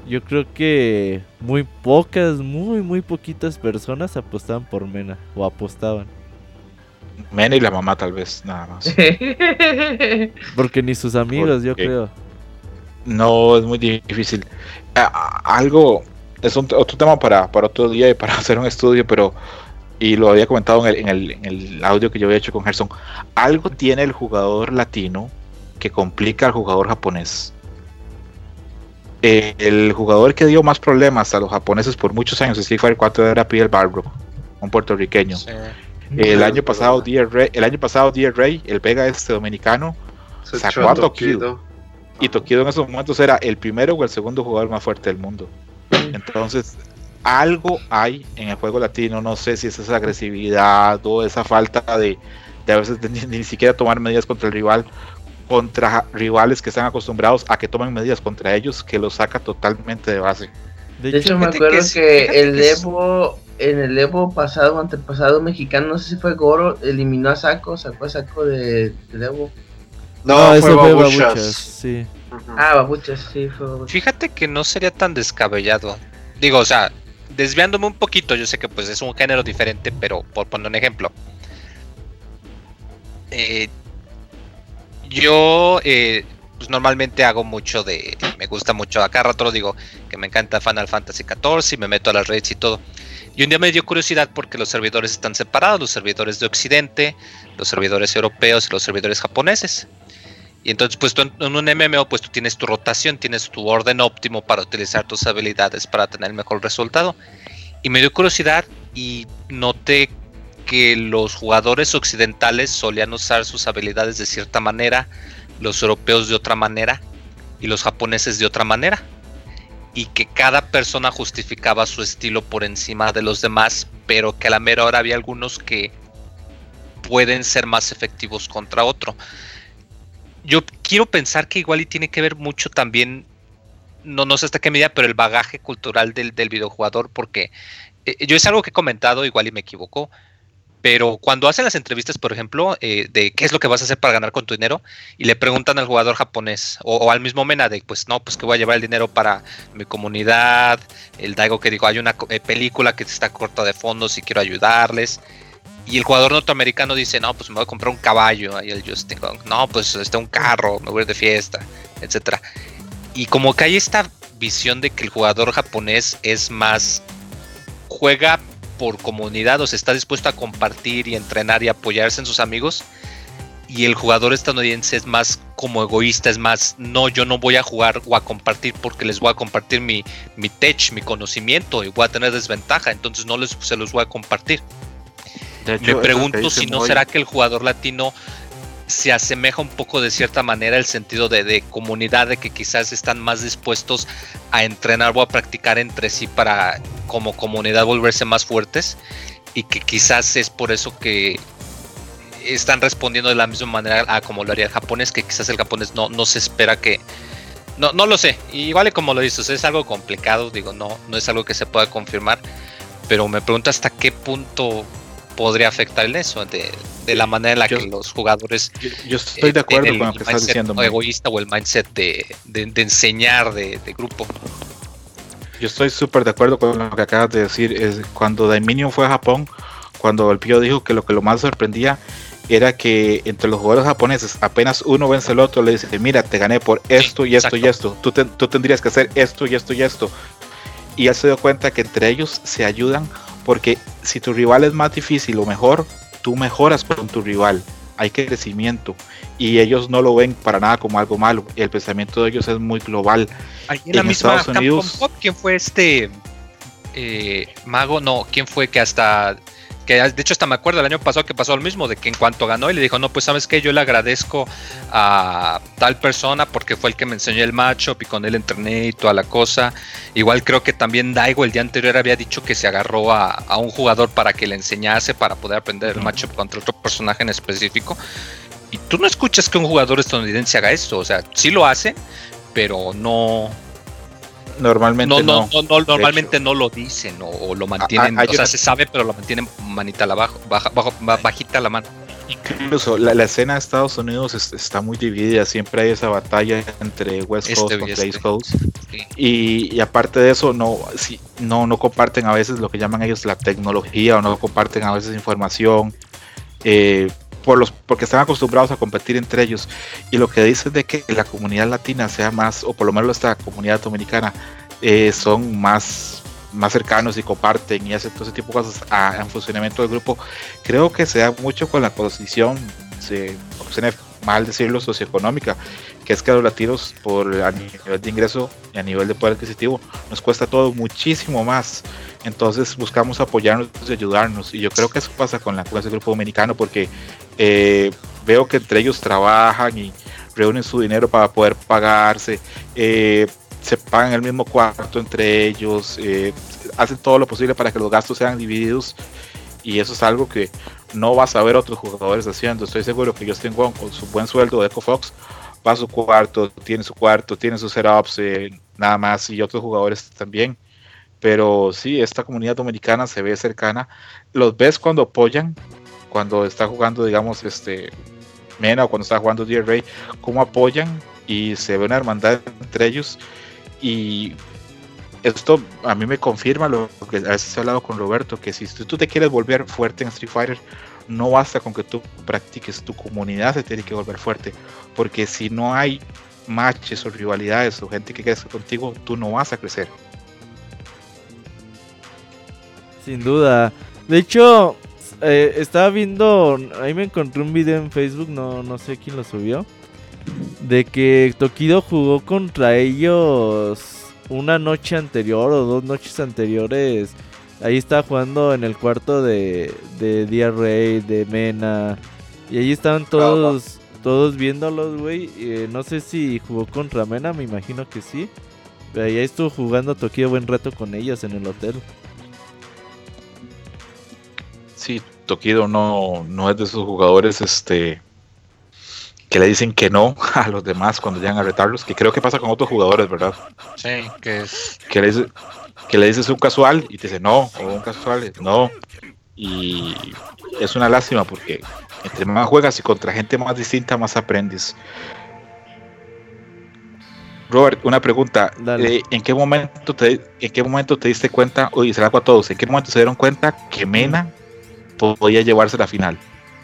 Yo creo que muy pocas, muy, muy poquitas personas apostaban por Mena. O apostaban. Mena y la mamá tal vez, nada más. Porque ni sus amigos, yo creo. No, es muy difícil. Algo, es un- otro tema para, para otro día y para hacer un estudio, pero, y lo había comentado en el, en, el, en el audio que yo había hecho con Gerson, algo tiene el jugador latino que complica al jugador japonés. Eh, el jugador que dio más problemas a los japoneses por muchos años en Street Fighter 4 era Pierre Barro, un puertorriqueño. Sí. El año pasado. D.R. Rey, el año pasado, el Vega este dominicano, Se Sacó a Tokido. Tokido. y Tokido en esos momentos era el primero o el segundo jugador más fuerte del mundo. Entonces, algo hay en el juego latino, no sé si es esa agresividad o esa falta de, de a veces de ni, ni siquiera tomar medidas contra el rival, contra rivales que están acostumbrados a que tomen medidas contra ellos, que los saca totalmente de base. De De hecho, hecho, me acuerdo que es- que, fíjate el que es- Evo, en el Evo pasado, antepasado mexicano, no sé si fue Goro, eliminó a Saco, sacó a Saco de, del Evo. No, ese fue Babuchas, Babuchas. Sí. Ujú. Ah, Babuchas, sí, fue Babuchas. Fíjate que no sería tan descabellado. Digo, o sea, desviándome un poquito, yo sé que pues es un género diferente, pero por poner un ejemplo. Eh, yo eh, pues normalmente hago mucho de. Me gusta mucho. Acá rato digo que me encanta Final Fantasy XIV y me meto a las redes y todo. Y un día me dio curiosidad porque los servidores están separados: los servidores de Occidente, los servidores europeos y los servidores japoneses. Y entonces, pues en un MMO, pues tú tienes tu rotación, tienes tu orden óptimo para utilizar tus habilidades para tener el mejor resultado. Y me dio curiosidad y noté que los jugadores occidentales solían usar sus habilidades de cierta manera, los europeos de otra manera y los japoneses de otra manera. Y que cada persona justificaba su estilo por encima de los demás, pero que a la mera hora había algunos que pueden ser más efectivos contra otro. Yo quiero pensar que igual y tiene que ver mucho también, no, no sé hasta qué medida, pero el bagaje cultural del, del videojugador, porque eh, yo es algo que he comentado, igual y me equivoco, pero cuando hacen las entrevistas, por ejemplo, eh, de qué es lo que vas a hacer para ganar con tu dinero, y le preguntan al jugador japonés o, al mismo Mena de, pues no, pues que voy a llevar el dinero para mi comunidad, el Daigo que digo, hay una eh, película que está corta de fondos y quiero ayudarles. Y el jugador norteamericano dice, no, pues me voy a comprar un caballo. Y el Justin no, pues este un carro, me voy a ir de fiesta, etcétera. Y como que hay esta visión de que el jugador japonés es más juega por comunidad, o sea, está dispuesto a compartir y entrenar y apoyarse en sus amigos. Y el jugador estadounidense es más como egoísta, es más, no, yo no voy a jugar o a compartir porque les voy a compartir mi, mi tech, mi conocimiento y voy a tener desventaja, entonces no les, se los voy a compartir. Hecho, Me pregunto si no será que el jugador latino se asemeja un poco de cierta manera el sentido de, comunidad, de que quizás están más dispuestos a entrenar o a practicar entre sí para como comunidad volverse más fuertes y que quizás es por eso que están respondiendo de la misma manera a como lo haría el japonés, que quizás el japonés no, no se espera que... No, no lo sé, igual como lo dices, es algo complicado, digo, no, no es algo que se pueda confirmar, pero me pregunto hasta qué punto podría afectar en eso, de, de la manera en la Yo- que los jugadores Yo, yo estoy de eh, acuerdo tienen con lo que estás diciendo. Moy. egoísta o el mindset de, de- de enseñar de, de grupo. Yo estoy súper de acuerdo con lo que acabas de decir. Es cuando Daiminion fue a Japón, cuando el Pío dijo que lo que lo más sorprendía era que entre los jugadores japoneses apenas uno vence al otro, le dice, mira, te gané por esto y esto y esto. Tú, te- tú tendrías que hacer esto y esto y esto. Y él se dio cuenta que entre ellos se ayudan porque si tu rival es más difícil o mejor, tú mejoras con tu rival. Hay crecimiento y ellos no lo ven para nada como algo malo. El pensamiento de ellos es muy global. Ahí en la En misma Estados Unidos- Pop, ¿quién fue este eh, mago? No, ¿quién fue que hasta Que de hecho hasta me acuerdo el año pasado que pasó lo mismo, de que en cuanto ganó y le dijo, no, pues sabes que yo le agradezco a tal persona porque fue el que me enseñó el matchup y con él entrené y toda la cosa. Igual creo que también Daigo el día anterior había dicho que se agarró a, a un jugador para que le enseñase para poder aprender el matchup contra otro personaje en específico. Y tú no escuchas que un jugador estadounidense haga esto, o sea, sí lo hace, pero no, Normalmente no, no. no, no, no, normalmente no lo dicen o, o lo mantienen, o sea, una- se sabe, pero lo mantienen manita la bajo, baja, bajo, ba- bajita la mano. Incluso la, la escena de Estados Unidos es- está muy dividida, siempre hay esa batalla entre West Este Coast y contra este. East Coast. Sí. Y, y aparte de eso, no, sí, no, no comparten a veces lo que llaman ellos la tecnología o no comparten a veces información. eh, por los, porque están acostumbrados a competir entre ellos. Y lo que dicen de que la comunidad latina sea más, o por lo menos esta comunidad dominicana, eh, son más, más cercanos y comparten y hacen todo ese tipo de cosas a- en funcionamiento del grupo, creo que se da mucho con la posición, se, mal decirlo, socioeconómica, que es que a los latinos, por a nivel de ingreso y a nivel de poder adquisitivo, nos cuesta todo muchísimo más. Entonces buscamos apoyarnos y ayudarnos. Y yo creo que eso pasa con, la, con ese grupo dominicano porque eh, veo que entre ellos trabajan y reúnen su dinero para poder pagarse. eh, se pagan el mismo cuarto entre ellos. eh, hacen todo lo posible para que los gastos sean divididos. Y eso es algo que no vas a ver otros jugadores haciendo. Estoy seguro que ellos tengo con su buen sueldo de EcoFox va a su cuarto, tiene su cuarto, tiene sus setups, nada más, y otros jugadores también. Pero sí, esta comunidad dominicana se ve cercana. Los ves cuando apoyan, cuando está jugando, digamos, este Mena o cuando está jugando Dear cómo apoyan y se ve una hermandad entre ellos. Y esto a mí me confirma lo que a veces he hablado con Roberto, que si tú te quieres volver fuerte en Street Fighter, no basta con que tú practiques, tu comunidad se tiene que volver fuerte, porque si no hay matches o rivalidades o gente que crezca contigo, tú no vas a crecer. Sin duda. De hecho, eh, estaba viendo, ahí me encontré un video en Facebook, no, no sé quién lo subió, de que Tokido jugó contra ellos una noche anterior o dos noches anteriores. Ahí estaba jugando en el cuarto de, de DRA, de Mena. Y ahí estaban todos, todos viéndolos, güey. Eh, no sé si jugó contra Mena, me imagino que sí. Pero ahí estuvo jugando Tokido buen rato con ellos en el hotel. Sí, Tokido no, no es de esos jugadores este, que le dicen que no a los demás cuando llegan a retarlos, que creo que pasa con otros jugadores, ¿verdad? Sí, que es. Que le, dice- que le dices un casual y te dice no, o un casual, no. Y es una lástima porque entre más juegas y contra gente más distinta, más aprendes. Robert, una pregunta. Dale. Eh, ¿En qué momento te, en qué momento te diste cuenta, oye, se la hago a todos, en qué momento se dieron cuenta que Mena podía llevarse la final?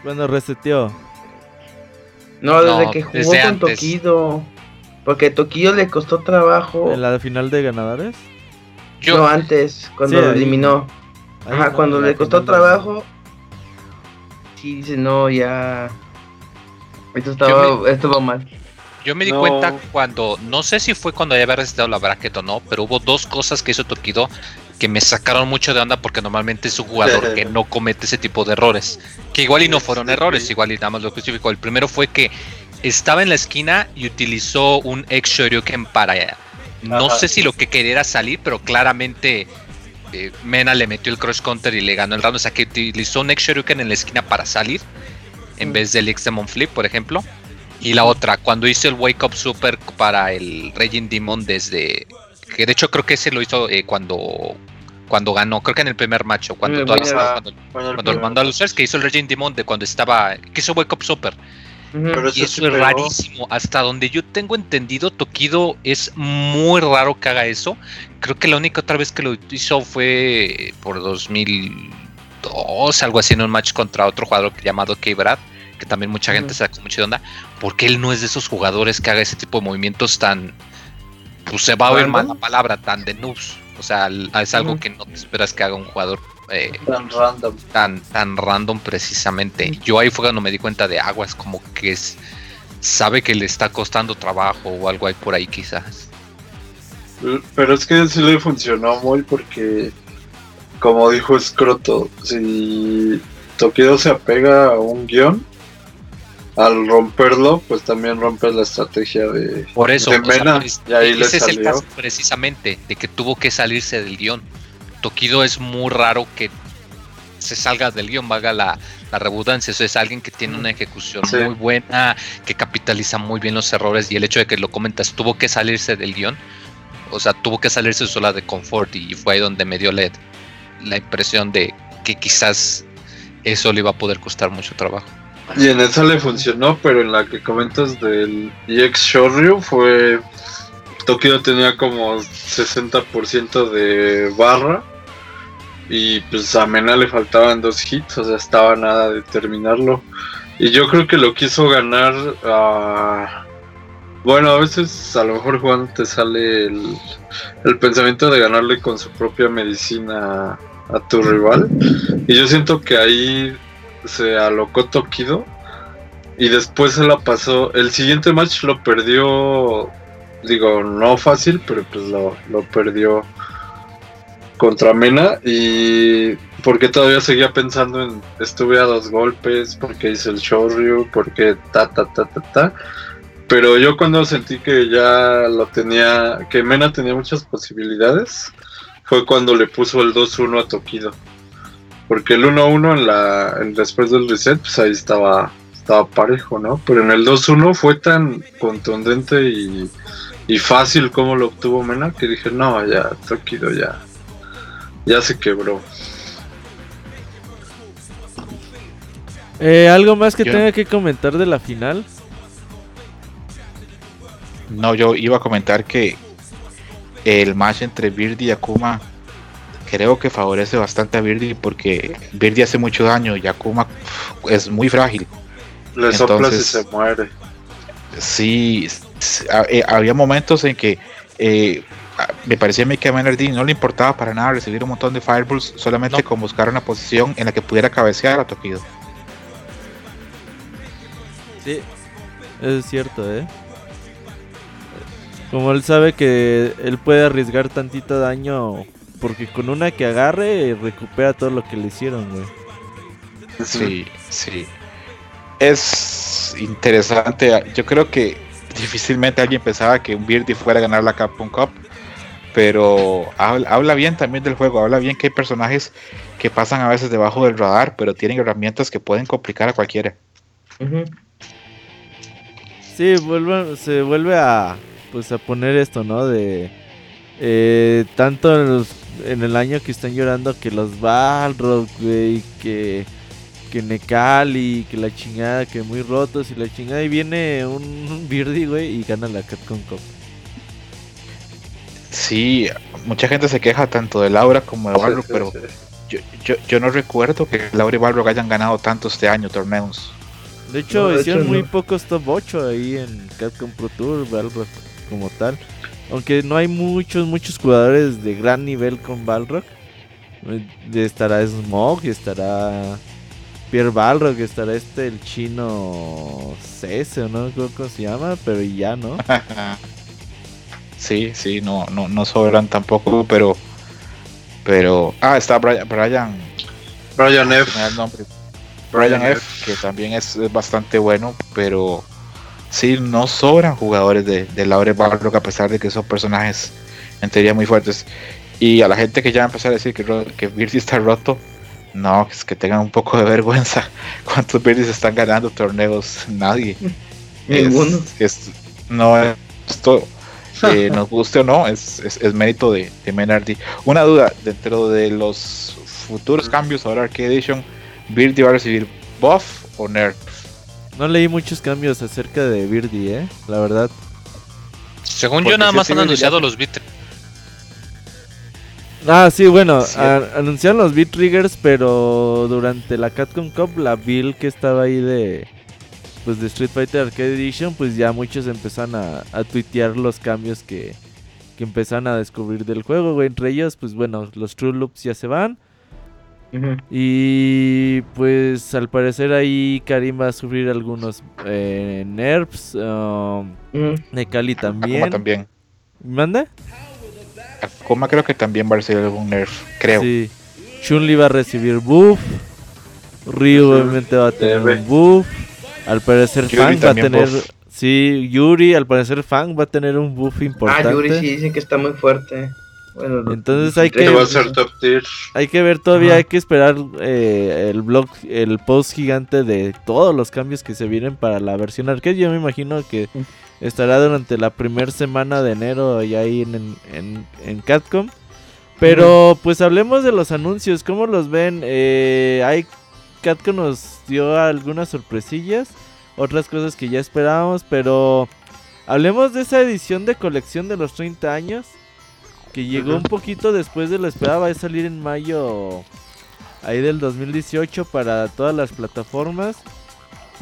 Bueno, reseteó. No, desde No, que jugó desde con antes. Tokido. Porque Tokido le costó trabajo. En la final de ganadores. Yo, No, antes, cuando Sí, lo eliminó. Ahí Ajá, no, cuando le costó de- trabajo. Sí, dice, no, ya. Esto estaba, esto va mal. yo me di No. cuenta cuando, no sé si fue cuando ya había recetado la bracket o no, pero hubo dos cosas que hizo Tokido que me sacaron mucho de onda porque normalmente es un jugador que no comete ese tipo de errores. Que igual y no fueron errores, igual y nada más lo justificó. El primero fue que estaba en la esquina y utilizó un ex Shoryuken para. No Ajá. sé si lo que quería era salir, pero claramente eh, Mena le metió el cross counter y le ganó el round. O sea que utilizó un ex Shoryuken en la esquina para salir en vez del X Demon Flip, por ejemplo. Y la otra, cuando hizo el Wake Up Super para el Raging Demon desde. Que de hecho creo que ese lo hizo eh, cuando. Cuando ganó, creo que en el primer macho, cuando el todavía estaba- cuando, el cuando lo mandó a los que hizo el Raging Demon de cuando estaba. Que hizo Wake Up Super. Ujú. Pero Y eso es rarísimo. Hasta donde yo tengo entendido, Tokido es muy raro que haga eso. Creo que la única otra vez que lo hizo fue por 2002, algo así, en un match contra otro jugador llamado K-Brad, que también mucha gente Ujú. se sacó mucho de onda, porque él no es de esos jugadores que haga ese tipo de movimientos tan. Pues se va a oír mal la palabra, tan de noobs. O sea, es algo que no te esperas que haga un jugador eh, Tan random. tan, tan random precisamente. Yo ahí fue cuando me di cuenta de aguas, como que es, sabe que le está costando trabajo o algo hay por ahí quizás. Pero es que sí le funcionó muy porque como dijo Scroto, si Tokido se apega a un guion, al romperlo, pues también rompe la estrategia de, Por eso, de o sea, Mena, y ahí le ese es el caso precisamente de que tuvo que salirse del guion. Tokido es muy raro que se salga del guion, vaga la, la redundancia. Eso es alguien que tiene una ejecución Sí. muy buena, que capitaliza muy bien los errores y el hecho de que lo comentas, tuvo que salirse del guion. O sea, tuvo que salirse sola de confort y fue ahí donde me dio la, la impresión de que quizás eso le iba a poder costar mucho trabajo. Y en esa le funcionó, pero en la que comentas del EX Shoryu fue. Tokido tenía como 60% de barra. Y pues a Mena le faltaban dos hits, o sea, estaba nada de terminarlo. Y yo creo que lo quiso ganar. Bueno, a veces a lo mejor Juan te sale el, el pensamiento de ganarle con su propia medicina a tu rival. Y yo siento que ahí se alocó Tokido y después se la pasó. El siguiente match lo perdió, digo, no fácil, pero pues lo, lo perdió contra Mena y porque todavía seguía pensando en estuve a dos golpes, porque hice el Shoryu, porque ta ta ta ta ta. Pero yo cuando sentí que ya lo tenía, que Mena tenía muchas posibilidades, fue cuando le puso el 2-1 a Tokido. Porque el 1-1 en la en- después del reset, pues ahí estaba estaba parejo, ¿no? Pero en el 2-1 fue tan contundente y, y fácil como lo obtuvo Mena que dije, no, ya Tokido ya ya se quebró. Eh, ¿Algo más que Yo- tenga que comentar de la final? No, yo iba a comentar que el match entre Birdie y Akuma creo que favorece bastante a Birdie porque Birdie hace mucho daño y Akuma uf, es muy frágil. Le y Entonces- se muere. Sí, eh, había momentos en que eh, me parecía a mí que a Menardi no le importaba para nada recibir un montón de fireballs solamente No. con buscar una posición en la que pudiera cabecear a Tokido. Sí. Eso es cierto, ¿eh? Como él sabe que él puede arriesgar tantito daño porque con una que agarre recupera todo lo que le hicieron, güey. Sí, sí. Es interesante. Yo creo que difícilmente alguien pensaba que un Birdie fuera a ganar la Capcom Cup. Pero habla, habla bien también del juego. Habla bien que hay personajes que pasan a veces debajo del radar, pero tienen herramientas que pueden complicar a cualquiera. Sí, vuelve, se vuelve a pues a poner esto, ¿no? De eh, tanto en, los- en el año que están llorando que los Balrog, güey, que que Necali, que la chingada, que muy rotos y la chingada y viene un, un Birdie, güey, y gana la Capcom Cup. Sí, mucha gente se queja tanto de Laura como de Balrog, Sí, pero sí, yo, yo, yo no recuerdo que Laura y Balrog hayan ganado tanto este año torneos. De hecho, No, de hicieron hecho, muy no. pocos top 8 ahí en Capcom Pro Tour, Balrog como tal. Aunque no hay muchos, muchos jugadores de gran nivel con Balrog. Eh, Estará Smog, estará Pierre Balrog, estará este el chino Cese, o no acuerdo cómo se llama, pero ya, ¿no? Sí, sí, no, no, no sobran tampoco, pero, pero, ah, está Brian, Brian, Brian F. Brian F, que también es, es bastante bueno, pero sí, no sobran jugadores de, de Laure Balrog a pesar de que son personajes en teoría muy fuertes. Y a la gente que ya va a decir que, que Birdie está roto, no, es que tengan un poco de vergüenza. ¿Cuántos Birdies están ganando torneos? Nadie. Ninguno. Es, es- no, esto, eh, nos guste o no, es, es, es mérito de, de Menardi. Una duda, dentro de los futuros cambios ahora Arcade Edition, ¿Birdie va a recibir buff o nerf? No leí muchos cambios acerca de Birdie, ¿eh? La verdad. Según Porque yo, nada más ha han anunciado ya- los bit. Ah, sí, bueno, Sí. a- anunciaron los beat triggers, pero durante la Capcom Cup, la build que estaba ahí de pues de Street Fighter Arcade Edition, pues ya muchos empezaron a, a tuitear los cambios que, que empezaron a descubrir del juego, güey. Entre ellos, pues bueno, los True Loops ya se van. Y pues al parecer ahí Karim va a sufrir algunos eh, nerfs. um, Akuma también. también. ¿Manda? Akuma creo que también va a recibir algún nerf, creo. Sí. Chun-Li va a recibir buff. Ryu obviamente va a tener un buff. Al parecer Yuri Fang va a tener... buff. Sí, Yuri, al parecer Fang va a tener un buff importante. Ah, Yuri sí dicen que está muy fuerte. Bueno, Entonces hay Que que- va a ser top tier. Hay que ver todavía, Ajá. hay que esperar eh, el blog, el post gigante de todos los cambios que se vienen para la versión arcade. Yo me imagino que estará durante la primera semana de enero y ahí en, en, en- en Capcom. Pero pues hablemos de los anuncios, ¿cómo los ven? Eh, hay, Capcom nos dio algunas sorpresillas, otras cosas que ya esperábamos, pero hablemos de esa edición de colección de los 30 años. Que llegó un poquito después de lo esperado, va a salir en mayo ahí del 2018 para todas las plataformas.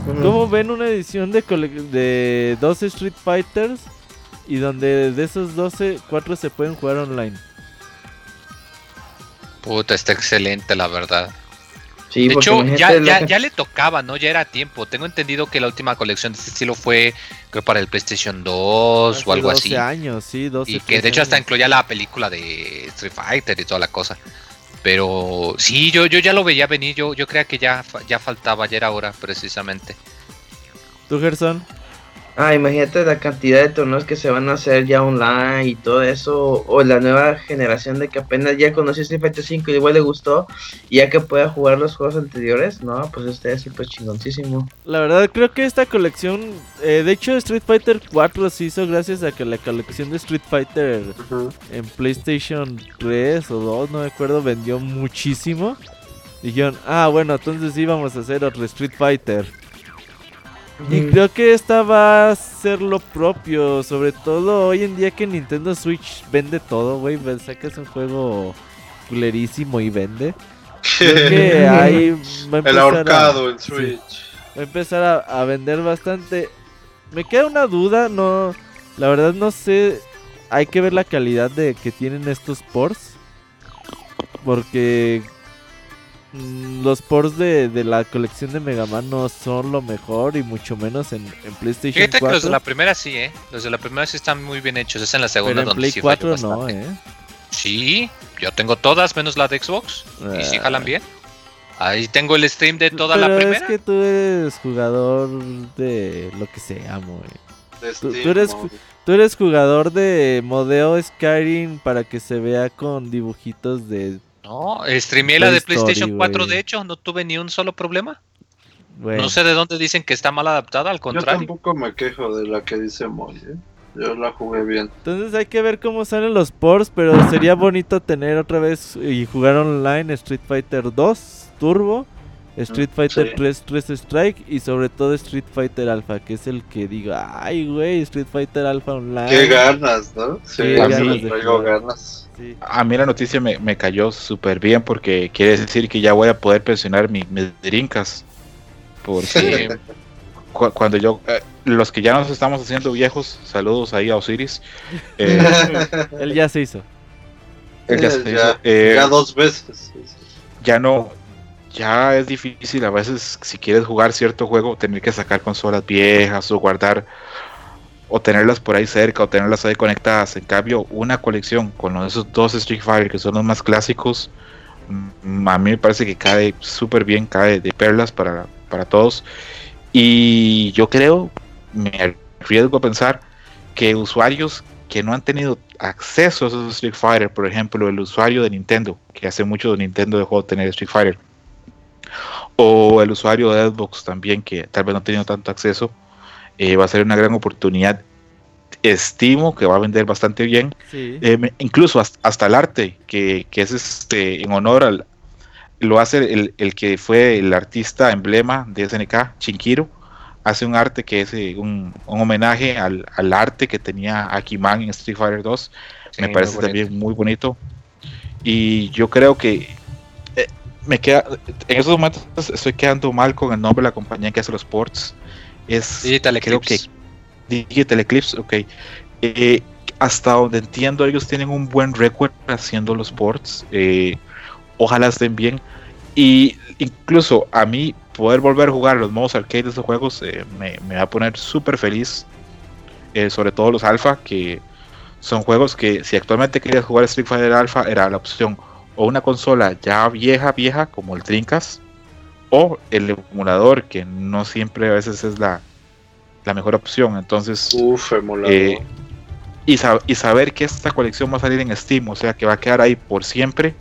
¿Cómo ven una edición de, de 12 Street Fighters y donde de esos 12, 4 se pueden jugar online? Puta, está excelente, la verdad. Sí, de hecho, ya, ya, ya le tocaba, ¿no? Ya era tiempo. Tengo entendido que la última colección de este estilo fue, creo, para el PlayStation 2 Hace o algo 12 así. años, sí, 12 Y que de 13 hecho hasta años. incluía la película de Street Fighter y toda la cosa. Pero sí, yo, yo ya lo veía venir. Yo, yo creía que ya, ya faltaba, ya era hora, precisamente. ¿Tú, Gerson? Ah, imagínate la cantidad de torneos que se van a hacer ya online y todo eso. O la nueva generación de que apenas ya conoció Street Fighter 5 y igual le gustó. Y ya que pueda jugar los juegos anteriores. No, pues este es súper chingoncísimo. La verdad creo que esta colección, eh, de hecho Street Fighter 4 se hizo gracias a que la colección de Street Fighter en PlayStation 3 o 2, no me acuerdo, vendió muchísimo. Dijeron, ah, bueno, entonces sí vamos a hacer otro Street Fighter. Y creo que esta va a ser lo propio, sobre todo hoy en día que Nintendo Switch vende todo, güey. Sacas un juego culerísimo y vende. Creo que ahí va a El empezar a- ahorcado en sí. Switch. va a empezar a, a vender bastante. Me queda una duda, no, la verdad no sé, hay que ver la calidad de que tienen estos ports, porque los ports de, de la colección de Mega Man no son lo mejor y mucho menos en, en PlayStation Fíjate que 4. los de la primera sí, ¿eh? Los de la primera sí están muy bien hechos. Es en la segunda pero en donde Play sí falló 4 no, eh. Sí, yo tengo todas menos la de Xbox. Y sí Ah. jalan bien. Ahí tengo el stream de toda pero la es primera. que tú eres jugador de lo que se amo, eh. De Tú- tú Steam, eres. Tú eres jugador de modeo Skyrim para que se vea con dibujitos de... No, streameé la de Story, PlayStation 4, güey. de hecho, no tuve ni un solo problema. Bueno, No sé de dónde dicen que está mal adaptada, al Yo contrario. tampoco me quejo de la que dice Moy, ¿eh? Yo la jugué bien. entonces hay que ver cómo salen los ports, pero sería bonito tener otra vez y jugar online Street Fighter 2 Turbo, Street Mm, Fighter sí. 3 3 Strike y sobre todo Street Fighter Alpha, que es el que digo, ay güey, Street Fighter Alpha Online. Qué ganas, ¿no? Sí, Qué a ganas mí traigo ganas. Sí. A mí la noticia me, me cayó súper bien porque quiere decir que ya voy a poder pensionar mi- mis drinkas. Porque cu- cuando yo, eh, los que ya nos estamos haciendo viejos, saludos ahí a Osiris. eh, Él ya se hizo. él ya se ya, hizo, eh, ya dos veces. ya no, ya es difícil a veces si quieres jugar cierto juego tener que sacar consolas viejas o guardar o tenerlas por ahí cerca o tenerlas ahí conectadas. En cambio, una colección con esos dos Street Fighter que son los más clásicos, mm, a mí me parece que cae súper bien, cae de perlas para, para todos. Y yo creo, me arriesgo a pensar que usuarios que no han tenido acceso a esos Street Fighter, por ejemplo, el usuario de Nintendo, que hace mucho Nintendo dejó de tener Street Fighter, o el usuario de Xbox también, que tal vez no ha tenido tanto acceso, eh, va a ser una gran oportunidad. Estimo que va a vender bastante bien. Sí. Eh, incluso hasta, hasta el arte, que, que es este en honor al. Lo hace el, el que fue el artista emblema de SNK, Chinkiro. Hace un arte que es eh, un, un homenaje al, al arte que tenía Akiman en Street Fighter 2. sí, me parece también muy bonito. Y yo creo que me queda. En esos momentos estoy quedando mal con el nombre de la compañía que hace los ports. Es, Digital creo que Eclipse. Digital Eclipse, ok. Eh, hasta donde entiendo, ellos tienen un buen récord haciendo los ports. eh, ojalá estén bien. Y incluso a mí, poder volver a jugar los modos arcade de esos juegos eh, me, me va a poner súper feliz. sobre todo los alfa, que son juegos que si actualmente querías jugar Street Fighter Alpha, era la opción o una consola ya vieja, vieja, como el Trincas, o el emulador, que no siempre a veces es la, la mejor opción. Entonces, Uf, emulador. eh, y, sab- y saber que esta colección va a salir en Steam, o sea, que va a quedar ahí por siempre,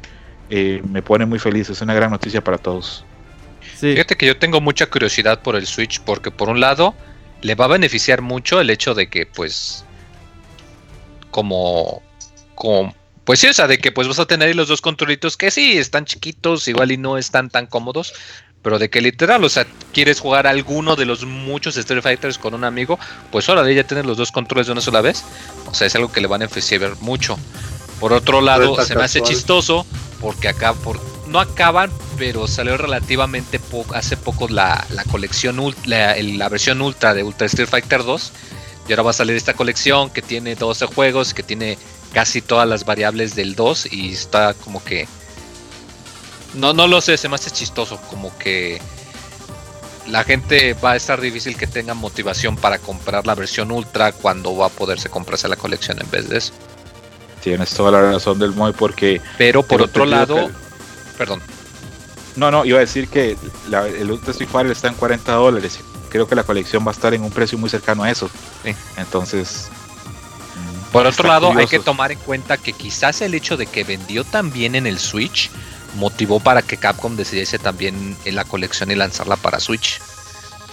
eh, me pone muy feliz. Es una gran noticia para todos. Sí, Fíjate que yo tengo mucha curiosidad por el Switch porque por un lado le va a beneficiar mucho el hecho de que pues como como pues sí, o sea, de que pues vas a tener ahí los dos controlitos que sí están chiquitos, igual y no están tan cómodos, pero de que literal, o sea, quieres jugar alguno de los muchos Street Fighters con un amigo, pues ahora ya tienes los dos controles de una sola vez. O sea, es algo que le van a beneficiar mucho. Por otro lado, se me hace chistoso porque acá por no acaban, pero salió relativamente poco hace poco la, la colección la, la versión ultra de Ultra Street Fighter 2 y ahora va a salir esta colección que tiene 12 juegos, que tiene casi todas las variables del 2 y está como que no no lo sé, se me hace chistoso, como que la gente va a estar difícil que tenga motivación para comprar la versión ultra cuando va a poderse comprarse la colección en vez de eso. Tienes toda la razón del Moy porque Pero por otro lado, que- perdón, No, no, iba a decir que la- el Ultra Street Fighter está en 40 dólares. Creo que la colección va a estar en un precio muy cercano a eso. Sí. Entonces. Por otro está lado, hay que tomar en cuenta que quizás el hecho de que vendió tan bien en el Switch motivó para que Capcom decidiese también en la colección y lanzarla para Switch.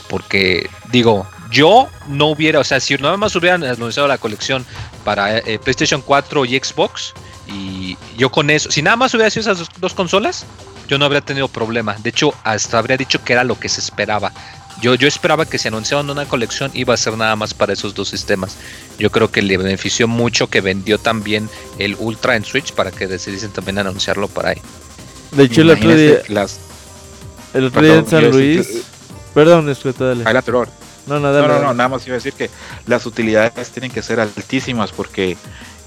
Porque, digo, yo no hubiera, o sea, si nada más hubieran anunciado la colección para eh, PlayStation 4 y Xbox, y yo con eso, si nada más hubiera sido esas dos, dos consolas, yo no habría tenido problema. De hecho, hasta habría dicho que era lo que se esperaba. Yo, yo esperaba que si anunciaban una colección iba a ser nada más para esos dos sistemas. Yo creo que le benefició mucho que vendió también el Ultra en Switch para que decidiesen también anunciarlo por ahí. de hecho el otro día, las. el otro día en San decir Luis... Perdón, escucha, dale. Adelante, Robert. No, no, dale. No, no, nada más iba a decir que las utilidades tienen que ser altísimas porque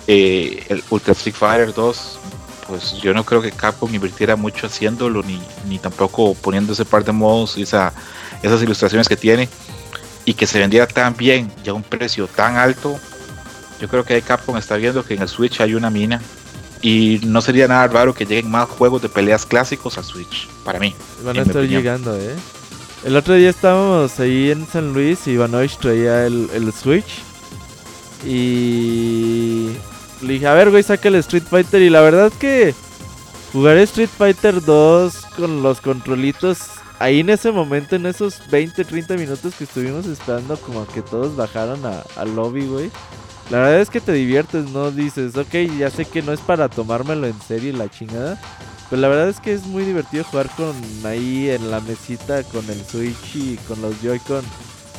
eh, el Ultra Street Fighter 2, pues yo no creo que Capcom invirtiera mucho haciéndolo, ni, ni tampoco poniendo ese par de modos y esa, esas ilustraciones que tiene, y que se vendiera tan bien y a un precio tan alto. Yo creo que ahí Capcom está viendo que en el Switch hay una mina. Y no sería nada raro que lleguen más juegos de peleas clásicos al Switch, para mí. Van a estar llegando, eh. El otro día estábamos ahí en San Luis y Ivanovich traía el, el Switch. Y le dije, a ver, güey, saca el Street Fighter. Y la verdad que jugar Street Fighter 2 con los controlitos, ahí en ese momento, en esos 20, 30 minutos que estuvimos esperando, como que todos bajaron al lobby, güey. La verdad es que te diviertes, ¿no? Dices, ok, ya sé que no es para tomármelo en serio la chingada. Pero la verdad es que es muy divertido jugar con ahí en la mesita con el Switch y con los Joy-Con.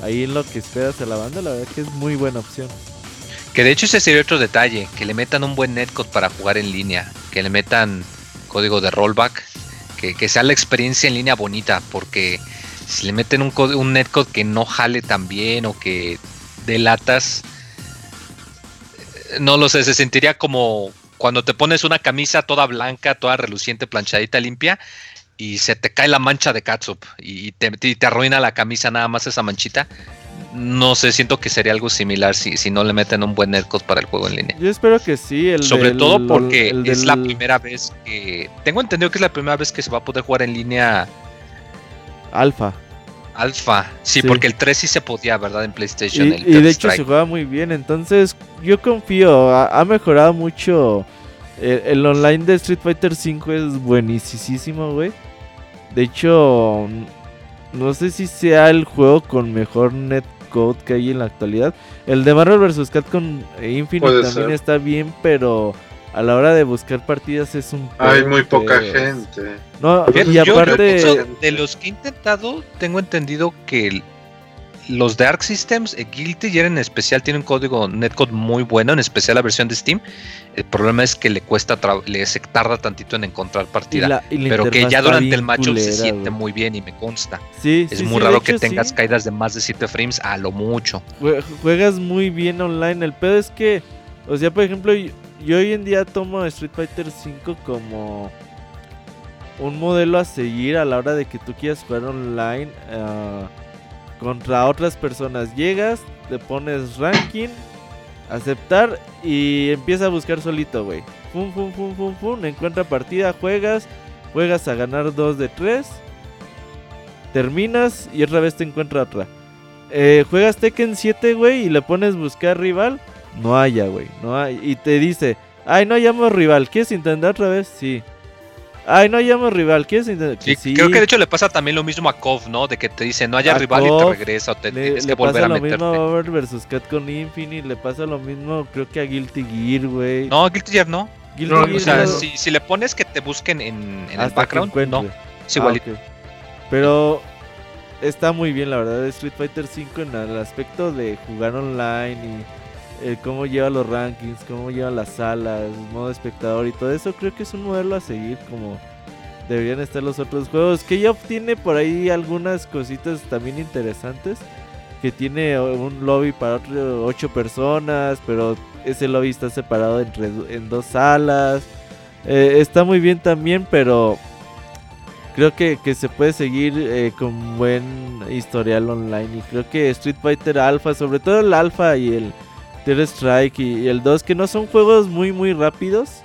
Ahí en lo que esperas a la banda, la verdad que es muy buena opción. Que de hecho ese sería otro detalle, que le metan un buen netcode para jugar en línea, que le metan código de rollback, que, que sea la experiencia en línea bonita, porque si le meten un, un netcode que no jale tan bien o que delatas, no lo sé, se sentiría como cuando te pones una camisa toda blanca, toda reluciente, planchadita, limpia, y se te cae la mancha de catsup y te, y te arruina la camisa nada más esa manchita. No sé, siento que sería algo similar si, si no le meten un buen netcode para el juego en línea. Yo espero que sí. El Sobre del- todo porque el es la primera vez que. Tengo entendido que es la primera vez que se va a poder jugar en línea Alfa. alfa. Sí, Sí. porque el 3 sí se podía, ¿verdad? En Y, PlayStation. el y de hecho se juega muy bien. Entonces yo confío. Ha, ha mejorado mucho. El, el online de Street Fighter V es buenísimo, güey. De hecho, no sé si sea el juego con mejor netcode que hay en la actualidad. El de Marvel vs. Capcom Infinite Puede también ser. está bien, pero a la hora de buscar partidas es un Hay muy poca gente. No, y yo- yo aparte, pienso, de los que he intentado, tengo entendido que el- los de Arc Systems, eh, Guilty Gear en especial, tiene un código netcode muy bueno, en especial la versión de Steam. El problema es que le cuesta, le se tarda tantito en encontrar y partida. la- y la pero que ya durante el matchup se siente muy bien y me consta. Sí, Es sí, muy sí, raro que hecho, tengas caídas de más de 7 frames a lo mucho. Jue- Juegas muy bien online. El pedo es que, o sea, por ejemplo, yo, yo hoy en día tomo Street Fighter V como un modelo a seguir a la hora de que tú quieras jugar online ah, contra otras personas. Llegas, te pones ranking, Aceptar y empieza a buscar solito, güey. Fum, fum, fum, fum, fum. Encuentra partida, juegas. Juegas a ganar 2 de 3. Terminas y otra vez te encuentra otra. Eh, juegas Tekken 7, güey, y le pones buscar rival. No haya, güey. No hay. Y te dice, ay, no hallamos rival. ¿Quieres intentar otra vez? Sí. Ay, no hallamos rival. ¿Quieres intentar? Sí, Sí. Creo que de hecho le pasa también lo mismo a Kov, ¿no? De que te dice no haya A rival y te regresa o te Le, tienes le que volver pasa a lo meterte. mismo a Over vs. Cat con Infinite. Le pasa lo mismo, creo que a Guilty Gear, güey. No, Guilty Gear no. Guilty no, Gear O sea, no- si, si le pones que te busquen en, en el background, no. Es Ah, igualito. Pero está muy bien, la verdad, Street Fighter V en el aspecto de jugar online y eh, cómo lleva los rankings, cómo lleva las salas, modo espectador y todo eso. Creo que es un modelo a seguir como deberían estar los otros juegos. Que ya tiene por ahí algunas cositas también interesantes. Que tiene un lobby para otro, ocho personas, pero ese lobby está separado entre, en dos salas. Eh, está muy bien también, pero creo que, que se puede seguir eh, con buen historial online. Y creo que Street Fighter Alpha, sobre todo el Alpha y el Strike y, y el 2, que no son juegos muy, muy rápidos,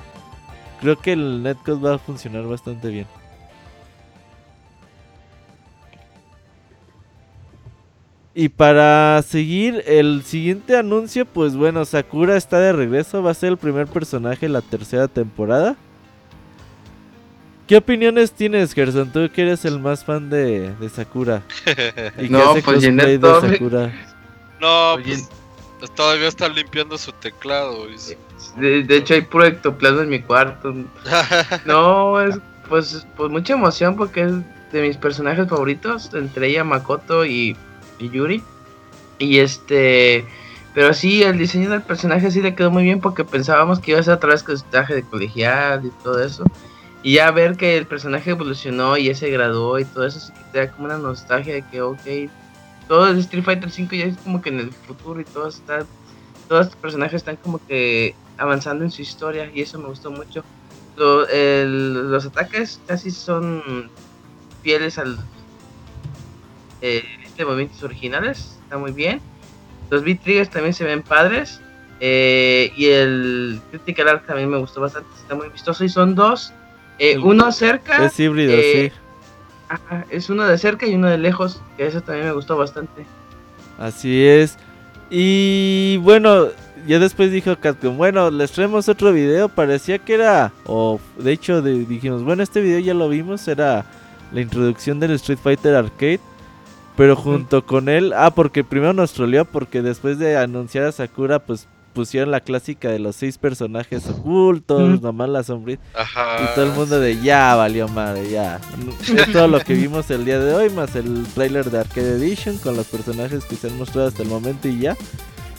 creo que el netcode va a funcionar bastante bien. Y para seguir el siguiente anuncio, pues bueno, Sakura está de regreso, va a ser el primer personaje de la tercera temporada. ¿Qué opiniones tienes, Gerson? Tú que eres el más fan de, de Sakura. Y No, hace pues. Sakura. No, Oye. pues todavía está limpiando su teclado. y De, de hecho, hay puro ectoplasma en mi cuarto. No, es pues, pues mucha emoción porque es de mis personajes favoritos, entre ella Makoto y, y Yuri. Y este, pero sí, el diseño del personaje sí le quedó muy bien porque pensábamos que iba a ser otra vez con su traje de colegial y todo eso. Y ya ver que el personaje evolucionó y ya se graduó y todo eso, sí que te da como una nostalgia de que, ok, todo el Street Fighter 5 ya es como que en el futuro y todo está, todos los personajes están como que avanzando en su historia y eso me gustó mucho. Lo- el- los ataques casi son fieles al eh, este movimientos originales, está muy bien. Los beat triggers también se ven padres. eh, y el Critical Art también me gustó bastante, está muy vistoso. Y son dos, eh, uno cerca, Es híbrido, eh, sí. Ajá, es uno de cerca y uno de lejos, que eso también me gustó bastante. Así es. Y bueno, ya después dijo Capcom, bueno, les traemos otro video, parecía que era, o de hecho de- dijimos, bueno, este video ya lo vimos, era la introducción del Street Fighter Arcade, pero junto con él, ah, porque primero nos troleó, porque después de anunciar a Sakura, pues pusieron la clásica de los seis personajes ocultos, nomás la sombrita. Ajá. Y todo el mundo de ya valió madre, ya. Es todo lo que vimos el día de hoy, más el trailer de Arcade Edition con los personajes que se han mostrado hasta el momento y ya.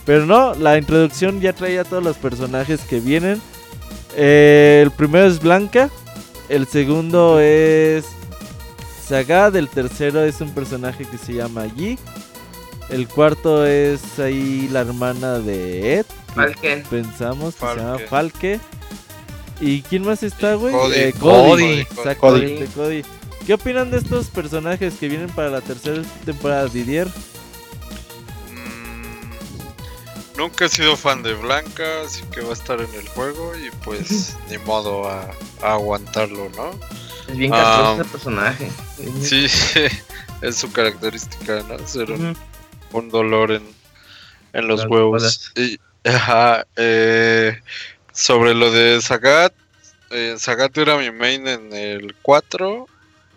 Pero no, la introducción ya traía todos los personajes que vienen. Eh, el primero es Blanca, el segundo es Sagat, el tercero es un personaje que se llama Yi. El cuarto es ahí la hermana de Ed. Que Falken. Pensamos que se llama Falke. Falke. ¿Y quién más está, güey? Cody. Eh, Cody. Cody. Exactamente, Cody. ¿Qué opinan de estos personajes que vienen para la tercera temporada, Didier? Mm, Nunca he sido fan de Blanca, así que va a estar en el juego y pues ni modo a, a aguantarlo, ¿no? Es bien castroso ese personaje. Sí, es su característica, ¿no? Ser un, dolor en, en los Las huevos. bolas. Y, ajá, eh, sobre lo de Sagat, eh, Sagat era mi main en el 4.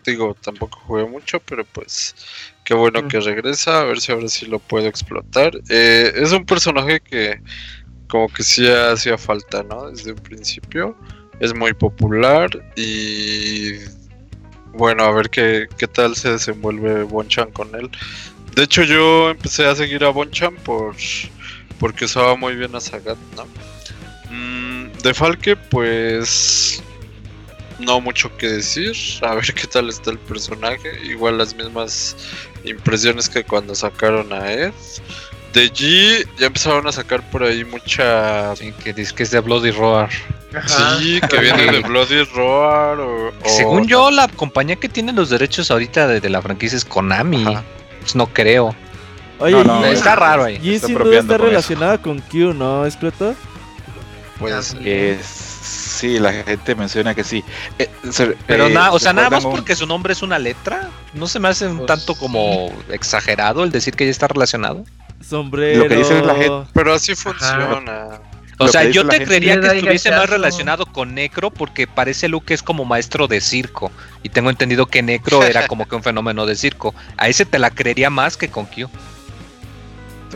Digo, tampoco jugué mucho, pero pues qué bueno Mm. que regresa. A ver si ahora sí lo puedo explotar. Eh, es un personaje que como que sí hacía falta, ¿no? Desde un principio. Es muy popular y bueno, a ver qué, qué tal se desenvuelve Bonchan con él. De hecho, yo empecé a seguir a Bonchan por porque usaba muy bien a Sagat, ¿no? Mm, de Falke, pues no mucho que decir. A ver qué tal está el personaje. Igual las mismas impresiones que cuando sacaron a Ed. De G ya empezaron a sacar por ahí mucha Sí, que dice que es de Bloody Roar. Ajá. Sí, que viene de Bloody Roar o, o- Según yo, la compañía que tiene los derechos ahorita de, de la franquicia es Konami. Ajá. Pues no creo. Oye, No, no, y- Está raro ahí. y sin duda está relacionada con Q, ¿no, Escroto? Puede ser. Eh, sí, la gente menciona que sí. Eh, se- Pero eh, nada, o sea, nada más ¿recuerdan un- porque su nombre es una letra, ¿no se me hace un Pues, tanto como exagerado el decir que ya está relacionado? Sombrero. Lo que dice la gente- Pero así funciona. O sea, yo te creería que estuviese más relacionado con Necro porque parece Luke es como maestro de circo y tengo entendido que Necro era como que un fenómeno de circo. A ese te la creería más que con Q.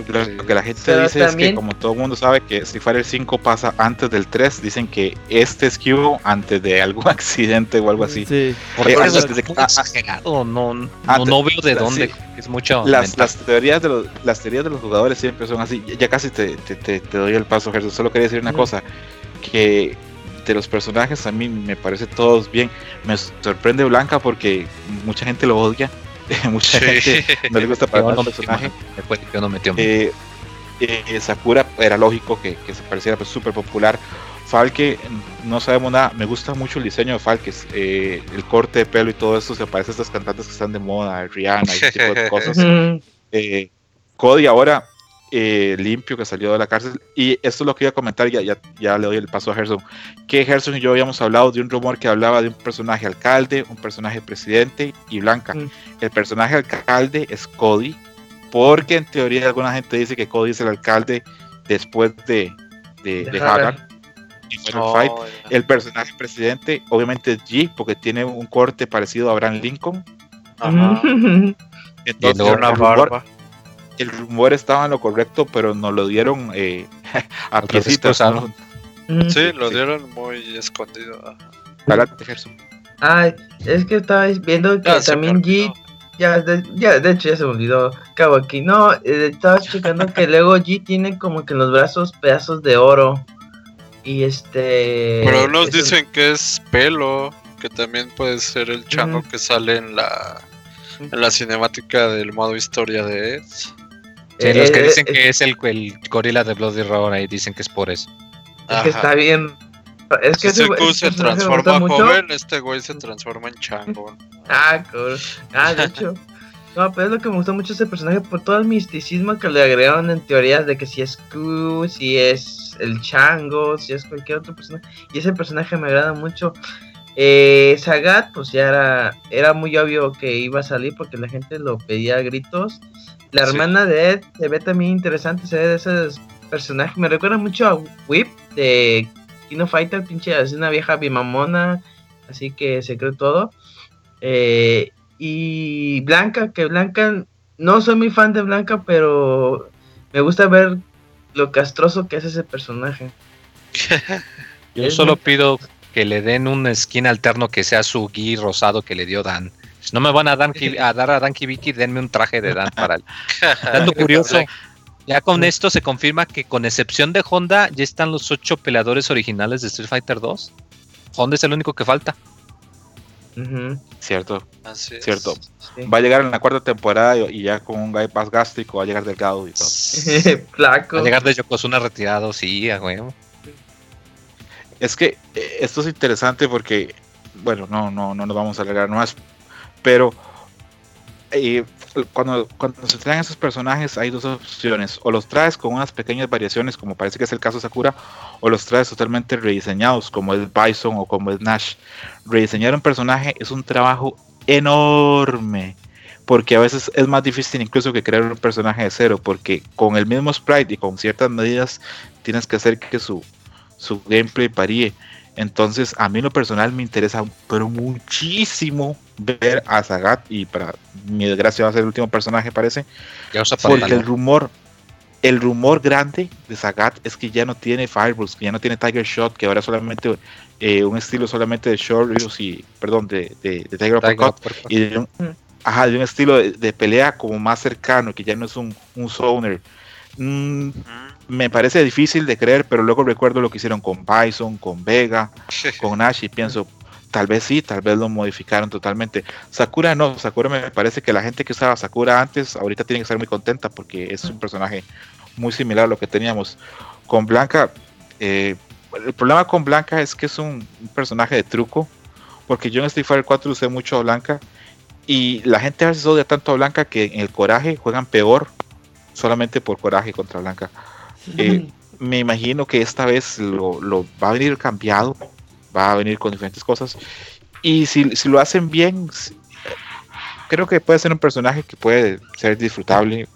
Lo, lo que la gente Pero dice es que como todo el mundo sabe que Street Fighter 5 pasa antes del 3, dicen que este es Q antes de algún accidente o algo así. Sí. Porque Eh, eso antes es de- muy ah, ah, exagerado, no, no, antes- no veo de dónde. sí. Es mucho. Las, las teorías de los, las teorías de los jugadores siempre son así. Ya- casi te, te- te- te doy el paso, Gerson. Solo quería decir una cosa: que de los personajes a mí me parece todos bien. Me sorprende Blanca porque mucha gente lo odia. mucha Sí. gente no le gusta para el personaje. fue- yo no mano. Eh, eh, Sakura era lógico que, que se pareciera pues súper popular. Falke, no sabemos nada. Me gusta mucho el diseño de Falke. eh, el corte de pelo y todo eso se parece a estas cantantes que están de moda, Rihanna y ese tipo de cosas. Eh, Cody ahora eh, limpio que salió de la cárcel. Y esto es lo que iba a comentar, ya, ya, ya le doy el paso a Gerson. Que Gerson y yo habíamos hablado de un rumor que hablaba de un personaje alcalde, un personaje presidente y Blanca. Mm. El personaje alcalde es Cody, porque en teoría alguna gente dice que Cody es el alcalde después de, de, De Hagar. Oh, Fight. El personaje presidente, obviamente es G, porque tiene un corte parecido a Abraham Lincoln. Ajá. Entonces, Una rumor- barba. El rumor estaba en lo correcto, pero nos lo dieron eh, a piecitas. ¿no? Ujú. Sí, lo Sí. dieron muy escondido. Gerson. Ay, es que estaba viendo que Ah, también G, ya de, ya, de hecho ya se me olvidó, cabo aquí, no, eh, estaba checando que luego G tiene como que en los brazos pedazos de oro. Y este... Pero unos eso- dicen que es pelo, que también puede ser el chango que sale en la en la cinemática del modo historia de Edge. Sí, los que eh, dicen eh, que es el, el gorila de Bloody Roar ahí dicen que es por eso. Es que está bien. Es que Si ese, se transforma joven, este güey se transforma en chango. Ah, cool. Ah, de hecho. No, pero es lo que me gustó mucho ese personaje por todo el misticismo que le agregaron en teorías de que si es Q, si es el Chango, si es cualquier otro personaje. Y ese personaje me agrada mucho. Eh, Sagat, pues ya era, era muy obvio que iba a salir porque la gente lo pedía a gritos. La Sí. hermana de Ed se ve también interesante, se ve de esos personajes. Me recuerda mucho a Whip de Kino Fighter, pinche, es una vieja bimamona, así que se cree todo. Eh, y Blanca, que Blanca, no soy muy fan de Blanca, pero me gusta ver lo castroso que es ese personaje. Yo solo pido que le den un skin alterno que sea su gui rosado que le dio Dan. Si no me van a, Dan, a dar a Dan Kibiki, denme un traje de Dan para el. Dato curioso. Ya con esto se confirma que con excepción de Honda ya están los ocho peleadores originales de Street Fighter 2. Honda es el único que falta. Cierto, Así es. cierto. sí. Va a llegar en la cuarta temporada y, y ya con un bypass gástrico va a llegar delgado y todo. Flaco. Va a llegar de Yokozuna retirado, sí, a huevo. Es que eh, esto es interesante porque, bueno, no, no, no nos vamos a alargar más, pero eh, cuando, cuando se traen esos personajes hay dos opciones, o los traes con unas pequeñas variaciones, como parece que es el caso de Sakura, o los traes totalmente rediseñados, como es Bison o como es Nash. Rediseñar un personaje es un trabajo enorme. Porque a veces es más difícil incluso que crear un personaje de cero, porque con el mismo sprite y con ciertas medidas tienes que hacer que su, su gameplay varíe. Entonces, a mí en lo personal me interesa, pero muchísimo ver a Sagat. Y para mi desgracia va a ser el último personaje, parece. Ya Porque el rumor, el rumor grande de Sagat es que ya no tiene Fireballs, que ya no tiene Tiger Shot, que ahora solamente eh, un estilo solamente de Short Reels y, perdón, de, de, de Tiger Tiger Uppercut. Uppercut. Y de un, ajá, de un estilo de, de pelea como más cercano, que ya no es un, un zoner. Mm, me parece difícil de creer, pero luego recuerdo lo que hicieron con Bison, con Vega, con Nash y pienso, tal vez sí, tal vez lo modificaron totalmente. Sakura no, Sakura me parece que la gente que usaba Sakura antes, ahorita tiene que estar muy contenta porque es un personaje muy similar a lo que teníamos. Con Blanca, eh, el problema con Blanca es que es un, un personaje de truco, porque yo en Street Fighter 4 usé mucho a Blanca y la gente a veces odia tanto a Blanca que en el coraje juegan peor solamente por coraje contra Blanca. Eh, me imagino que esta vez lo, lo, va a venir cambiado, va a venir con diferentes cosas. Y si, si lo hacen bien, creo que puede ser un personaje que puede ser disfrutable.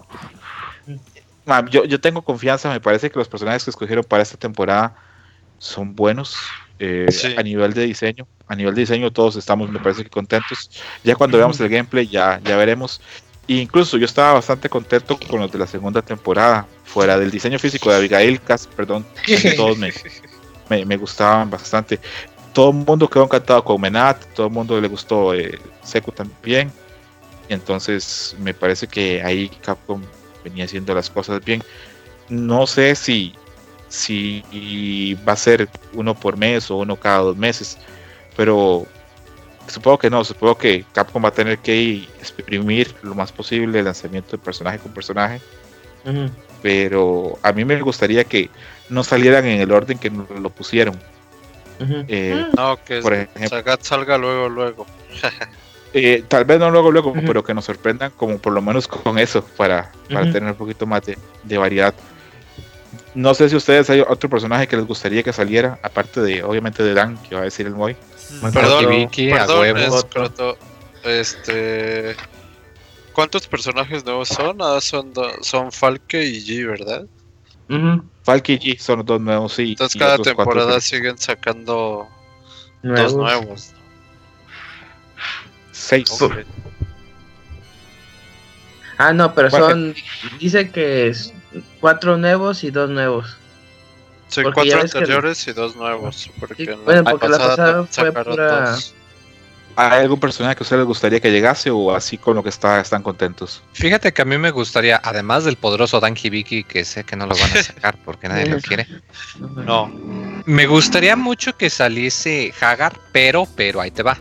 Yo, yo tengo confianza, me parece que los personajes que escogieron para esta temporada son buenos eh, a nivel de diseño. A nivel de diseño todos estamos, me parece que contentos. Ya cuando veamos el gameplay ya, ya veremos. E incluso yo estaba bastante contento con los de la segunda temporada, fuera del diseño físico de Abigail Cas, perdón, todos me, me, gustaban bastante. Todo el mundo quedó encantado con Menat, todo el mundo le gustó eh, Seku también. Entonces me parece que ahí Capcom venía haciendo las cosas bien. No sé si, si va a ser uno por mes o uno cada dos meses, pero supongo que no, supongo que Capcom va a tener que exprimir lo más posible el lanzamiento de personaje con personaje. Pero a mí me gustaría que no salieran en el orden que nos lo pusieron. Eh, no, que por ejemplo, salga luego, luego. Eh, tal vez no luego, luego, pero que nos sorprendan como por lo menos con eso, para, para tener un poquito más de, variedad. No sé si ustedes hay otro personaje que les gustaría que saliera, aparte de, obviamente, de Dan, que va a decir el Moy. Perdón, Vicky, perdón, este... ¿Cuántos personajes nuevos son? Ah, son, son Falke y G, ¿verdad? Falke y G son los dos nuevos, sí. Entonces cada temporada siguen sacando dos nuevos. Seis. Ah, no, pero son. Dice que es cuatro nuevos y dos nuevos. Sí, cuatro anteriores y dos nuevos. Porque bueno, porque la pasada fue pura. ¿Hay algún personaje que a ustedes les gustaría que llegase o así con lo que está están contentos? Fíjate que a mí me gustaría, además del poderoso Dan Hibiki, que sé que no lo van a sacar porque nadie lo quiere. No. Me gustaría mucho que saliese Hagar, pero, pero ahí te va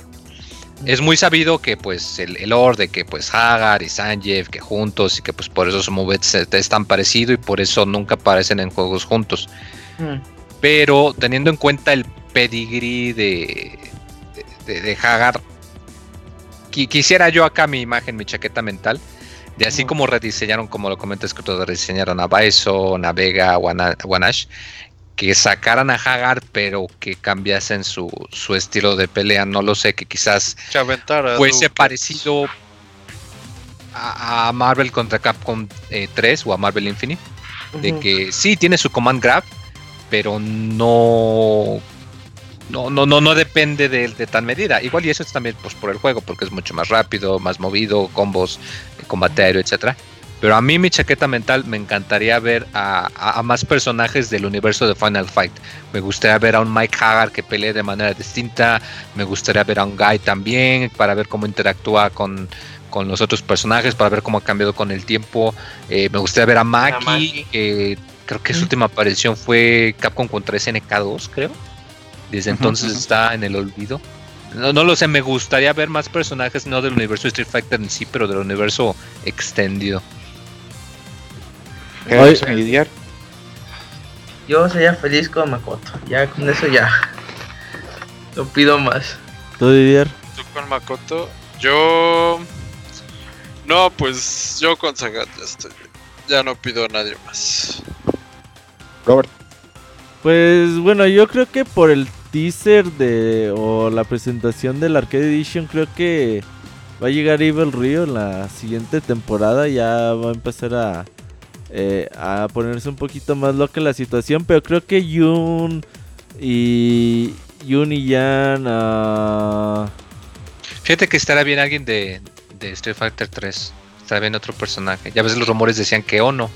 es muy sabido que pues el, el de que pues Hagar y Sanjeev que juntos y que pues por eso su movets es tan parecido y por eso nunca aparecen en juegos juntos. Hmm. Pero teniendo en cuenta el pedigrí de, de, Hagar, quisiera yo acá mi imagen, mi chaqueta mental, de así como rediseñaron, como lo comenta escrito, rediseñaron a Baeso, Navega, Wanash, que sacaran a Hagar, pero que cambiasen su, su estilo de pelea. No lo sé, que quizás fuese parecido a, Marvel contra Capcom 3 eh, o a Marvel Infinite. De que sí tiene su command grab, pero no. No, no, no, no depende de, de tal medida. Igual y eso es también pues, por el juego, porque es mucho más rápido, más movido, combos, combate aéreo, etcétera. Pero a mí mi chaqueta mental me encantaría ver a, más personajes del universo de Final Fight. Me gustaría ver a un Mike Hagar que pelee de manera distinta. Me gustaría ver a un Guy también para ver cómo interactúa con, los otros personajes, para ver cómo ha cambiado con el tiempo. Eh, me gustaría ver a Maki, que creo que su última aparición fue Capcom contra SNK2, creo. Desde entonces está en el olvido. No, no, lo sé, me gustaría ver más personajes, no del universo de Street Fighter en sí, pero del universo extendido. Yo sería feliz con Makoto. Ya con eso ya. No pido más. ¿Tú, Didier? ¿Tú con Makoto? Yo. No, pues yo con Sagat ya estoy Ya no pido a nadie más. Robert. Pues bueno, yo creo que por el teaser de o la presentación del Arcade Edition, creo que va a llegar Evil Rio en la siguiente temporada. Ya va a empezar a eh, a ponerse un poquito más loca la situación. Pero creo que Yun y Yun y Yan. Uh... Fíjate que estará bien alguien de, de Street Fighter 3. Estará bien otro personaje. Ya ves los rumores decían que Ono.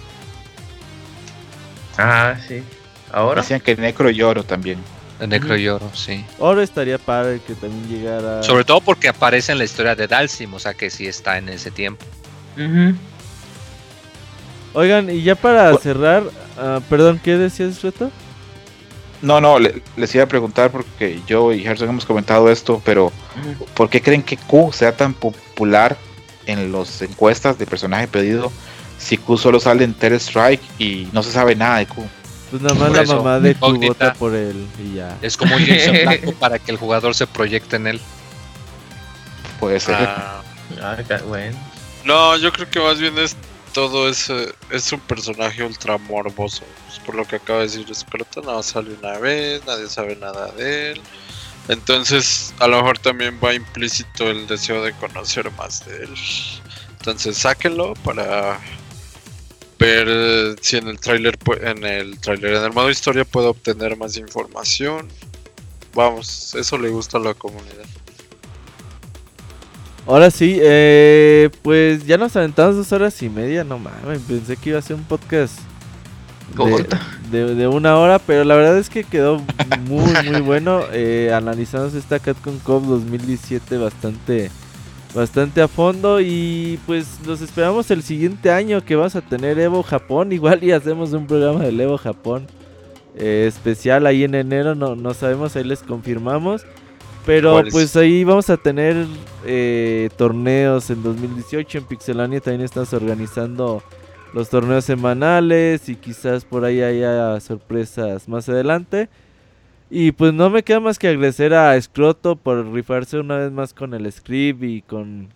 Ah, sí. Ahora. Decían que Necro y Oro también. Necro y Oro, sí. Oro estaría padre que también llegara. Sobre todo porque aparece en la historia de Dalsim, o sea que sí está en ese tiempo. Oigan, y ya para cerrar, uh, perdón, ¿qué decías, Reto? No, no, les iba a preguntar porque yo y Herzog hemos comentado esto, pero ¿por qué creen que Q sea tan popular en las encuestas de personaje pedido si Q solo sale en Terror Strike y no se sabe nada de Q? Pues nada más la mamá de Q vota por él y ya. Es como un lienzo blanco para que el jugador se proyecte en él. Puede ser. Ah, ah bueno. No, yo creo que más bien es todo ese es un personaje ultra morboso. Pues, por lo que acaba de decir Scroto, no sale una vez, nadie sabe nada de él. Entonces, a lo mejor también va implícito el deseo de conocer más de él. Entonces, sáquenlo para ver si en el tráiler en el tráiler en el modo historia puedo obtener más información. Vamos, eso le gusta a la comunidad. Ahora sí, eh, pues ya nos aventamos dos horas y media, no mames, pensé que iba a ser un podcast de, de- de una hora, pero la verdad es que quedó muy, muy bueno. Eh, analizamos esta Capcom Cup 2017 bastante, bastante a fondo y pues los esperamos el siguiente año que vamos a tener Evo Japón, igual y hacemos un programa del Evo Japón eh, especial ahí en enero, no, no sabemos, ahí les confirmamos. Pero pues ahí vamos a tener eh, torneos en 2018. En Pixelania también estamos organizando los torneos semanales y quizás por ahí haya sorpresas más adelante. Y pues no me queda más que agradecer a Scroto por rifarse una vez más con el script y con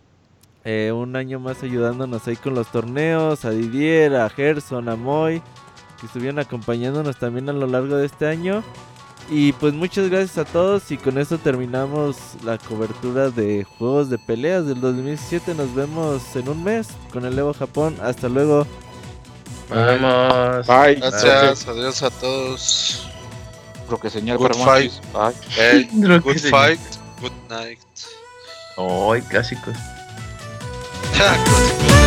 eh, un año más ayudándonos ahí con los torneos, a Didier, a Gerson, a Moy, que estuvieron acompañándonos también a lo largo de este año. Y pues muchas gracias a todos y con esto terminamos la cobertura de juegos de peleas del 2017. Nos vemos en un mes con el Evo Japón. Hasta luego. Vamos. Bye. Gracias, adiós a todos. Lo que señal Good para. Hey, que good fight, good night. Ay, clásicos. Clásicos.